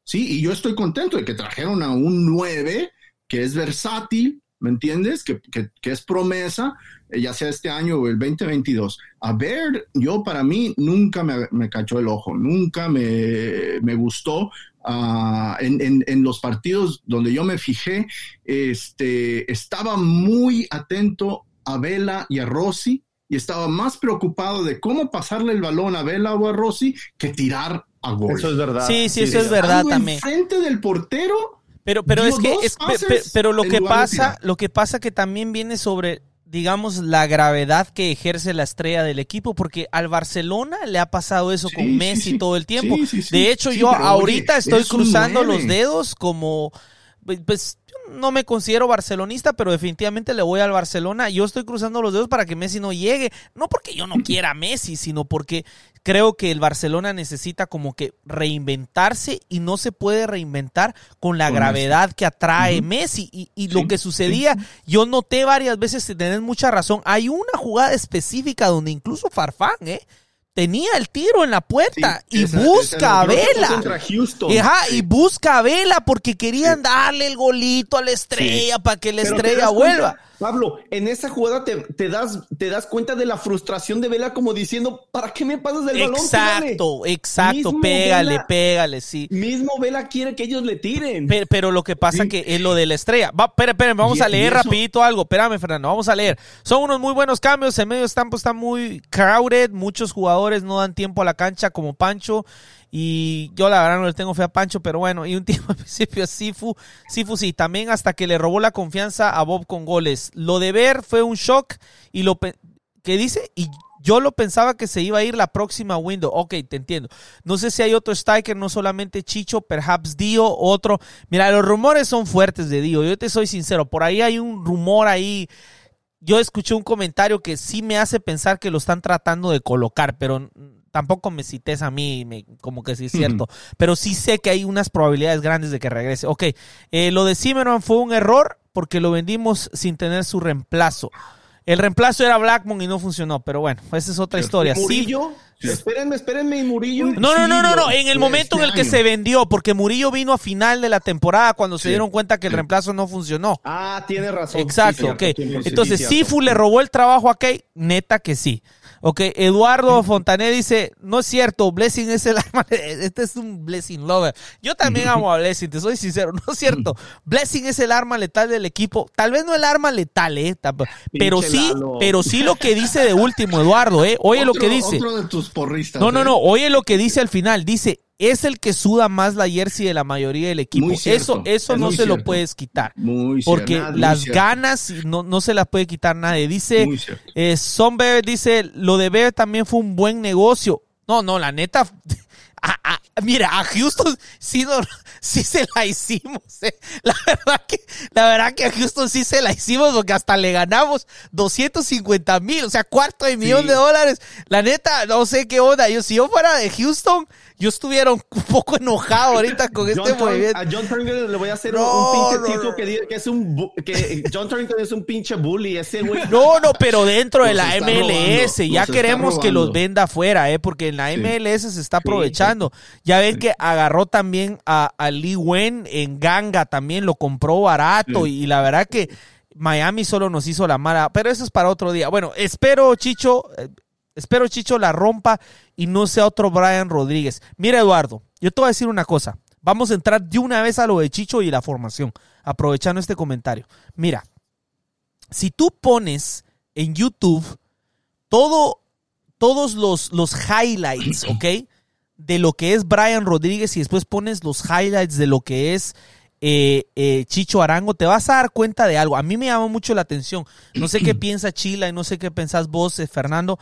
Sí, y yo estoy contento de que trajeron a un 9 que es versátil, ¿me entiendes? Que, es promesa, eh, ya sea este año o el 2022. A ver, yo para mí nunca me, cachó el ojo, nunca me, gustó. Ah, en, los partidos donde yo me fijé, este, estaba muy atento a Vela y a Rossi y estaba más preocupado de cómo pasarle el balón a Vela o a Rossi que tirar eso es verdad. Sí, sí, eso es verdad también. Frente del portero. Pero, pero es que, pero lo que pasa, lo que pasa que también viene sobre, digamos, la gravedad que ejerce la estrella del equipo, porque al Barcelona le ha pasado eso con Messi todo el tiempo. de hecho, yo ahorita estoy cruzando los dedos como, pues, no me considero barcelonista, pero definitivamente le voy al Barcelona. Yo estoy cruzando los dedos para que Messi no llegue. No porque yo no quiera a Messi, sino porque creo que el Barcelona necesita como que reinventarse y no se puede reinventar con la gravedad que atrae Messi. Y, lo que sucedía, yo noté varias veces, tenés mucha razón, hay una jugada específica donde incluso Farfán, ¿eh? Tenía el tiro en la puerta y busca a Vela. y busca a Vela porque querían darle el golito a la estrella para que la estrella vuelva. Pablo, en esa jugada te, das, te das cuenta de la frustración de Vela como diciendo, ¿para qué me pasas el balón? Exacto, exacto, pégale, pégale, sí. Mismo Vela quiere que ellos le tiren. Pero, lo que pasa que es lo de la estrella. Va, espera, espera, vamos a leer rapidito algo. Espérame, Fernando, vamos a leer. Son unos muy buenos cambios, el medio campo está muy crowded, muchos jugadores no dan tiempo a la cancha como Pancho y yo la verdad no le tengo fe a Pancho, pero bueno, y un tiempo al principio Sifu, Sifu sí, también hasta que le robó la confianza a Bob con goles. Lo de ver fue un shock y lo que dice y yo lo pensaba que se iba a ir la próxima window. Ok, te entiendo. No sé si hay otro striker, no solamente Chicho, perhaps Dio, otro. Mira, los rumores son fuertes de Dio. Yo te soy sincero. Por ahí hay un rumor ahí. Yo escuché un comentario que sí me hace pensar que lo están tratando de colocar, pero tampoco me cites a mí, como que sí es cierto, pero sí sé que hay unas probabilidades grandes de que regrese. Ok, eh, lo de Zimmerman fue un error porque lo vendimos sin tener su reemplazo. El reemplazo era Blackmon y no funcionó, pero bueno, esa es otra historia. Murillo, Espérenme, espérenme, y Murillo. No, no, no, no, no. En el Este momento en el que año. se vendió, porque Murillo vino a final de la temporada cuando se Sí. dieron cuenta que el reemplazo no funcionó. Ah, tiene razón. Exacto, Sí, ok. Entonces, sí, ¿Sifu le robó el trabajo a Kay? Neta que sí. Ok, Eduardo Fontané dice, no es cierto, Blessing es el arma, este es un Blessing lover. Yo también amo a Blessing, te soy sincero, no es cierto. Blessing es el arma letal del equipo, tal vez no el arma letal, eh, pero sí, pero sí lo que dice de último, Eduardo, eh. Oye lo que dice. Otro de tus porristas. No, no, ¿eh? no. Oye lo que dice al final. Dice, es el que suda más la jersey de la mayoría del equipo. Cierto, eso eso es no se lo puedes quitar. Muy Porque las ganas no, no se las puede quitar nadie. Dice, eh, Son Beber dice, lo de Beber también fue un buen negocio. No, no, la neta. a- a- mira, a Houston sí, no- sí se la hicimos. eh. La verdad que, la verdad que a Houston sí se la hicimos porque hasta le ganamos 250 mil, o sea, cuarto de millón Sí. de dólares. La neta, no sé qué onda. Yo, si yo fuera de Houston, yo estuviera un poco enojado ahorita con John este Torrington- movimiento. a John Torrington le voy a hacer No, un, pinche no, no. que que es un que John Torrington es un pinche bully, ese güey. No, no, pero dentro de la MLS, robando, ya queremos que los venda afuera, ¿eh? Porque en la Sí. MLS se está aprovechando. Ya ven que agarró también a, a Lee Wen en Ganga, también lo compró barato Sí. y la verdad que Miami solo nos hizo la mala, pero eso es para otro día. Bueno, espero Chicho, eh, espero Chicho la rompa y no sea otro Brian Rodríguez. Mira Eduardo, yo te voy a decir una cosa. Vamos a entrar de una vez a lo de Chicho y la formación, aprovechando este comentario. Mira, si tú pones en YouTube todo, todos los, los highlights, ¿ok? De lo que es Brian Rodríguez y después pones los highlights de lo que es eh, eh, Chicho Arango, te vas a dar cuenta de algo. A mí me llama mucho la atención. No sé qué piensa Chila y no sé qué pensás vos, eh, Fernando.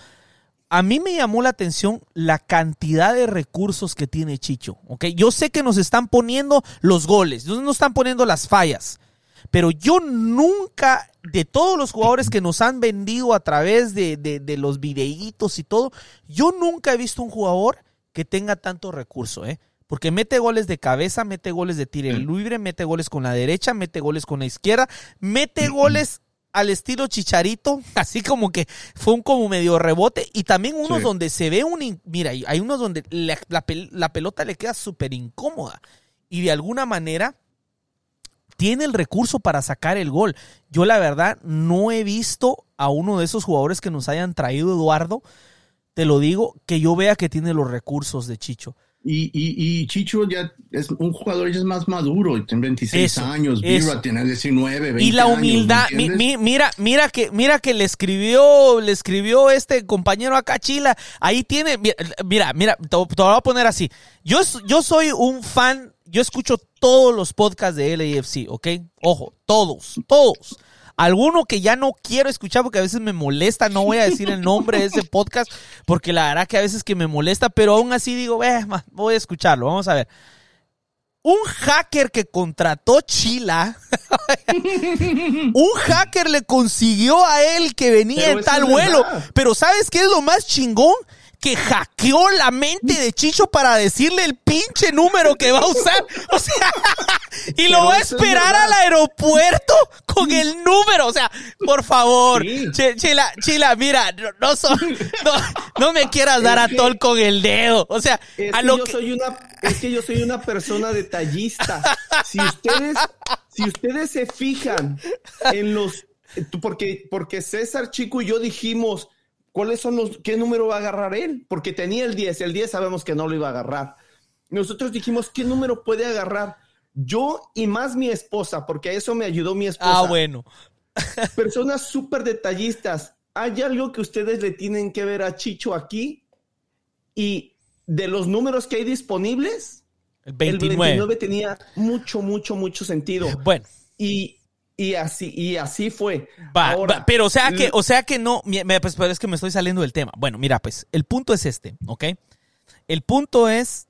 A mí me llamó la atención la cantidad de recursos que tiene Chicho. ¿ok? Yo sé que nos están poniendo los goles, nos están poniendo las fallas. Pero yo nunca, de todos los jugadores que nos han vendido a través de, de- de los videitos y todo, yo nunca he visto un jugador que tenga tanto recurso, ¿eh? Porque mete goles de cabeza, mete goles de tiro Sí. libre, mete goles con la derecha, mete goles con la izquierda, mete goles al estilo Chicharito, así como que fue un como medio rebote y también unos Sí. donde se ve un, mira, hay unos donde la, la pelota le queda súper incómoda y de alguna manera tiene el recurso para sacar el gol. Yo la verdad no he visto a uno de esos jugadores que nos hayan traído Eduardo, te lo digo, que yo vea que tiene los recursos de Chicho. Y, y, y Chicho ya es un jugador ya es más maduro, tiene 26 Eso, años. Birra tiene 19, 20 y la años, humildad, ¿me mi- mira, mira que, mira que le escribió, le escribió este compañero acá Chila. Ahí tiene, mira, mira, te, te lo voy a poner así. Yo, yo soy un fan, yo escucho todos los podcasts de LAFC, ¿ok? Ojo, todos, todos. Alguno que ya no quiero escuchar porque a veces me molesta, no voy a decir el nombre de ese podcast porque la verdad que a veces que me molesta, pero aún así digo, "Eh, voy a escucharlo, vamos a ver. Un hacker que contrató Chila, un hacker le consiguió a él que venía Pero en tal vuelo, verdad. pero ¿sabes qué es lo más chingón? Que hackeó la mente de Chicho para decirle el pinche número que va a usar. O sea, y lo Pero va a esperar al aeropuerto con el número. O sea, por favor, Sí. Ch- Chila, Chila, mira, no, no, so- no, no me quieras dar a tol con el dedo. O sea, Es a que, yo que... soy una, es que yo soy una persona detallista. Si ustedes, si ustedes se fijan en los, porque, porque César Chico y yo dijimos, ¿cuáles son los, qué número va a agarrar él? Porque tenía el 10, el 10 sabemos que no lo iba a agarrar. Nosotros dijimos, ¿qué número puede agarrar? Yo y más mi esposa, porque a eso me ayudó mi esposa. Ah, bueno. Personas súper detallistas. ¿Hay algo que ustedes le tienen que ver a Chicho aquí? Y de los números que hay disponibles, El el 29. 29 tenía mucho, mucho, mucho sentido. Bueno. Y, y así, y así fue. Va, Ahora, va, pero o sea que, o sea que no, me- pues, pero es que me estoy saliendo del tema. Bueno, mira, pues, el punto es este, ¿ok? El punto es,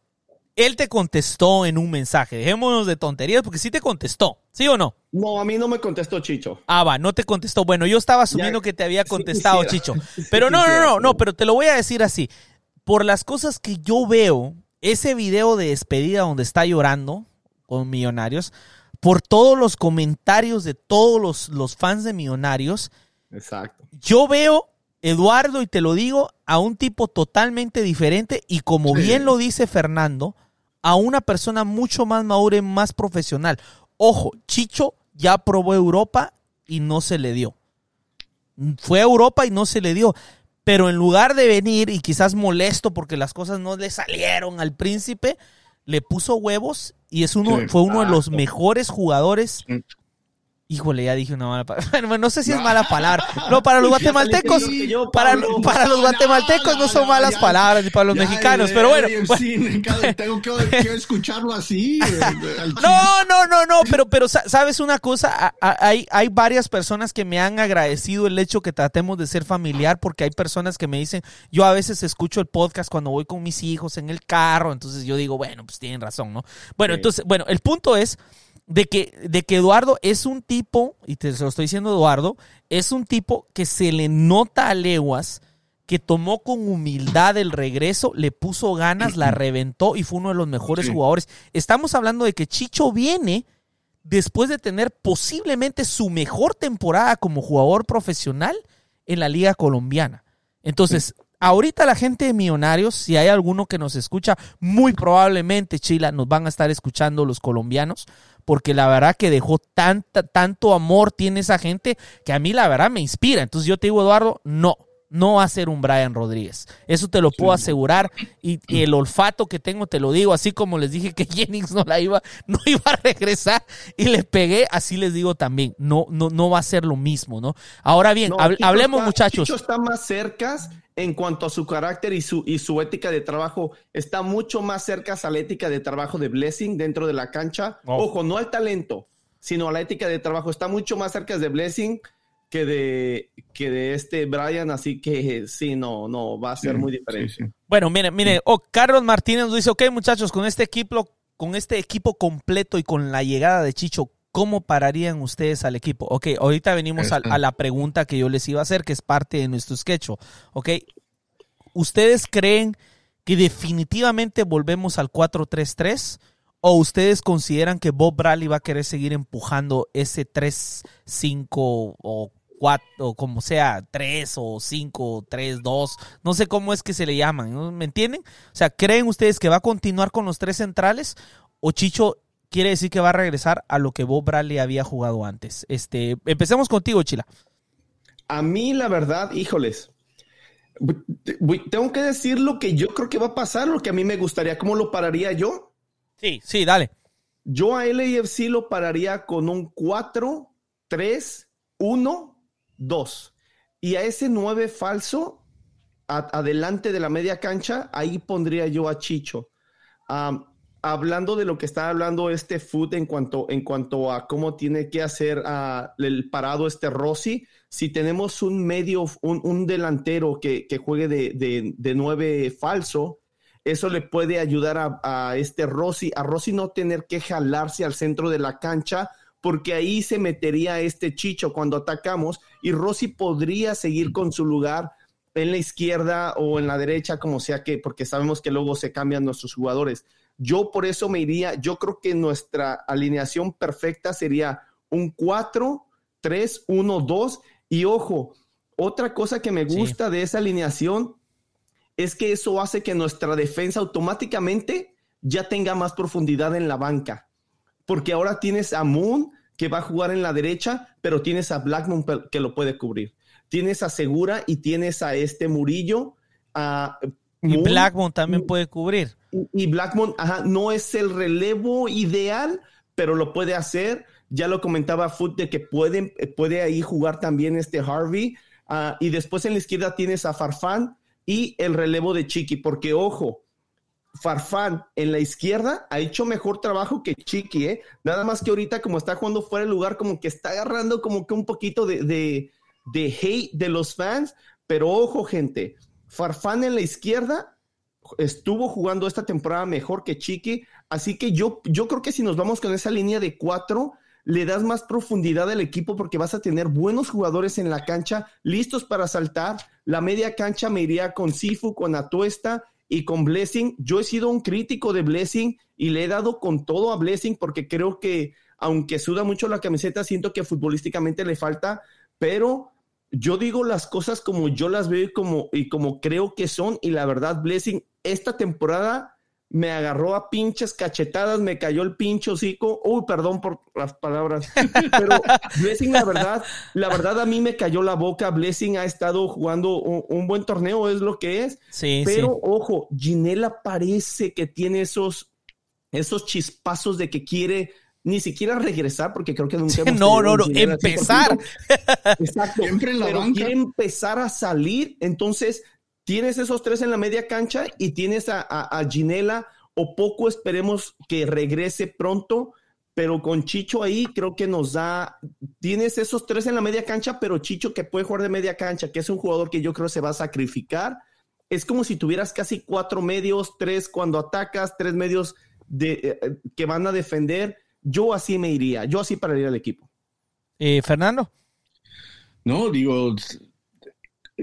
él te contestó en un mensaje. Dejémonos de tonterías porque sí te contestó, ¿sí o no? No, a mí no me contestó Chicho. Ah, va, no te contestó. Bueno, yo estaba asumiendo Ya, que te había contestado. Chicho. Pero no, no, no, no, pero te lo voy a decir así. Por las cosas que yo veo, ese video de despedida donde está llorando con Millonarios, por todos los comentarios de todos los, los fans de Millonarios, Exacto. yo veo Eduardo, y te lo digo, a un tipo totalmente diferente y como bien lo dice Fernando, a una persona mucho más madura y más profesional. Ojo, Chicho ya probó Europa y no se le dio. Fue a Europa y no se le dio. Pero en lugar de venir y quizás molesto porque las cosas no le salieron al príncipe, le puso huevos y es uno, fue uno de los mejores jugadores Híjole, ya dije una mala palabra. Bueno, no sé si es mala palabra. No, para los guatemaltecos, para, para los guatemaltecos no son malas palabras, ni para los mexicanos, pero bueno. Tengo que escucharlo así. No, no, no, no, pero, pero sabes una cosa, hay, hay varias personas que me han agradecido el hecho que tratemos de ser familiar, porque hay personas que me dicen, yo a veces escucho el podcast cuando voy con mis hijos en el carro, entonces yo digo, bueno, pues tienen razón, ¿no? Bueno, entonces, bueno, el punto es de que, de que Eduardo es un tipo, y te lo estoy diciendo Eduardo, es un tipo que se le nota a leguas, que tomó con humildad el regreso, le puso ganas, la reventó y fue uno de los mejores jugadores. Estamos hablando de que Chicho viene después de tener posiblemente su mejor temporada como jugador profesional en la liga colombiana. Entonces, ahorita la gente de Millonarios, si hay alguno que nos escucha, muy probablemente, Chila, nos van a estar escuchando los colombianos, porque la verdad que dejó tanta, tanto amor tiene esa gente que a mí la verdad me inspira. Entonces yo te digo, Eduardo, no, no va a ser un Brian Rodríguez. Eso te lo puedo asegurar. Y, el olfato que tengo, te lo digo, así como les dije que Jennings no la iba, no iba a regresar y le pegué, así les digo también. No, no, no va a ser lo mismo, ¿no? Ahora bien, hablemos, muchachos. Chicho está más cerca en cuanto a su carácter y su, y su ética de trabajo. Está mucho más cerca a la ética de trabajo de Blessing dentro de la cancha. Oh. Ojo, no al talento, sino a la ética de trabajo. Está mucho más cerca de Blessing que de, que de este Brian, así que sí, no, no, va a ser muy diferente. Bueno, mire, mire, oh, Carlos Martínez nos dice, ok muchachos, con este equipo, con este equipo completo y con la llegada de Chicho, ¿cómo pararían ustedes al equipo? Ok, ahorita venimos a, la pregunta que yo les iba a hacer, que es parte de nuestro sketch. Ok, ¿ustedes creen que definitivamente volvemos al 4-3-3? ¿O ustedes consideran que Bob Bradley va a querer seguir empujando ese 3-5 o 4, o como sea, 3 o 5, 3, 2, no sé cómo es que se le llaman, ¿me entienden? O sea, ¿creen ustedes que va a continuar con los tres centrales? ¿O Chicho quiere decir que va a regresar a lo que Bob Bradley había jugado antes. Este, empecemos contigo, Chila. A mí, la verdad, híjoles, tengo que decir lo que yo creo que va a pasar, lo que a mí me gustaría. ¿Cómo lo pararía yo? Sí, sí, dale. Yo a LAFC lo pararía con un 4, 3, 1, 2. Y a ese 9 falso, adelante de la media cancha, ahí pondría yo a Chicho hablando de lo que está hablando este foot en cuanto, en cuanto a cómo tiene que hacer el parado este Rossi, si tenemos un medio, un, delantero que, juegue de, nueve falso, eso le puede ayudar a, este Rossi, a Rossi no tener que jalarse al centro de la cancha, porque ahí se metería este Chicho cuando atacamos y Rossi podría seguir con su lugar en la izquierda o en la derecha, como sea que, porque sabemos que luego se cambian nuestros jugadores. Yo por eso me iría, yo creo que nuestra alineación perfecta sería un 4, 3, 1, 2. Y ojo, otra cosa que me gusta de esa alineación es que eso hace que nuestra defensa automáticamente ya tenga más profundidad en la banca. Porque ahora tienes a Moon que va a jugar en la derecha, pero tienes a Blackmon que lo puede cubrir. Tienes a Segura y tienes a este Murillo. A y Blackmon también puede cubrir y Blackmon no es el relevo ideal, pero lo puede hacer. Ya lo comentaba Foot de que puede, puede ahí jugar también este Harvey. Ah, y después en la izquierda tienes a Farfán y el relevo de Chiqui, porque ojo, Farfán en la izquierda ha hecho mejor trabajo que Chiqui, ¿eh? Nada más que ahorita como está jugando fuera del lugar, como que está agarrando como que un poquito de, de, de hate de los fans, pero ojo gente, Farfán en la izquierda estuvo jugando esta temporada mejor que Chiqui, así que yo, yo creo que si nos vamos con esa línea de cuatro, le das más profundidad al equipo porque vas a tener buenos jugadores en la cancha listos para saltar. La media cancha me iría con Sifu, con Atuesta y con Blessing. Yo he sido un crítico de Blessing y le he dado con todo a Blessing porque creo que, aunque suda mucho la camiseta, siento que futbolísticamente le falta, pero yo digo las cosas como yo las veo y como, y como creo que son. Y la verdad, Blessing, esta temporada me agarró a pinches cachetadas, me cayó el pinche hocico. Uy, perdón por las palabras. Pero Blessing, la verdad, la verdad a mí me cayó la boca. Blessing ha estado jugando un, buen torneo, es lo que es. Sí, Pero ojo, Ginela parece que tiene esos, esos chispazos de que quiere ni siquiera regresar, porque creo que nunca hemos No, no, no, empezar. Exacto. Siempre en la pero quiere empezar a salir. Entonces, tienes esos tres en la media cancha y tienes a, a, Ginela, o poco esperemos que regrese pronto. Pero con Chicho ahí creo que nos da, tienes esos tres en la media cancha, pero Chicho que puede jugar de media cancha, que es un jugador que yo creo se va a sacrificar. Es como si tuvieras casi cuatro medios, tres cuando atacas, tres medios de, eh, que van a defender yo así me iría, yo así pararía el equipo. Eh, Fernando. No, digo,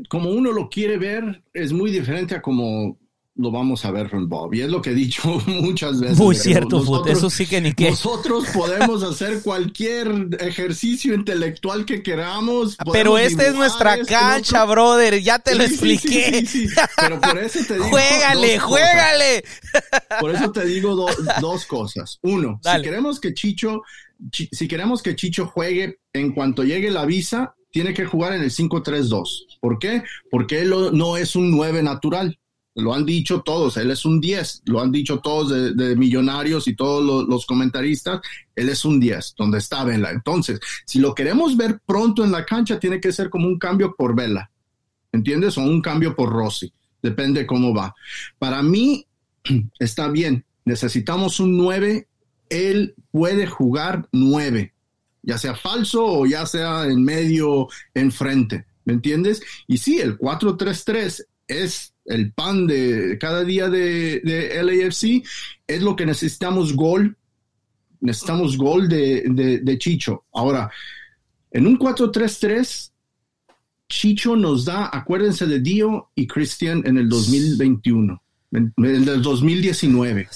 como uno lo quiere ver, es muy diferente a como lo vamos a ver con Bob. Y es lo que he dicho muchas veces. Muy cierto, eso sí que ni qué. Nosotros podemos hacer cualquier ejercicio intelectual que queramos. Pero esta es nuestra cancha, brother. Ya te lo expliqué. Pero por eso te digo. juégale, juégale. Por eso te digo dos cosas. Uno, si queremos que Chicho, si queremos que Chicho juegue en cuanto llegue la visa, tiene que jugar en el 5-3-2. ¿Por qué? Porque él no es un 9 natural. Lo han dicho todos, él es un 10, lo han dicho todos de, millonarios y todos los, comentaristas, él es un 10, donde está Vela. Entonces, si lo queremos ver pronto en la cancha, tiene que ser como un cambio por Vela, ¿entiendes? O un cambio por Rossi, depende cómo va. Para mí, está bien, necesitamos un 9, él puede jugar 9, ya sea falso o ya sea en medio, enfrente. ¿Me entiendes? Y sí, el 4-3-3 es el pan de cada día de, de LAFC, es lo que necesitamos gol. Necesitamos gol de, Chicho. Ahora, en un 4-3-3, Chicho nos da, acuérdense de Dio y Christian en el 2021 en el 2019,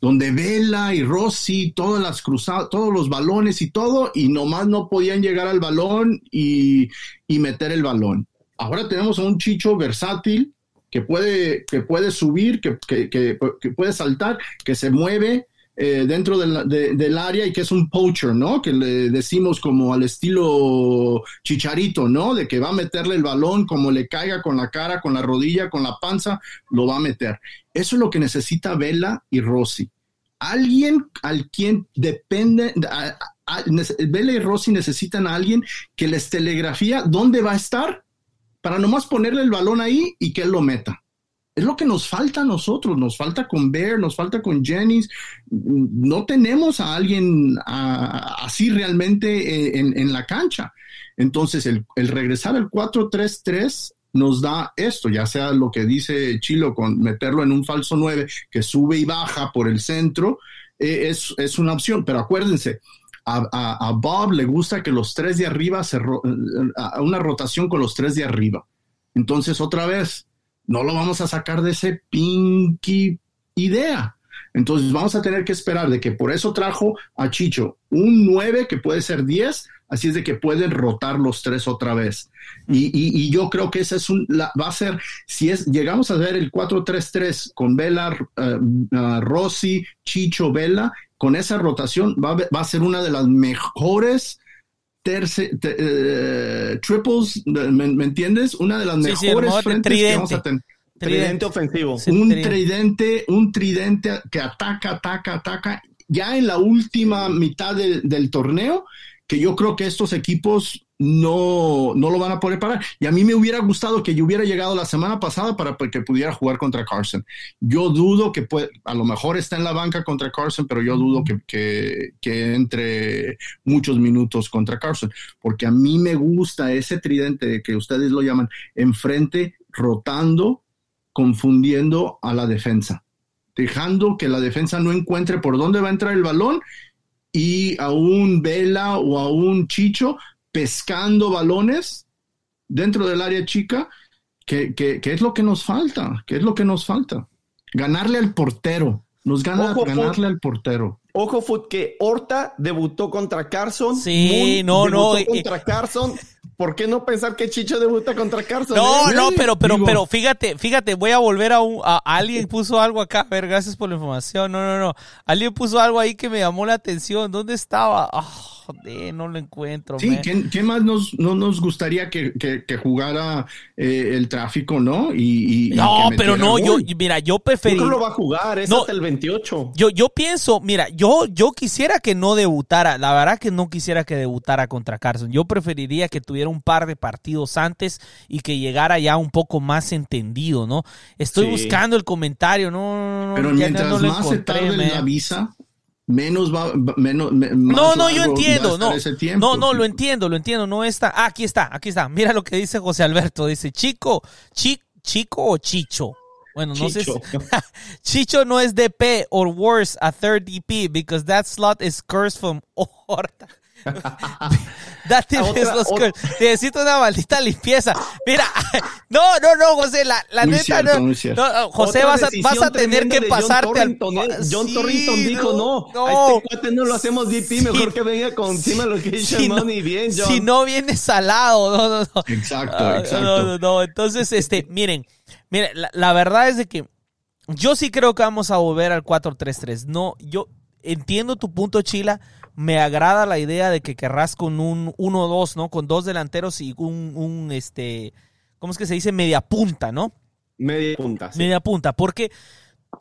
donde Vela y Rossi, todas las cruzadas, todos los balones y todo, y nomás no podían llegar al balón y, y meter el balón. Ahora tenemos a un Chicho versátil, que puede, que puede subir, que, que, que, puede saltar, que se mueve eh, dentro del área y que es un poacher, ¿no? Que le decimos como al estilo chicharito, ¿no? De que va a meterle el balón como le caiga con la cara, con la rodilla, con la panza, lo va a meter. Eso es lo que necesita Vela y Rossi. Alguien al quien depende, Vela y Rossi necesitan a alguien que les telegrafía dónde va a estar para nomás ponerle el balón ahí y que él lo meta. Es lo que nos falta a nosotros, nos falta con Bear, nos falta con Jennings. No tenemos a alguien así realmente eh, en, la cancha. Entonces, el, regresar al 4-3-3 nos da esto, ya sea lo que dice Chilo con meterlo en un falso 9 que sube y baja por el centro, eh, es, es, una opción. Pero acuérdense, a, Bob le gusta que los tres de arriba se a una rotación con los tres de arriba. Entonces, otra vez, no lo vamos a sacar de ese pinky idea. Entonces, vamos a tener que esperar de que por eso trajo a Chicho un 9 que puede ser 10, así es de que pueden rotar los tres otra vez. Y, yo creo que esa es un, va a ser, si es, llegamos a ver el 4-3-3 con Vela, eh, Rossi, Chicho, Vela, con esa rotación va, a ser una de las mejores eh, triples, ¿me, entiendes? Una de las mejores frentes que vamos a tener. Tridente ofensivo. un tridente, un tridente que ataca, ataca, ataca. Ya en la última mitad del torneo, que yo creo que estos equipos no, no lo van a poder parar. Y a mí me hubiera gustado que yo hubiera llegado la semana pasada para que pudiera jugar contra Carson. Yo dudo que puede, a lo mejor está en la banca contra Carson, pero yo dudo que, que, entre muchos minutos contra Carson, porque a mí me gusta ese tridente que ustedes lo llaman enfrente, rotando, confundiendo a la defensa, dejando que la defensa no encuentre por dónde va a entrar el balón y a un Vela o a un Chicho pescando balones dentro del área chica, que, es lo que nos falta, que es lo que nos falta. Ganarle al portero, nos gana ganarle al portero. Ojo, Foot, que Horta debutó contra Carson. Sí, no, no. Contra Carson ¿por qué no pensar que Chicho debuta contra Carson? No, eh? no, pero, pero, Digo- pero, fíjate, fíjate, voy a volver a un, a alguien puso algo acá, a ver, gracias por la información, no, no, no, alguien puso algo ahí que me llamó la atención, ¿dónde estaba? Ah, joder, no lo encuentro, Sí. ¿qué, qué más nos, no nos gustaría que, que- que jugara eh, el tráfico, no? Y, y- y No, que pero no, yo, mira, yo ¿Por preferí, qué no lo va a jugar? Es No. hasta el 28. yo, yo pienso, mira, yo, yo quisiera que no debutara, la verdad que no quisiera que debutara contra Carson, yo preferiría que tuviera un par de partidos antes y que llegara ya un poco más entendido, ¿no? Estoy Sí. buscando el comentario, no, no, no, Pero mientras no más se tarde man. la visa, menos va, menos, me- No, no, yo entiendo, no. No, no, lo entiendo, lo entiendo, no está. Ah, aquí está, aquí está. Mira lo que dice José Alberto, dice, "Chico, chi- chico o chicho." Bueno, no sé. Chicho. Si, Chicho no es DP or worse a third DP because that slot is cursed from Horta. That team Otra-. Necesito una maldita limpieza. Mira, no, no, no, José, la, la Muy neta cierto, no. no, no, José, vas a, vas a tener que John pasarte al. Torrington, ¿eh? John Sí, Torrington dijo, no, no. a este cuate no lo hacemos DP, mejor Sí. que venga con encima location Si no- money. Bien, John. Si no viene salado, no, no, no. Exacto, Ah, exacto. No, no, no. Entonces, este, miren, miren, la, la verdad es de que yo sí creo que vamos a volver al 4-3-3. No, yo entiendo tu punto, Chila. Me agrada la idea de que querrás con un 1-2, ¿no? Con dos delanteros y un, un, este, ¿cómo es que se dice? Media punta, ¿no? Media punta. sí. Media punta, porque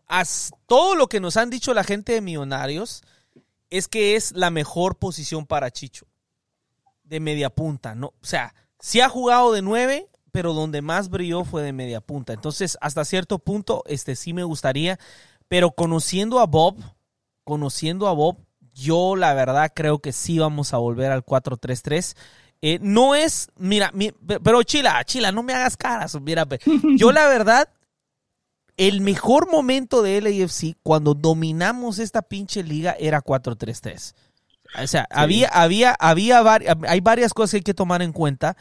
as- todo lo que nos han dicho la gente de Millonarios es que es la mejor posición para Chicho. De media punta, ¿no? O sea, sí ha jugado de nueve, pero donde más brilló fue de media punta. Entonces, hasta cierto punto, este sí me gustaría, pero conociendo a Bob, conociendo a Bob, yo la verdad creo que sí vamos a volver al 4-3-3. Eh, no es, mira, mi- pero Chila, Chila, no me hagas caras, mira, yo la verdad, el mejor momento de LAFC cuando dominamos esta pinche liga era 4-3-3. O sea, había, había, había, hay varias cosas que hay que tomar en cuenta.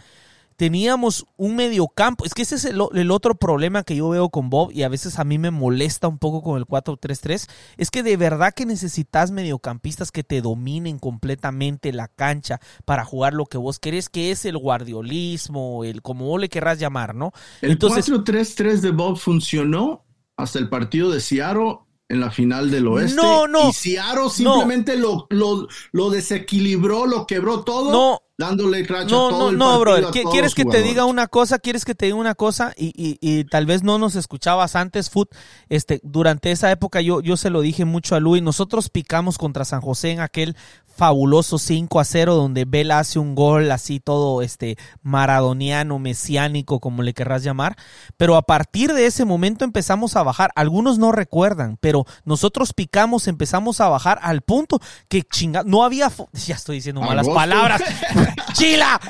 Teníamos un mediocampo. Es que ese es el, el otro problema que yo veo con Bob y a veces a mí me molesta un poco con el 4-3-3. Es que de verdad que necesitas mediocampistas que te dominen completamente la cancha para jugar lo que vos querés, que es el guardiolismo, el como vos le querrás llamar, ¿no? El Entonces- 4-3-3 de Bob funcionó hasta el partido de Seattle en la final del oeste. No, no. Y Seattle simplemente lo, lo, lo desequilibró, lo quebró todo, No. Dándole cracha No, todo no, el no, partido brother. a ¿Qui- todos ¿Quieres que te diga una cosa? ¿Quieres que te diga una cosa? Y, y, y tal vez no nos escuchabas antes, Foot. Este, durante esa época yo, yo se lo dije mucho a Luis. Nosotros picamos contra San José en aquel fabuloso 5 a 0 donde Vela hace un gol así todo este maradoniano, mesiánico, como le querrás llamar. Pero a partir de ese momento empezamos a bajar. Algunos no recuerdan, pero nosotros picamos, empezamos a bajar al punto que chinga, no había, ya estoy diciendo malas Agosto. palabras. Chila,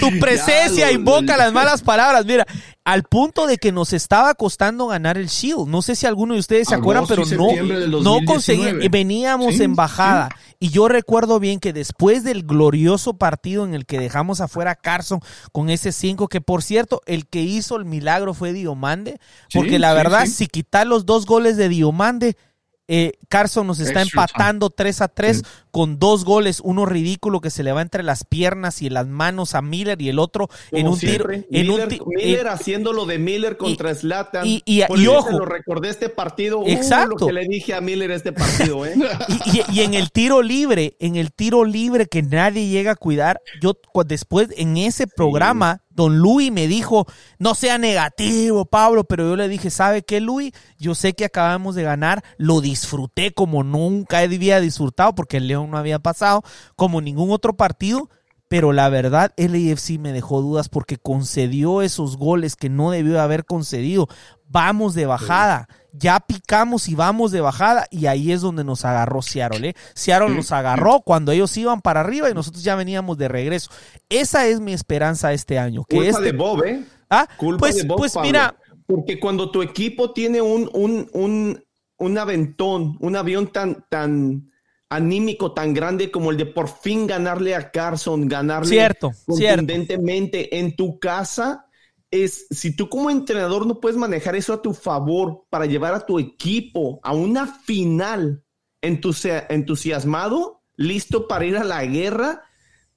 tu Ya, presencia lo- invoca las malas palabras. Mira, al punto de que nos estaba costando ganar el Shield. No sé si alguno de ustedes se acuerdan, pero no, no 2019. conseguíamos. Veníamos Sí, en bajada. Y yo recuerdo bien que después del glorioso partido en el que dejamos afuera a Carson con ese 5, que por cierto, el que hizo el milagro fue Diomande. Porque Sí, la verdad, si quitar los dos goles de Diomande. Eh, Carson nos está empatando 3 a 3 Sí. con dos goles, uno ridículo que se le va entre las piernas y las manos a Miller y el otro en un tiro. siempre, En un Miller, ti- Miller en- haciendo lo de Miller contra Zlatan. y- y- ojo. se lo recordé este partido. Uh, Exacto. lo que le dije a Miller este partido, ¿eh? y, y- y en el tiro libre, en el tiro libre que nadie llega a cuidar, yo después en ese programa, don Luis me dijo, no sea negativo, Pablo, pero yo le dije, ¿sabe qué, Luis? Yo sé que acabamos de ganar, lo disfruté como nunca había disfrutado, porque el León no había pasado, como ningún otro partido, pero la verdad, el AFC me dejó dudas porque concedió esos goles que no debió haber concedido. Vamos de bajada, ya picamos y vamos de bajada, y ahí es donde nos agarró Seattle. ¿eh? Seattle nos agarró cuando ellos iban para arriba y nosotros ya veníamos de regreso. Esa es mi esperanza este año. Que Culpa este, de Bob, ¿eh? Ah, Culpa pues, de Bob, pues Pablo. mira, Porque cuando tu equipo tiene un, un, un, un aventón, un avión tan, tan anímico, tan grande como el de por fin ganarle a Carson, ganarle Cierto, cierto. contundentemente en tu casa, es si tú como entrenador no puedes manejar eso a tu favor para llevar a tu equipo a una final entusia- entusiasmado, listo para ir a la guerra,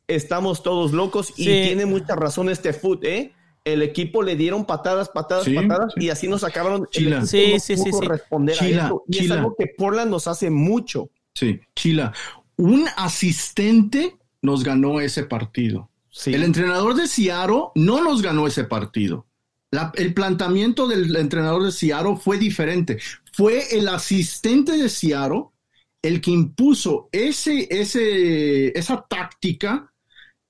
estamos todos locos y tiene mucha razón este foot, ¿eh? El equipo le dieron patadas, patadas, Sí, patadas sí. y así nos acabaron. Chila. Sí, no sí, sí, pudo sí. responder a Chila, esto. Y Chila. es algo que Portland nos hace mucho. Sí, Chila. Un asistente nos ganó ese partido. Sí. El entrenador de Seattle no nos ganó ese partido. La- el planteamiento del entrenador de Seattle fue diferente. Fue el asistente de Seattle el que impuso ese, ese, esa táctica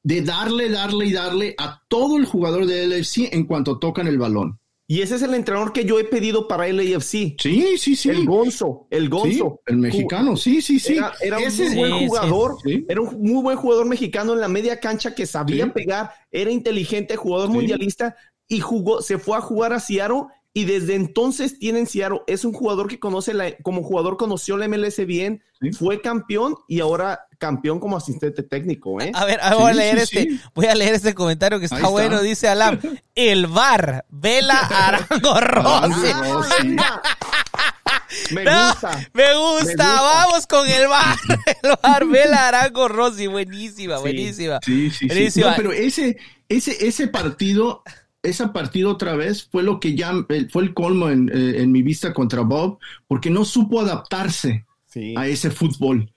de darle, darle y darle a todo el jugador de LFC en cuanto tocan el balón. Y ese es el entrenador que yo he pedido para el AFC. Sí, sí, sí. El Gonzo, el Sí, Gonzo. el mexicano, sí, sí, sí. Era, era un muy buen jugador, Sí. era un muy buen jugador mexicano en la media cancha que sabía Sí. pegar, era inteligente, jugador mundialista y jugó, se fue a jugar a Seattle y desde entonces tiene en Seattle, es un jugador que conoce la, como jugador conoció la MLS bien, fue campeón y ahora campeón como asistente técnico, ¿eh? A ver, a ver, voy a Sí, leer sí, este, sí. voy a leer este comentario que está, bueno, dice Alam, el bar, Vela Arango Rossi. Ah, Rossi. Me No, gusta. me gusta, Me gusta. vamos con el bar, el bar, Vela Arango Rossi, buenísima, Sí. buenísima. Sí, sí, sí. Buenísima. No, pero ese, ese, ese partido, ese partido otra vez fue lo que ya eh, fue el colmo en, eh, en mi vista contra Bob, porque no supo adaptarse A ese fútbol.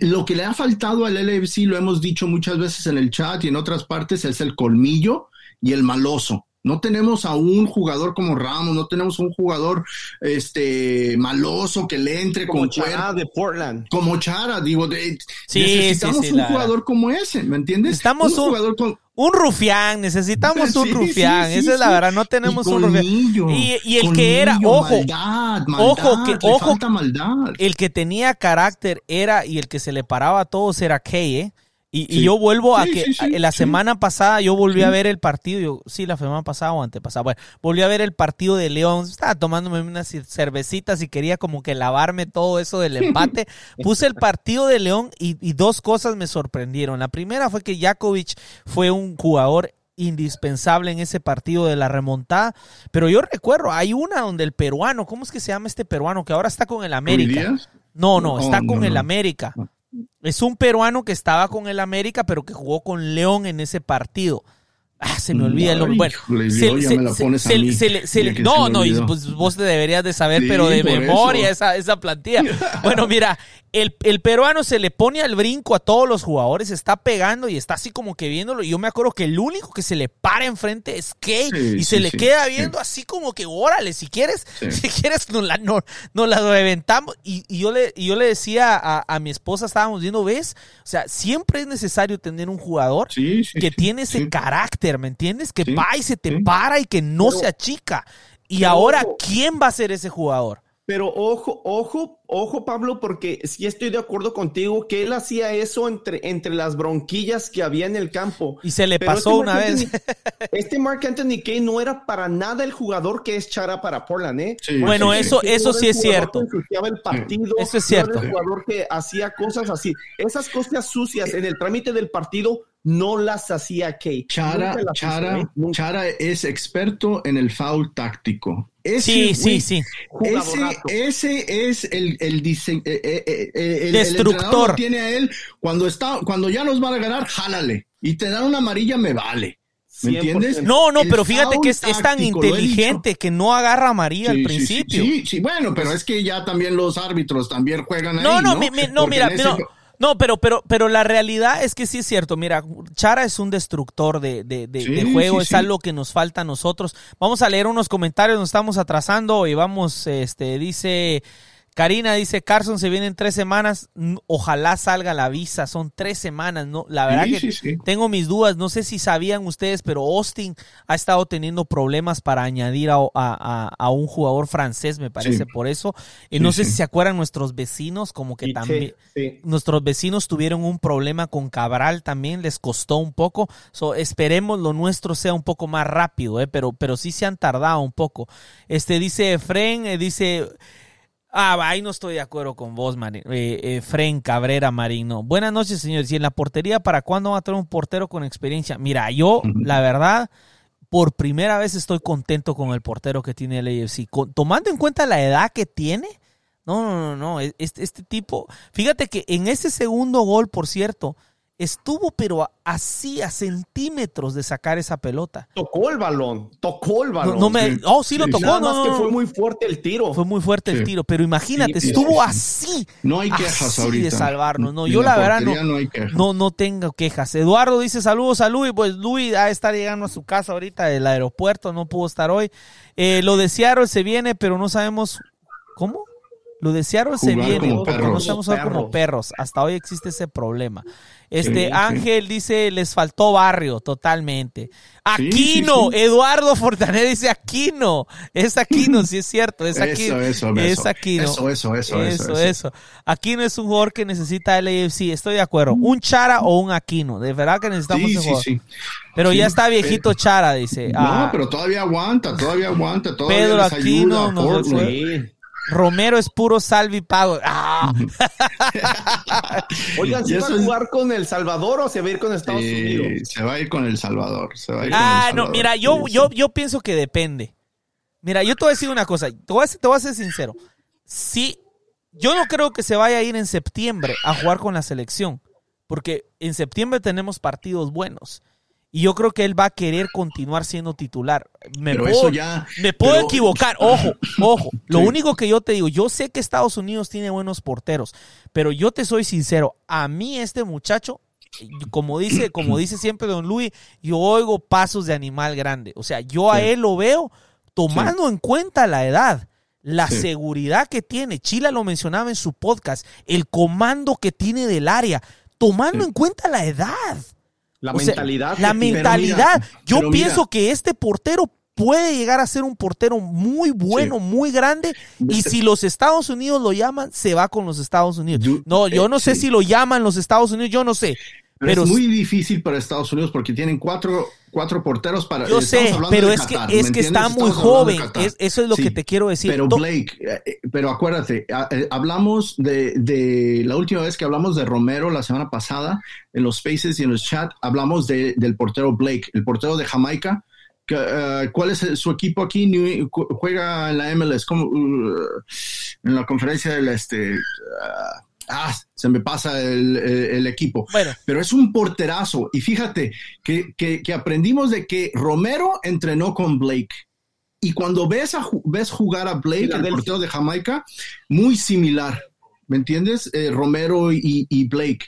Lo que le ha faltado al LFC, lo hemos dicho muchas veces en el chat y en otras partes, es el colmillo y el maloso. No tenemos a un jugador como Ramos, no tenemos un jugador este maloso que le entre Como con cuerpo, de Portland. como Chara, digo, de- Sí, necesitamos sí, sí, un la- jugador como ese, ¿me entiendes? Necesitamos un- jugador con Un rufián, necesitamos un rufián, sí, sí, esa es la sí. verdad, no tenemos Y un rufián. Y, y el que era, ojo, maldad, ojo, maldad, que- le ojo. falta maldad. el que tenía carácter era y el que se le paraba a todos era Kay, ¿eh? Y, y yo vuelvo a Sí, que sí, la semana pasada yo volví a ver el partido, yo, sí, la semana pasada o antepasada, bueno, volví a ver el partido de León, estaba tomándome unas cervecitas y quería como que lavarme todo eso del empate. Puse el partido de León y, y dos cosas me sorprendieron. La primera fue que Jakovic fue un jugador indispensable en ese partido de la remontada, pero yo recuerdo, hay una donde el peruano, ¿cómo es que se llama este peruano que ahora está con el América? No, no, está con el. América. No. Es un peruano que estaba con el América, pero que jugó con León en ese partido. Ah, se me olvida el nombre. Bueno, se- no, no, pues vos te deberías de saber, Sí, pero de memoria esa, esa plantilla. Bueno, mira, el, el peruano se le pone al brinco a todos los jugadores, está pegando y está así como que viéndolo. Y yo me acuerdo que el único que se le para enfrente es Sí, y se sí, le sí, queda viendo así como que, órale, si quieres, si quieres, nos la, no, nos la reventamos. Y, y yo le, y yo le decía a, a mi esposa, estábamos viendo, ¿ves? O sea, siempre es necesario tener un jugador que tiene ese carácter, ¿me entiendes? Que va y se te para y que no Pero- se achica. Y ahora. ¿quién va a ser ese jugador? Pero ojo, ojo, ojo, Pablo, porque sí estoy de acuerdo contigo que él hacía eso entre, entre las bronquillas que había en el campo. Y se le Pero pasó este una vez. Anthony- este Mark Anthony Kay no era para nada el jugador que es Chara para Portland, ¿eh? Sí, Bueno, sí, sí. eso, eso sí es cierto. el partido, Eso es no era cierto. el jugador que hacía cosas así. Esas cosas sucias en el trámite del partido no las hacía Kay. Chara, las Chara, hizo, ¿eh? Chara es experto en el foul táctico. Ese, Sí, sí, sí. Ese, ese es el, el, dise- eh, eh, el- el Destructor. entrenador lo tiene a él cuando está, cuando ya nos van a ganar, jálale. Y te dan una amarilla, me vale. ¿Me 100%. entiendes? No, no, El pero fíjate que es, es tan inteligente que no agarra a María al Sí, principio. Sí, sí, sí, bueno, pero es que ya también los árbitros también juegan No, ahí, no, ¿no? mi- mi- no, mira, ese- no, no, pero, pero, pero la realidad es que sí es cierto. Mira, Chara es un destructor de, de, de- Sí, de juego, sí, es sí. algo que nos falta a nosotros. Vamos a leer unos comentarios, nos estamos atrasando y vamos, este, dice. Karina dice, Carson se viene en tres semanas, ojalá salga la visa, son tres semanas, ¿no? La verdad Sí, que sí, sí. tengo mis dudas, no sé si sabían ustedes, pero Austin ha estado teniendo problemas para añadir a, a- a- a un jugador francés, me parece, por eso. Y no sé si se acuerdan nuestros vecinos, como que también nuestros vecinos tuvieron un problema con Cabral también, les costó un poco. So, esperemos lo nuestro sea un poco más rápido, eh, pero, pero sí se han tardado un poco. Este dice Efren, eh, dice. Ah, ahí no estoy de acuerdo con vos, Marín. Eh, eh, Fren Cabrera Marino. Buenas noches, señores. Y en la portería, ¿para cuándo va a tener un portero con experiencia? Mira, yo, la verdad, por primera vez estoy contento con el portero que tiene el AFC. Con- tomando en cuenta la edad que tiene, no, no, no, no. Este, este tipo, fíjate que en ese segundo gol, por cierto, estuvo pero así a centímetros de sacar esa pelota. Tocó el balón, tocó el balón. No, me, oh, sí, lo tocó. no, que fue muy fuerte el tiro. Fue muy fuerte el tiro, pero imagínate, estuvo así. No hay quejas ahorita. de salvarnos. No, yo la verdad no, no, tengo quejas. Eduardo dice saludos a Luis, pues Luis a estar llegando a su casa ahorita del aeropuerto, no pudo estar hoy. Eh, lo de Seattle se viene, pero no sabemos cómo. Lo de Seattle se viene, porque no estamos jugando como perros. Hasta hoy existe ese problema. Este Ángel dice, les faltó barrio, totalmente. Aquino, Eduardo Fortané dice Aquino. Es Aquino, sí es cierto, es Aquino. Eso, eso, es Aquino. Eso, eso, eso, eso, eso. Aquino es un jugador que necesita el AFC, estoy de acuerdo. Un Chara o un Aquino, de verdad que necesitamos ese jugador. Pero ya está viejito Chara, dice. No, ah. pero todavía aguanta, todavía aguanta, todavía Pedro Aquino, Romero es puro salvi pago. ¡Ah! Oigan, ¿se va a jugar con El Salvador o se va a ir con Estados Unidos? Se va a ir con El Salvador. ah, no, mira, yo, yo, yo pienso que depende. Mira, yo te voy a decir una cosa, te voy a, te voy a ser sincero. Sí, yo no creo que se vaya a ir en septiembre a jugar con la selección, porque en septiembre tenemos partidos buenos. Y yo creo que él va a querer continuar siendo titular. Me puedo, ya, me puedo equivocar. Ojo, ojo. Lo único que yo te digo, yo sé que Estados Unidos tiene buenos porteros, pero yo te soy sincero. A mí este muchacho, como dice, como dice siempre Don Luis, yo oigo pasos de animal grande. O sea, yo a él lo veo tomando en cuenta la edad. La seguridad que tiene, Chila lo mencionaba en su podcast, el comando que tiene del área, tomando en cuenta la edad. La mentalidad. la mentalidad. Yo pienso que este portero puede llegar a ser un portero muy bueno, muy grande. Y si los Estados Unidos lo llaman, se va con los Estados Unidos. no, yo no sé si lo llaman los Estados Unidos, yo no sé. Pero, es muy difícil para Estados Unidos porque tienen cuatro, cuatro porteros para. Yo sé, pero es que, es que está muy joven. eso es lo que te quiero decir. Pero Blake, eh, eh, pero acuérdate, eh, hablamos de, de, la última vez que hablamos de Romero la semana pasada en los Spaces y en los chat, hablamos de, del portero Blake, el portero de Jamaica. ¿Cuál es su equipo aquí? juega en la MLS, como uh, en la conferencia del este. Uh, ah, se me pasa el, equipo. Pero es un porterazo. Y fíjate que, que, aprendimos de que Romero entrenó con Blake. Y cuando ves, a, ves jugar a Blake, el portero de Jamaica, muy similar. ¿Me entiendes? Eh, Romero y, Blake.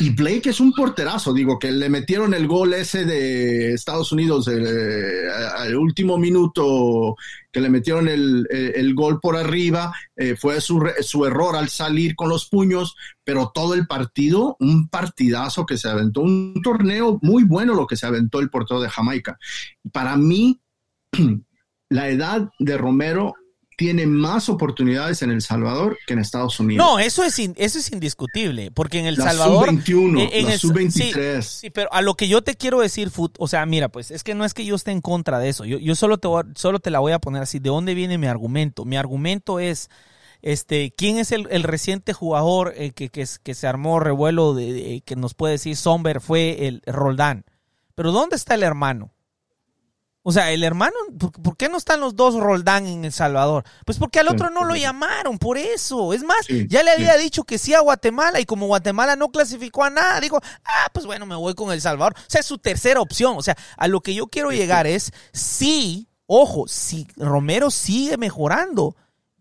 Y Blake es un porterazo, digo, que le metieron el gol ese de Estados Unidos eh, al último minuto, que le metieron el, gol por arriba, eh, fue su, su, error al salir con los puños, pero todo el partido, un partidazo que se aventó, un torneo muy bueno lo que se aventó el portero de Jamaica. Para mí, la edad de Romero tiene más oportunidades en El Salvador que en Estados Unidos. No, eso es, eso es indiscutible, porque en El Salvador... Sub-21, en, sub-23. Sí, pero a lo que yo te quiero decir, o sea, mira, pues es que no es que yo esté en contra de eso, yo, yo solo, te solo te la voy a poner así, ¿de dónde viene mi argumento? Mi argumento es... Este, ¿quién es el, reciente jugador eh, que, que, se armó revuelo de, que nos puede decir Somber fue el Roldán? Pero ¿dónde está el hermano? O sea, el hermano, ¿por, qué no están los dos Roldán en El Salvador? Pues porque al otro no lo llamaron, por eso. Es más, ya le había dicho que sí a Guatemala y como Guatemala no clasificó a nada, dijo, ah, pues bueno, me voy con El Salvador. O sea, es su tercera opción. O sea, a lo que yo quiero llegar es, sí, ojo, si Romero sigue mejorando,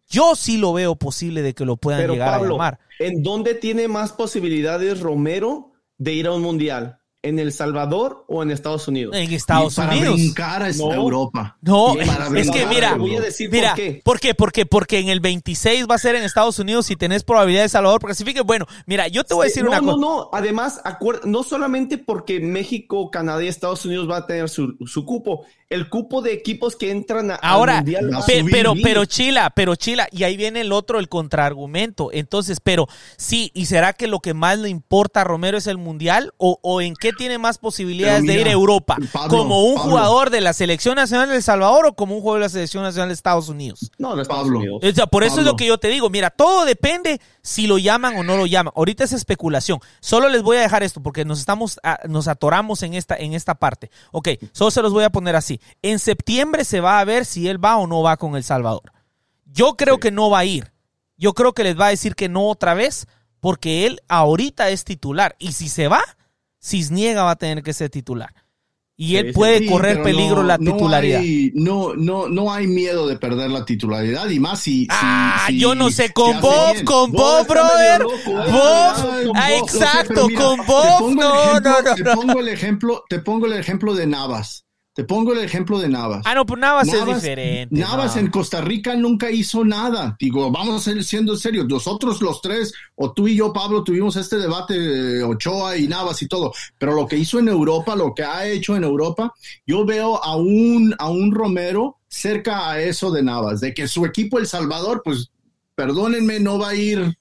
yo sí lo veo posible de que lo puedan llegar a llamar. ¿En dónde tiene más posibilidades Romero de ir a un mundial? En El Salvador o en Estados Unidos? En Estados para Unidos. Brincar a Europa. No, es que mira, voy a decir mira, por qué. ¿por qué? Porque, porque en el 26 va a ser en Estados Unidos si tenés probabilidad de Salvador clasifique. Bueno, mira, yo te voy a decir una cosa. No, no, además, no solamente porque México, Canadá y Estados Unidos va a tener su, su cupo, el cupo de equipos que entran a, Ahora, mundial pero, pero Chila, pero Chila, y ahí viene el otro, el contraargumento. Entonces, pero sí, ¿y será que lo que más le importa a Romero es el mundial? ¿O, o en qué tiene más posibilidades de ir a Europa? ¿Como un jugador de la Selección Nacional de El Salvador o como un jugador de la Selección Nacional de Estados Unidos? No, de Estados Unidos. O sea, por eso es lo que yo te digo. Mira, todo depende si lo llaman o no lo llaman. Ahorita es especulación. Solo les voy a dejar esto porque nos estamos, nos atoramos en esta, en esta parte. Ok, solo se los voy a poner así. En septiembre se va a ver si él va o no va con El Salvador. Yo creo que no va a ir. Yo creo que les va a decir que no otra vez porque él ahorita es titular. Y si se va, Cisniega va a tener que ser titular. Y él puede correr peligro la titularidad. No, no, no, hay miedo de perder la titularidad y más si. Ah, yo no sé, con Bob, con Bob, brother. Bob, ah, exacto, con Bob. No, no, no. Te pongo el ejemplo, te pongo el ejemplo de Navas. Te pongo el ejemplo de Navas. Ah, no, pues Navas, es diferente. Navas en Costa Rica nunca hizo nada. Digo, vamos a ser siendo serios. Nosotros los tres, o tú y yo, Pablo, tuvimos este debate, Ochoa y Navas y todo. Pero lo que hizo en Europa, lo que ha hecho en Europa, yo veo a un, a un Romero cerca a eso de Navas, de que su equipo El Salvador, pues, perdónenme, no va a ir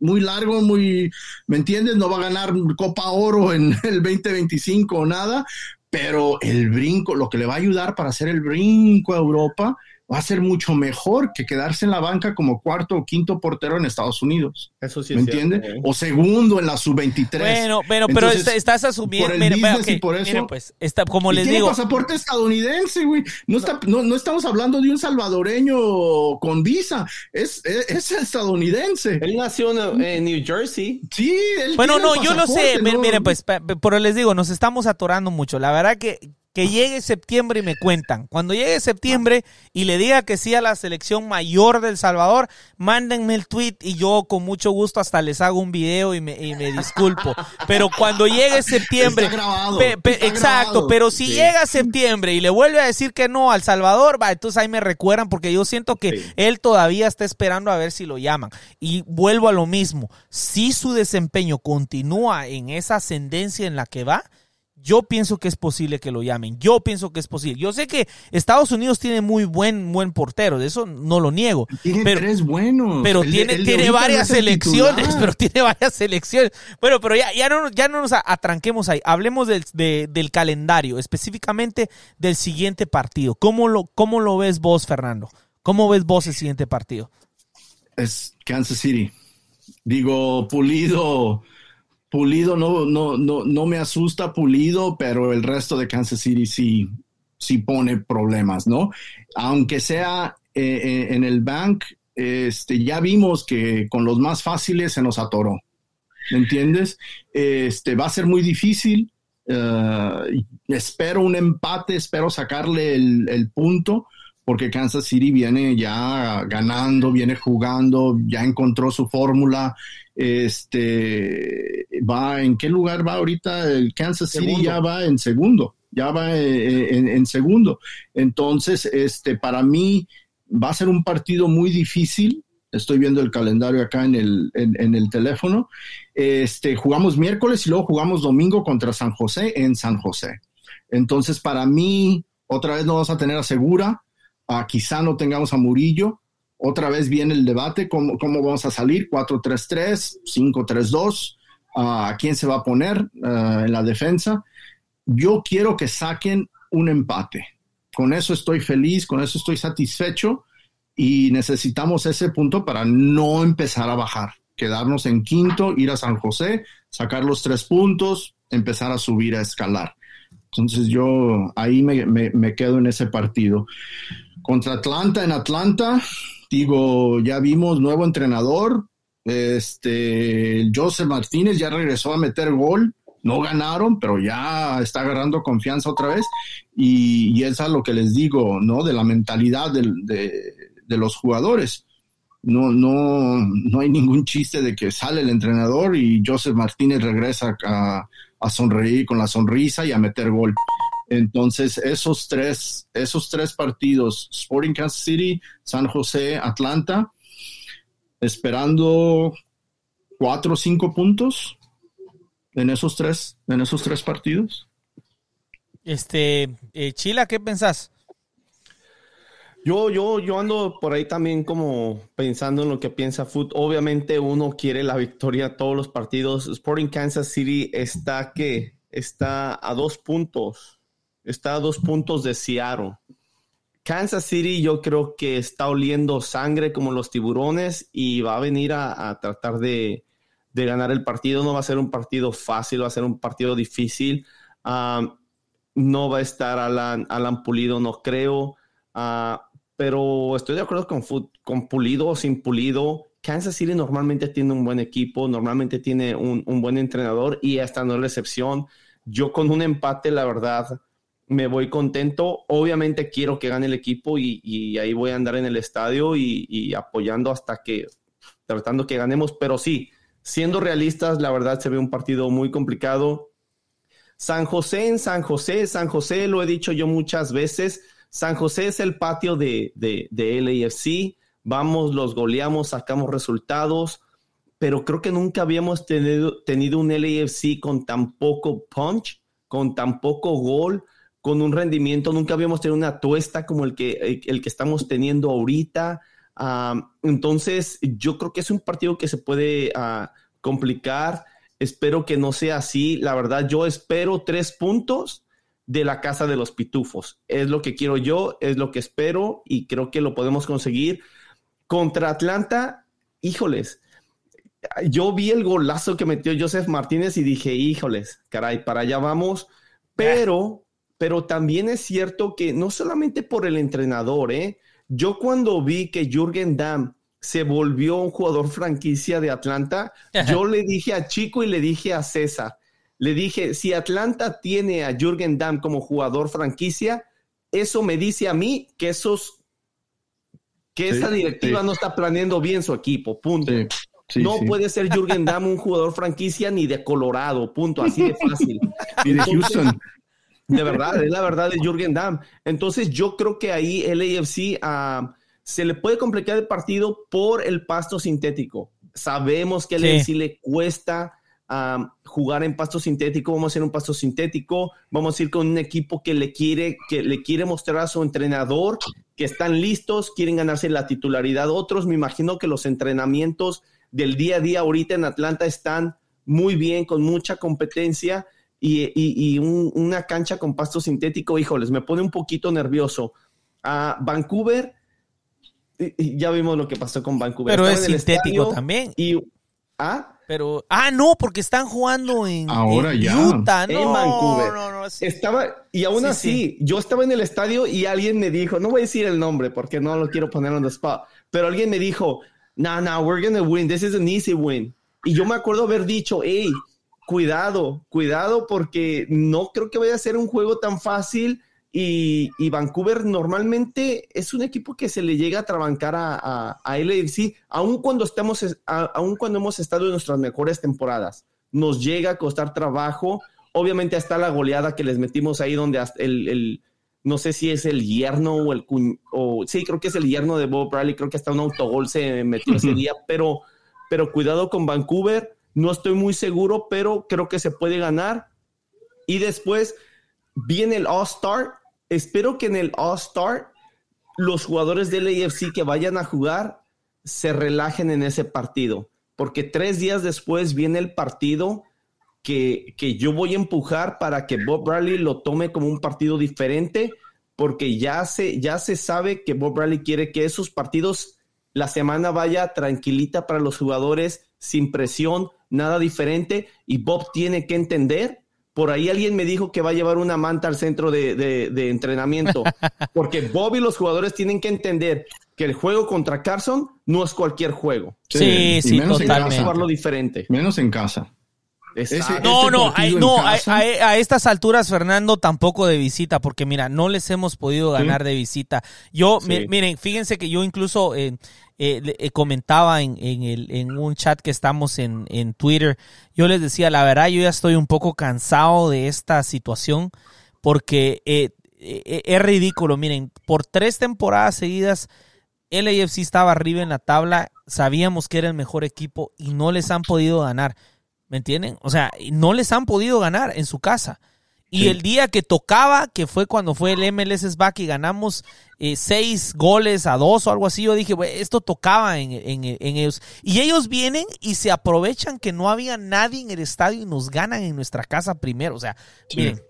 muy largo, muy, ¿me entiendes? No va a ganar Copa Oro en el 2025 o nada, pero el brinco, lo que le va a ayudar para hacer el brinco a Europa va a ser mucho mejor que quedarse en la banca como cuarto o quinto portero en Estados Unidos. Eso sí. ¿Me entiendes? ¿eh? O segundo en la sub-23. Bueno, bueno, pero estás asumiendo. Por el y por eso. pues, está, como les tiene digo. pasaporte estadounidense, güey. No, está, no, no, estamos hablando de un salvadoreño con visa. Es, es, estadounidense. Él nació en, New Jersey. Sí, él Bueno, no, yo lo sé. Miren, pues, pero les digo, nos estamos atorando mucho. La verdad que que llegue septiembre y me cuentan. Cuando llegue septiembre y le diga que sí a la selección mayor del Salvador, mándenme el tweet y yo con mucho gusto hasta les hago un video y me, disculpo. Pero cuando llegue septiembre, exacto, pero si llega septiembre y le vuelve a decir que no al Salvador, va, entonces ahí me recuerdan porque yo siento que él todavía está esperando a ver si lo llaman. Y vuelvo a lo mismo, si su desempeño continúa en esa ascendencia en la que va, yo pienso que es posible que lo llamen. Yo pienso que es posible. Yo sé que Estados Unidos tiene muy buen buen portero, de eso no lo niego. Tiene pero, tres buenos. Pero tiene, tiene varias selecciones, pero tiene varias selecciones. Bueno, pero ya, ya, no, ya no nos atranquemos ahí. Hablemos del, del calendario, específicamente del siguiente partido. ¿Cómo lo, ¿Cómo lo ves vos, Fernando? ¿Cómo ves vos el siguiente partido? Es Kansas City. Digo, Pulido Pulido no, no, no, no me asusta Pulido, pero el resto de Kansas City sí, sí pone problemas, ¿no? Aunque sea eh, eh, en el bank, este, ya vimos que con los más fáciles se nos atoró. ¿Me entiendes? Este, va a ser muy difícil. Eh, espero un empate, espero sacarle el, el punto, porque Kansas City viene ya ganando, viene jugando, ya encontró su fórmula. Este va en qué lugar va ahorita el Kansas City ya va en segundo, ya va eh, en, segundo. Entonces, este para mí va a ser un partido muy difícil. Estoy viendo el calendario acá en el, en, el teléfono. Este, jugamos miércoles y luego jugamos domingo contra San José en San José. Entonces, para mí, otra vez no vamos a tener a Segura, Quizá no tengamos a Murillo. Otra vez viene el debate, ¿cómo, cómo vamos a salir? 4-3-3, 5-3-2, ah, ¿a quién se va a poner ah, en la defensa? Yo quiero que saquen un empate. Con eso estoy feliz, con eso estoy satisfecho y necesitamos ese punto para no empezar a bajar, quedarnos en quinto, ir a San José, sacar los tres puntos, empezar a subir, a escalar. Entonces yo ahí me, me quedo en ese partido. Contra Atlanta en Atlanta, digo, ya vimos nuevo entrenador. Este, Joseph Martínez ya regresó a meter gol. No ganaron, pero ya está agarrando confianza otra vez. Y, es a lo que les digo, ¿no? De la mentalidad de, los jugadores. No, no, no hay ningún chiste de que sale el entrenador y Joseph Martínez regresa a, a sonreír con la sonrisa y a meter gol. Entonces, esos tres, esos tres partidos, Sporting Kansas City, San José, Atlanta, esperando cuatro o cinco puntos en esos tres, en esos tres partidos. Este, eh, Chila, ¿qué pensás? Yo, yo, yo ando por ahí también como pensando en lo que piensa Foot. Obviamente uno quiere la victoria todos los partidos. Sporting Kansas City está que está a dos puntos está a dos puntos de Seattle. Kansas City yo creo que está oliendo sangre como los tiburones y va a venir a, tratar de, ganar el partido. No va a ser un partido fácil, va a ser un partido difícil. no va a estar Alan, Alan Pulido, no creo. Ah, pero estoy de acuerdo con, con Pulido o sin Pulido. Kansas City normalmente tiene un buen equipo, normalmente tiene un, un buen entrenador y esta no es la excepción. Yo con un empate, la verdad, me voy contento. Obviamente quiero que gane el equipo y, y ahí voy a andar en el estadio y, y, apoyando hasta que, tratando que ganemos. Pero sí, siendo realistas, la verdad se ve un partido muy complicado. San José en San José, San José lo he dicho yo muchas veces, San José es el patio de, de, de LAFC, vamos, los goleamos, sacamos resultados, pero creo que nunca habíamos tenido, tenido un LAFC con tan poco punch, con tan poco gol, con un rendimiento, nunca habíamos tenido una tuesta como el que, el, el que estamos teniendo ahorita. Uh, entonces, yo creo que es un partido que se puede uh, complicar. Espero que no sea así. La verdad, yo espero tres puntos de la casa de los pitufos. Es lo que quiero yo, es lo que espero y creo que lo podemos conseguir. Contra Atlanta, híjoles, yo vi el golazo que metió Joseph Martínez y dije, híjoles, caray, para allá vamos. Pero, pero también es cierto que no solamente por el entrenador, ¿eh? Yo cuando vi que Jürgen Damm se volvió un jugador franquicia de Atlanta, yo le dije a Chico y le dije a César, le dije, si Atlanta tiene a Jürgen Damm como jugador franquicia, eso me dice a mí que esos que sí, esa directiva sí. no está planeando bien su equipo, punto. Sí, no puede ser Jürgen Damm un jugador franquicia ni de Colorado, punto, así de fácil. y de Houston. De verdad, es la verdad de Jürgen Damm. Entonces yo creo que ahí LAFC uh, se le puede complicar el partido por el pasto sintético. Sabemos que LAFC sí. le cuesta um, jugar en pasto sintético, vamos a hacer un pasto sintético, vamos a ir con un equipo que le quiere, que le quiere mostrar a su entrenador que están listos, quieren ganarse la titularidad. Otros, me imagino que los entrenamientos del día a día ahorita en Atlanta están muy bien, con mucha competencia y, y, y un, una cancha con pasto sintético, híjoles, me pone un poquito nervioso. A Vancouver, ya vimos lo que pasó con Vancouver. Pero Estaba es sintético también. Y, ¿ah? Pero, ah, no, porque están jugando en, Ahora en ya. Utah, no, en Vancouver. No, no, sí. Estaba, y aún Sí, así, sí. yo estaba en el estadio y alguien me dijo, no voy a decir el nombre porque no lo quiero poner on the spot, pero alguien me dijo, no, no, we're gonna win, this is an easy win. Y yo me acuerdo haber dicho, hey, cuidado, cuidado porque no creo que vaya a ser un juego tan fácil y, y, Vancouver normalmente es un equipo que se le llega a trabancar a, a, a LAFC, aun cuando, estamos, a, aun cuando hemos estado en nuestras mejores temporadas. Nos llega a costar trabajo. Obviamente está la goleada que les metimos ahí donde el, el no sé si es el yerno o el o sí, creo que es el yerno de Bob Bradley, creo que hasta un autogol se metió ese día, pero, pero cuidado con Vancouver, no estoy muy seguro, pero creo que se puede ganar. Y después viene el All-Star. Espero que en el All-Star los jugadores del AFC que vayan a jugar se relajen en ese partido, porque tres días después viene el partido que, que, yo voy a empujar para que Bob Bradley lo tome como un partido diferente, porque ya se, ya se sabe que Bob Bradley quiere que esos partidos, la semana vaya tranquilita para los jugadores, sin presión, nada diferente, y Bob tiene que entender por ahí alguien me dijo que va a llevar una manta al centro de, de, de entrenamiento, porque Bob y los jugadores tienen que entender que el juego contra Carson no es cualquier juego. Sí, sí, sí totalmente. jugarlo diferente. Menos en casa. Ese, no, no, hay, no a, a, a, estas alturas, Fernando, tampoco de visita, porque mira, no les hemos podido ganar ¿Sí? de visita. Yo, sí. miren, fíjense que yo incluso eh, eh, comentaba en, en, el, en, un chat que estamos en, en, Twitter, yo les decía, la verdad, yo ya estoy un poco cansado de esta situación, porque eh, es ridículo. Miren, por tres temporadas seguidas, el AFC estaba arriba en la tabla, sabíamos que era el mejor equipo y no les han podido ganar. ¿Me entienden? O sea, no les han podido ganar en su casa. Y sí. el día que tocaba, que fue cuando fue el MLS back y ganamos eh, seis goles a dos o algo así, yo dije, esto tocaba en, en, en, ellos. Y ellos vienen y se aprovechan que no había nadie en el estadio y nos ganan en nuestra casa primero. O sea, sí. miren,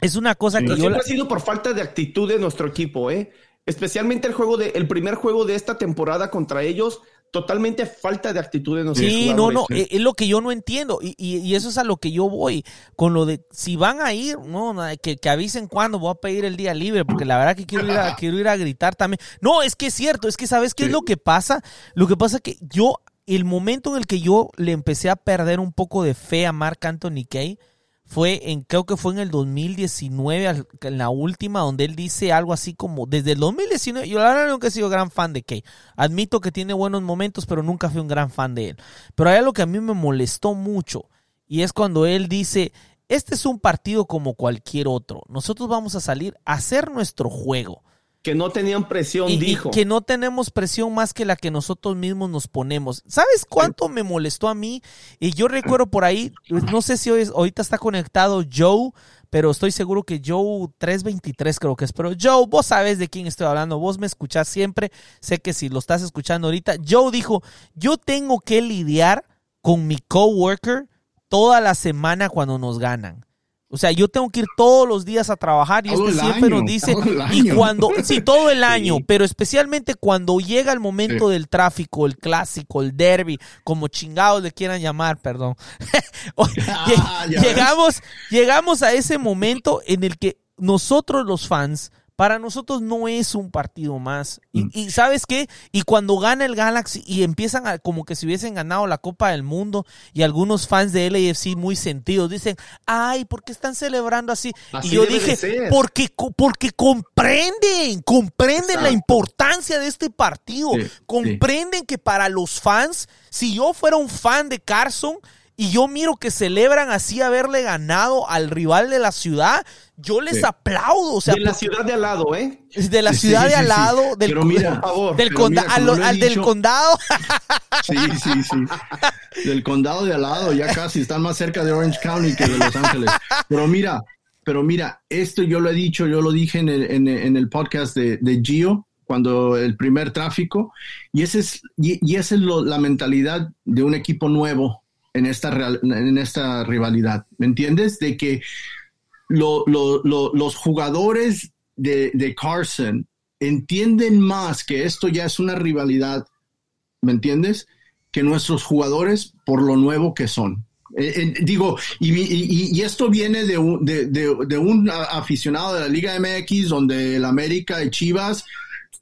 es una cosa sí. que yo... La... ha sido por falta de actitud de nuestro equipo, ¿eh? Especialmente el juego de, el primer juego de esta temporada contra ellos totalmente falta de actitud de nosotros. Sí, no, no, es, lo que yo no entiendo y, y, eso es a lo que yo voy con lo de si van a ir, no, que, que avisen cuándo voy a pedir el día libre porque la verdad que quiero ir a, quiero ir a gritar también. No, es que es cierto, es que sabes qué es lo que pasa, lo que pasa que yo el momento en el que yo le empecé a perder un poco de fe a Mark Anthony Kay fue en, creo que fue en el 2019, en la última, donde él dice algo así como, desde el 2019, yo la verdad nunca he sido gran fan de Kay. Admito que tiene buenos momentos, pero nunca fui un gran fan de él. Pero hay algo que a mí me molestó mucho, y es cuando él dice, este es un partido como cualquier otro. Nosotros vamos a salir a hacer nuestro juego. Que no tenían presión, dijo. que no tenemos presión más que la que nosotros mismos nos ponemos. ¿Sabes cuánto me molestó a mí? Y yo recuerdo por ahí, no sé si hoy, ahorita está conectado Joe, pero estoy seguro que Joe 323 creo que es. Pero Joe, vos sabes de quién estoy hablando, vos me escuchás siempre, sé que si lo estás escuchando ahorita, Joe dijo, yo tengo que lidiar con mi coworker toda la semana cuando nos ganan. O sea, yo tengo que ir todos los días a trabajar y este siempre nos dice, y cuando, sí, todo el año, pero especialmente cuando llega el momento del tráfico, el clásico, el derby, como chingados le quieran llamar, perdón. Ah, llegamos, llegamos a ese momento en el que nosotros los fans para nosotros no es un partido más. Y, mm. sabes qué? Y cuando gana el Galaxy y empiezan a, como que si hubiesen ganado la Copa del Mundo y algunos fans de LAFC muy sentidos dicen, ay, ¿por qué están celebrando así? y yo dije, porque, porque comprenden, comprenden la importancia de este partido, comprenden que para los fans, si yo fuera un fan de Carson, y yo miro que celebran así haberle ganado al rival de la ciudad, yo les aplaudo. O sea, de la ciudad de al lado, ¿eh? De la ciudad de al lado, del, del, del condado. Sí, sí, sí. Del condado de al lado, ya casi, están más cerca de Orange County que de Los Ángeles. Pero mira, pero mira, esto yo lo he dicho, yo lo dije en el, en, el podcast de, de Gio, cuando el primer tráfico, y esa es, y, esa es la mentalidad de un equipo nuevo en esta, en esta rivalidad, ¿me entiendes? De que los jugadores de, Carson entienden más que esto ya es una rivalidad, ¿me entiendes? Que nuestros jugadores por lo nuevo que son. Eh, eh, digo, y, esto viene de un, de un aficionado de la Liga MX donde el América y Chivas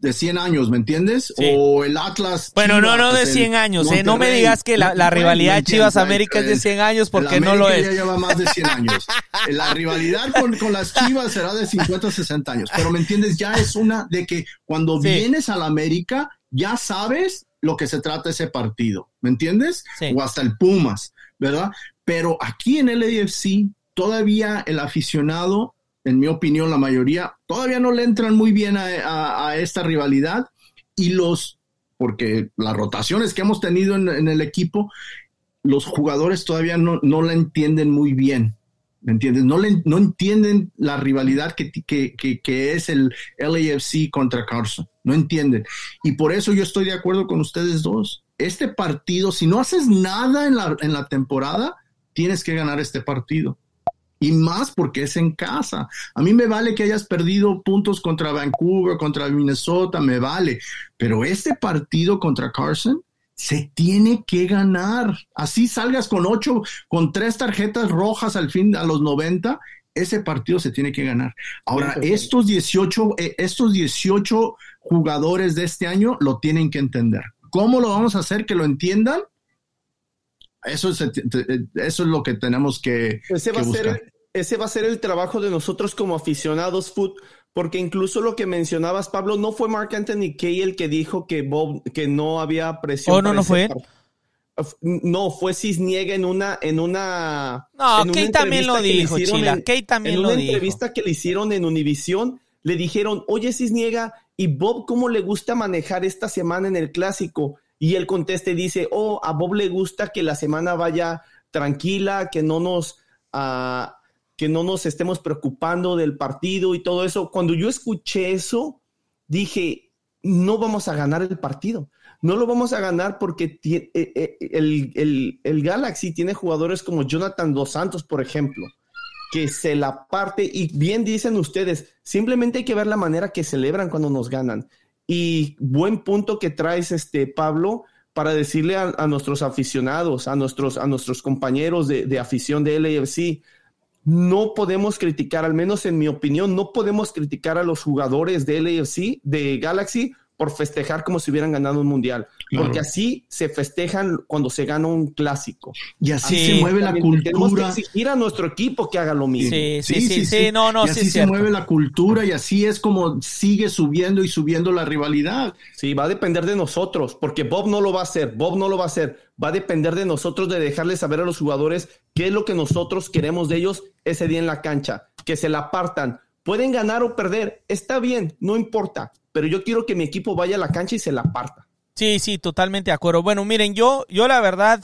de 100 años, ¿me entiendes? O el Atlas. Bueno, no, no de 100 años, ¿eh? No me digas que la, rivalidad Chivas América es de 100 años porque no lo es. ya lleva más de 100 años. la rivalidad con, con, las Chivas será de 50 a 60 años. Pero, ¿me entiendes? Ya es una de que cuando vienes a la América, ya sabes lo que se trata ese partido, ¿me entiendes? O hasta el Pumas, ¿verdad? Pero aquí en el AFC, todavía el aficionado en mi opinión, la mayoría todavía no le entran muy bien a, esta rivalidad y los, porque las rotaciones que hemos tenido en, el equipo, los jugadores todavía no, no la entienden muy bien. ¿Me entiendes? No, le, no entienden la rivalidad que, que, que, es el LAFC contra Carson. No entienden. Y por eso yo estoy de acuerdo con ustedes dos. Este partido, si no haces nada en la, en la temporada, tienes que ganar este partido y más porque es en casa. A mí me vale que hayas perdido puntos contra Vancouver, contra Minnesota, me vale, pero este partido contra Carson se tiene que ganar. Así salgas con ocho, con tres tarjetas rojas al fin, a los 90, ese partido se tiene que ganar. Ahora, estos 18, eh, estos 18 jugadores de este año lo tienen que entender. ¿Cómo lo vamos a hacer que lo entiendan? Eso es, eso es lo que tenemos que, ese va a Ser, ese va a ser el trabajo de nosotros como aficionados foot, porque incluso lo que mencionabas, Pablo, no fue Mark Anthony Kay el que dijo que Bob, que no había presión. Oh, no, no fue. No, fue Cisniega en una, en una. No, Kay también lo dijo, Chila. Kay también en lo dijo. En una entrevista que le hicieron en Univision, le dijeron, oye Cisniega, ¿y Bob cómo le gusta manejar esta semana en el clásico? Y él contesta y dice, oh, a Bob le gusta que la semana vaya tranquila, que no nos, uh, que no nos estemos preocupando del partido y todo eso. Cuando yo escuché eso, dije, no vamos a ganar el partido. No lo vamos a ganar porque eh, eh, el, el, Galaxy tiene jugadores como Jonathan Dos Santos, por ejemplo, que se la parte y bien dicen ustedes, simplemente hay que ver la manera que celebran cuando nos ganan. Y buen punto que traes, este Pablo, para decirle a, nuestros aficionados, a nuestros, a nuestros compañeros de, de afición de LAFC, no podemos criticar, al menos en mi opinión, no podemos criticar a los jugadores de LAFC, de Galaxy, por festejar como si hubieran ganado un mundial. Porque así se festejan cuando se gana un clásico. Y así se mueve la cultura. Tenemos que exigir a nuestro equipo que haga lo mismo. Sí, sí, sí, sí, no, no, y así se mueve la cultura y así es como sigue subiendo y subiendo la rivalidad. Sí, va a depender de nosotros, porque Bob no lo va a hacer, Bob no lo va a hacer. Va a depender de nosotros de dejarles saber a los jugadores qué es lo que nosotros queremos de ellos ese día en la cancha, que se la apartan. Pueden ganar o perder, está bien, no importa, pero yo quiero que mi equipo vaya a la cancha y se la aparta. Sí, sí, totalmente de acuerdo. Bueno, miren, yo, yo la verdad,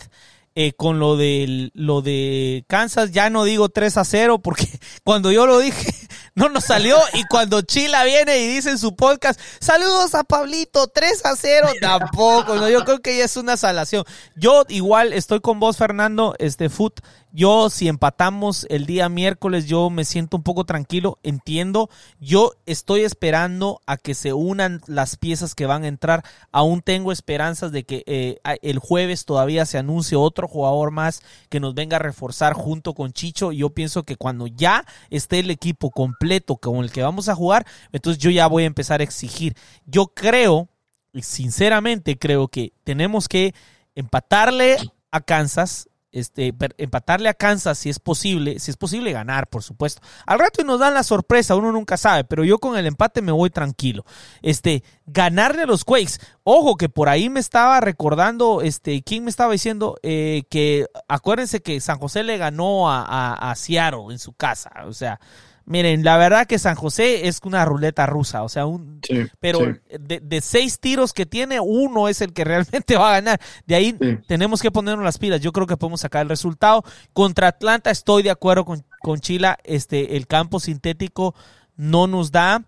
eh, con lo de, lo de Kansas, ya no digo 3 a 0, porque cuando yo lo dije, no nos salió. Y cuando Chila viene y dice en su podcast, saludos a Pablito, 3 a 0, tampoco. No, yo creo que ya es una salación. Yo igual estoy con vos, Fernando, este foot. Yo, si empatamos el día miércoles, yo me siento un poco tranquilo, entiendo. Yo estoy esperando a que se unan las piezas que van a entrar. Aún tengo esperanzas de que eh, el jueves todavía se anuncie otro jugador más que nos venga a reforzar junto con Chicho. Yo pienso que cuando ya esté el equipo completo con el que vamos a jugar, entonces yo ya voy a empezar a exigir. Yo creo, sinceramente creo que tenemos que empatarle a Kansas este, empatarle a Kansas si es posible, si es posible ganar, por supuesto. Al rato nos dan la sorpresa, uno nunca sabe, pero yo con el empate me voy tranquilo. Este, ganarle a los Quakes. Ojo que por ahí me estaba recordando, este, ¿quién me estaba diciendo? Eh, que acuérdense que San José le ganó a, a, a Seattle en su casa, o sea, Miren, la verdad que San José es una ruleta rusa, o sea, un, pero De, seis tiros que tiene, uno es el que realmente va a ganar. De ahí tenemos que ponernos las pilas. Yo creo que podemos sacar el resultado. Contra Atlanta estoy de acuerdo con, con Chila, este, el campo sintético no nos da,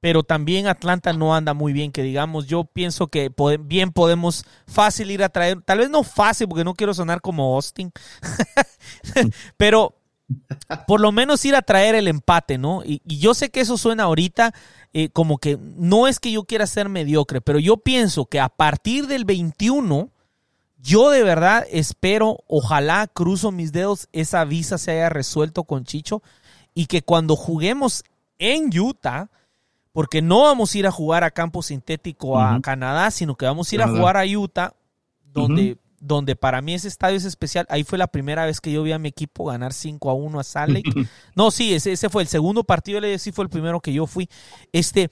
pero también Atlanta no anda muy bien, que digamos, yo pienso que bien podemos fácil ir a traer, tal vez no fácil, porque no quiero sonar como Austin, pero por lo menos ir a traer el empate, ¿no? Y, yo sé que eso suena ahorita eh, como que no es que yo quiera ser mediocre, pero yo pienso que a partir del 21, yo de verdad espero, ojalá cruzo mis dedos, esa visa se haya resuelto con Chicho y que cuando juguemos en Utah, porque no vamos a ir a jugar a campo sintético a Canadá, sino que vamos a ir a jugar a Utah, donde donde para mí ese estadio es especial. Ahí fue la primera vez que yo vi a mi equipo ganar 5 a 1 a Salt Lake. No, sí, ese, ese fue el segundo partido, sí fue el primero que yo fui. Este,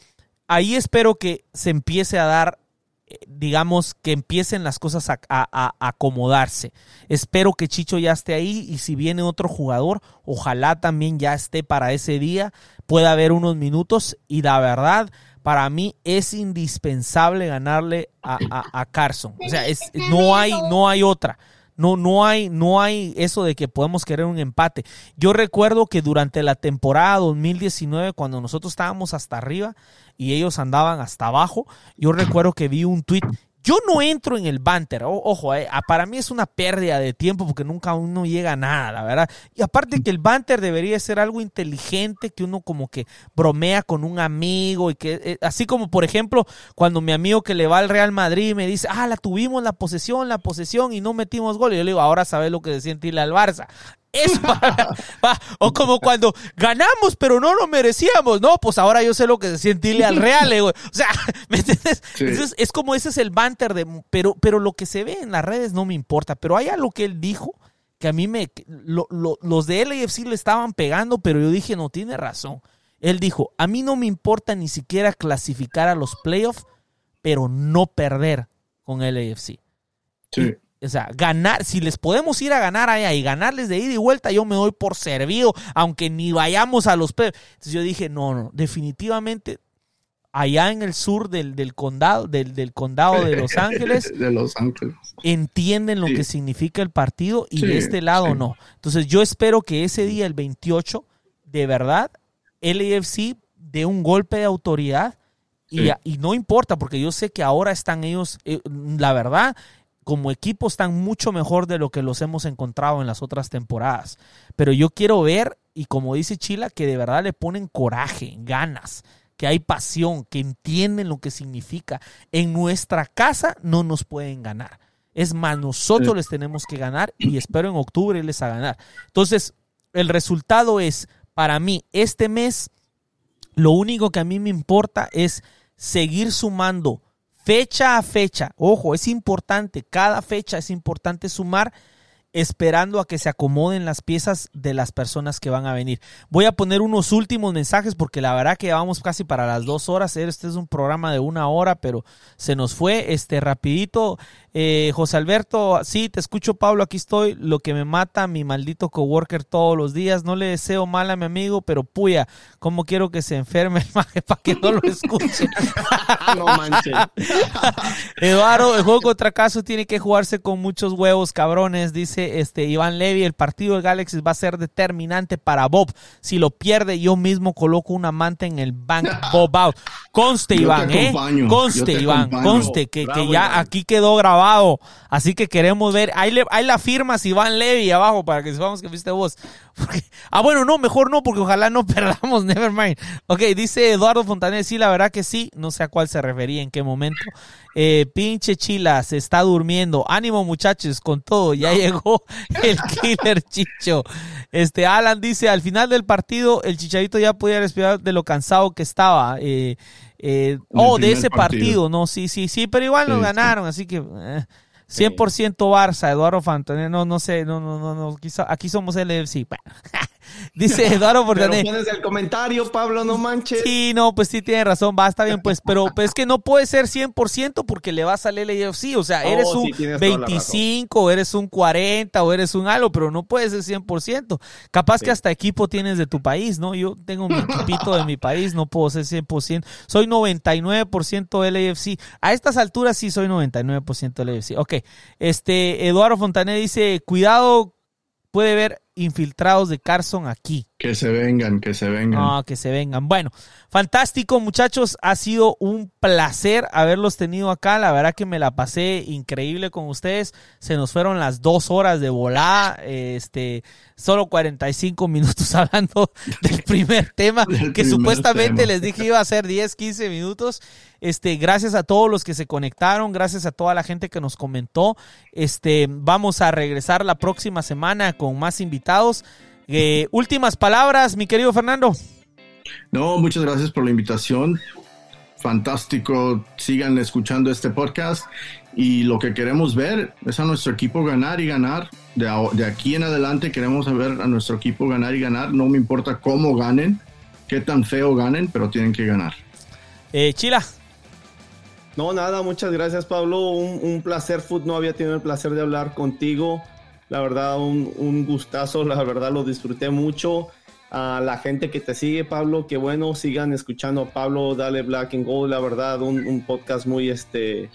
ahí espero que se empiece a dar, eh, digamos, que empiecen las cosas a, a, acomodarse. Espero que Chicho ya esté ahí y si viene otro jugador, ojalá también ya esté para ese día, pueda haber unos minutos y la verdad para mí es indispensable ganarle a, Carson. O sea, es, no, hay, no hay otra. No, no hay, no hay eso de que podemos querer un empate. Yo recuerdo que durante la temporada 2019, cuando nosotros estábamos hasta arriba y ellos andaban hasta abajo, yo recuerdo que vi un tweet yo no entro en el banter, ojo, eh, para mí es una pérdida de tiempo porque nunca uno llega a nada, la verdad. Y aparte que el banter debería ser algo inteligente, que uno como que bromea con un amigo y que, eh, así como por ejemplo, cuando mi amigo que le va al Real Madrid me dice, ah, la tuvimos la posesión, la posesión y no metimos gol. Y yo le digo, ahora sabes lo que se siente irle al Barça. Es o como cuando ganamos, pero no lo merecíamos. No, pues ahora yo sé lo que se siente al Real, O sea, ¿me entiendes? Entonces, es como ese es el banter de. Pero, pero lo que se ve en las redes no me importa. Pero hay algo que él dijo que a mí me. los de LAFC le estaban pegando, pero yo dije, no tiene razón. Él dijo: A mí no me importa ni siquiera clasificar a los playoffs, pero no perder con LAFC. Sí. O sea, ganar, si les podemos ir a ganar allá y ganarles de ida y vuelta, yo me doy por servido, aunque ni vayamos a los Entonces yo dije, no, no, definitivamente allá en el sur del, condado, del, condado de Los Ángeles, de Los Ángeles. entienden lo que significa el partido y de este lado no. Entonces yo espero que ese día, el 28, de verdad, el AFC dé un golpe de autoridad y, y, no importa, porque yo sé que ahora están ellos, eh, la verdad, como equipo están mucho mejor de lo que los hemos encontrado en las otras temporadas. Pero yo quiero ver, y como dice Chila, que de verdad le ponen coraje, ganas, que hay pasión, que entienden lo que significa. En nuestra casa no nos pueden ganar. Es más, nosotros les tenemos que ganar y espero en octubre irles a ganar. Entonces, el resultado es, para mí, este mes, lo único que a mí me importa es seguir sumando fecha a fecha. Ojo, es importante, cada fecha es importante sumar esperando a que se acomoden las piezas de las personas que van a venir. Voy a poner unos últimos mensajes porque la verdad que vamos casi para las dos horas. Este es un programa de una hora, pero se nos fue este rapidito. Eh, José Alberto, sí, te escucho Pablo, aquí estoy. Lo que me mata mi maldito coworker todos los días. No le deseo mal a mi amigo, pero puya, ¿cómo quiero que se enferme el maje para que no lo escuche? no manches. Eduardo, el juego contra caso tiene que jugarse con muchos huevos, cabrones, dice este Iván Levy. El partido de Galaxy va a ser determinante para Bob. Si lo pierde, yo mismo coloco una manta en el bank Bob out. Conste, Iván, ¿eh? Conste, Iván, conste que, que ya aquí quedó grabado Así que queremos ver. Ahí, le, ahí la firmas Iván Levy abajo para que sepamos que viste vos. ah, bueno, no, mejor no, porque ojalá no perdamos. Never mind. Ok, dice Eduardo Fontanet. Sí, la verdad que sí. No sé a cuál se refería, en qué momento. Eh, pinche Chila, se está durmiendo. Ánimo, muchachos, con todo. Ya llegó el killer Chicho. Este, Alan dice: al final del partido, el Chicharito ya podía respirar de lo cansado que estaba. Eh, eh, oh, de ese partido. no, sí, sí, sí, pero igual nos ganaron, así que 100% eh, Barça, Eduardo Fantonel, no, no sé, no, no, no, no, aquí, somos el FC. Dice Eduardo Fortanet. Pero el comentario, Pablo, no manches. Sí, no, pues sí tiene razón, va, está bien, pues, pero pues, es que no puede ser 100% porque le va a salir el AFC, o sea, eres un 25, eres un 40 o eres un algo, pero no puede ser 100%. Capaz que hasta equipo tienes de tu país, ¿no? Yo tengo mi equipito de mi país, no puedo ser 100%. Soy 99% del AFC. A estas alturas sí soy 99% del AFC. Ok, este, Eduardo Fontanet dice, cuidado, puede ver infiltrados de Carson aquí. Que se vengan, que se vengan. Ah, que se vengan. Bueno, fantástico muchachos, ha sido un placer haberlos tenido acá. La verdad que me la pasé increíble con ustedes. Se nos fueron las dos horas de volada, este, solo 45 minutos hablando del primer tema, que supuestamente les dije iba a ser 10, 15 minutos. Este, gracias a todos los que se conectaron, gracias a toda la gente que nos comentó. Este, vamos a regresar la próxima semana con más invitados. Eh, últimas palabras, mi querido Fernando. No, muchas gracias por la invitación. Fantástico, sigan escuchando este podcast y lo que queremos ver es a nuestro equipo ganar y ganar. De, de aquí en adelante queremos ver a nuestro equipo ganar y ganar. No me importa cómo ganen, qué tan feo ganen, pero tienen que ganar. Eh, Chila. No, nada, muchas gracias Pablo. Un, placer, Food. No había tenido el placer de hablar contigo. La verdad, un, gustazo. La verdad, lo disfruté mucho. A la gente que te sigue, Pablo, que bueno, sigan escuchando a Pablo, dale Black and Gold. La verdad, un, podcast muy, este,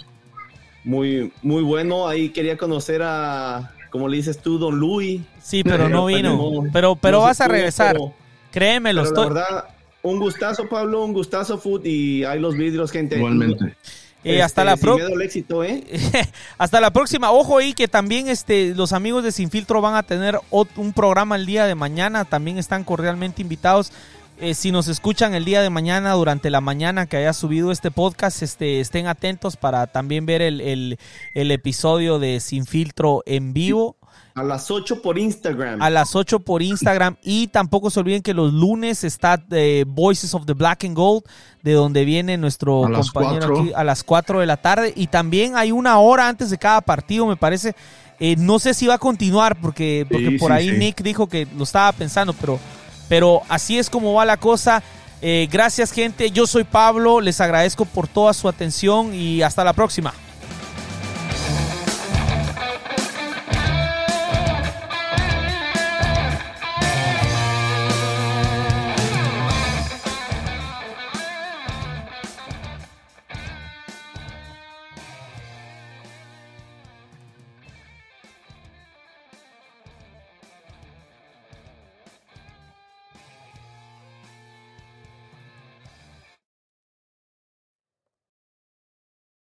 muy, muy bueno. Ahí quería conocer a, como le dices tú, Don Luis. Sí, pero no vino. pero, pero vas a regresar. Créemelo. La verdad, un gustazo, Pablo, un gustazo, Food. Y hay los vidrios, gente. Igualmente. Hasta la próxima. ¿eh? hasta la próxima. Ojo ahí que también este, los amigos de Sin Filtro van a tener un programa el día de mañana. También están cordialmente invitados. Eh, si nos escuchan el día de mañana, durante la mañana que haya subido este podcast, este, estén atentos para también ver el, el episodio de Sin Filtro en vivo. A las 8 por Instagram. A las 8 por Instagram. Y tampoco se olviden que los lunes está eh, Voices of the Black and Gold, de donde viene nuestro compañero aquí a las 4 de la tarde. Y también hay una hora antes de cada partido, me parece. Eh, no sé si va a continuar, porque, porque por ahí Nick dijo que lo estaba pensando, pero, pero así es como va la cosa. Eh, gracias, gente. Yo soy Pablo. Les agradezco por toda su atención y hasta la próxima.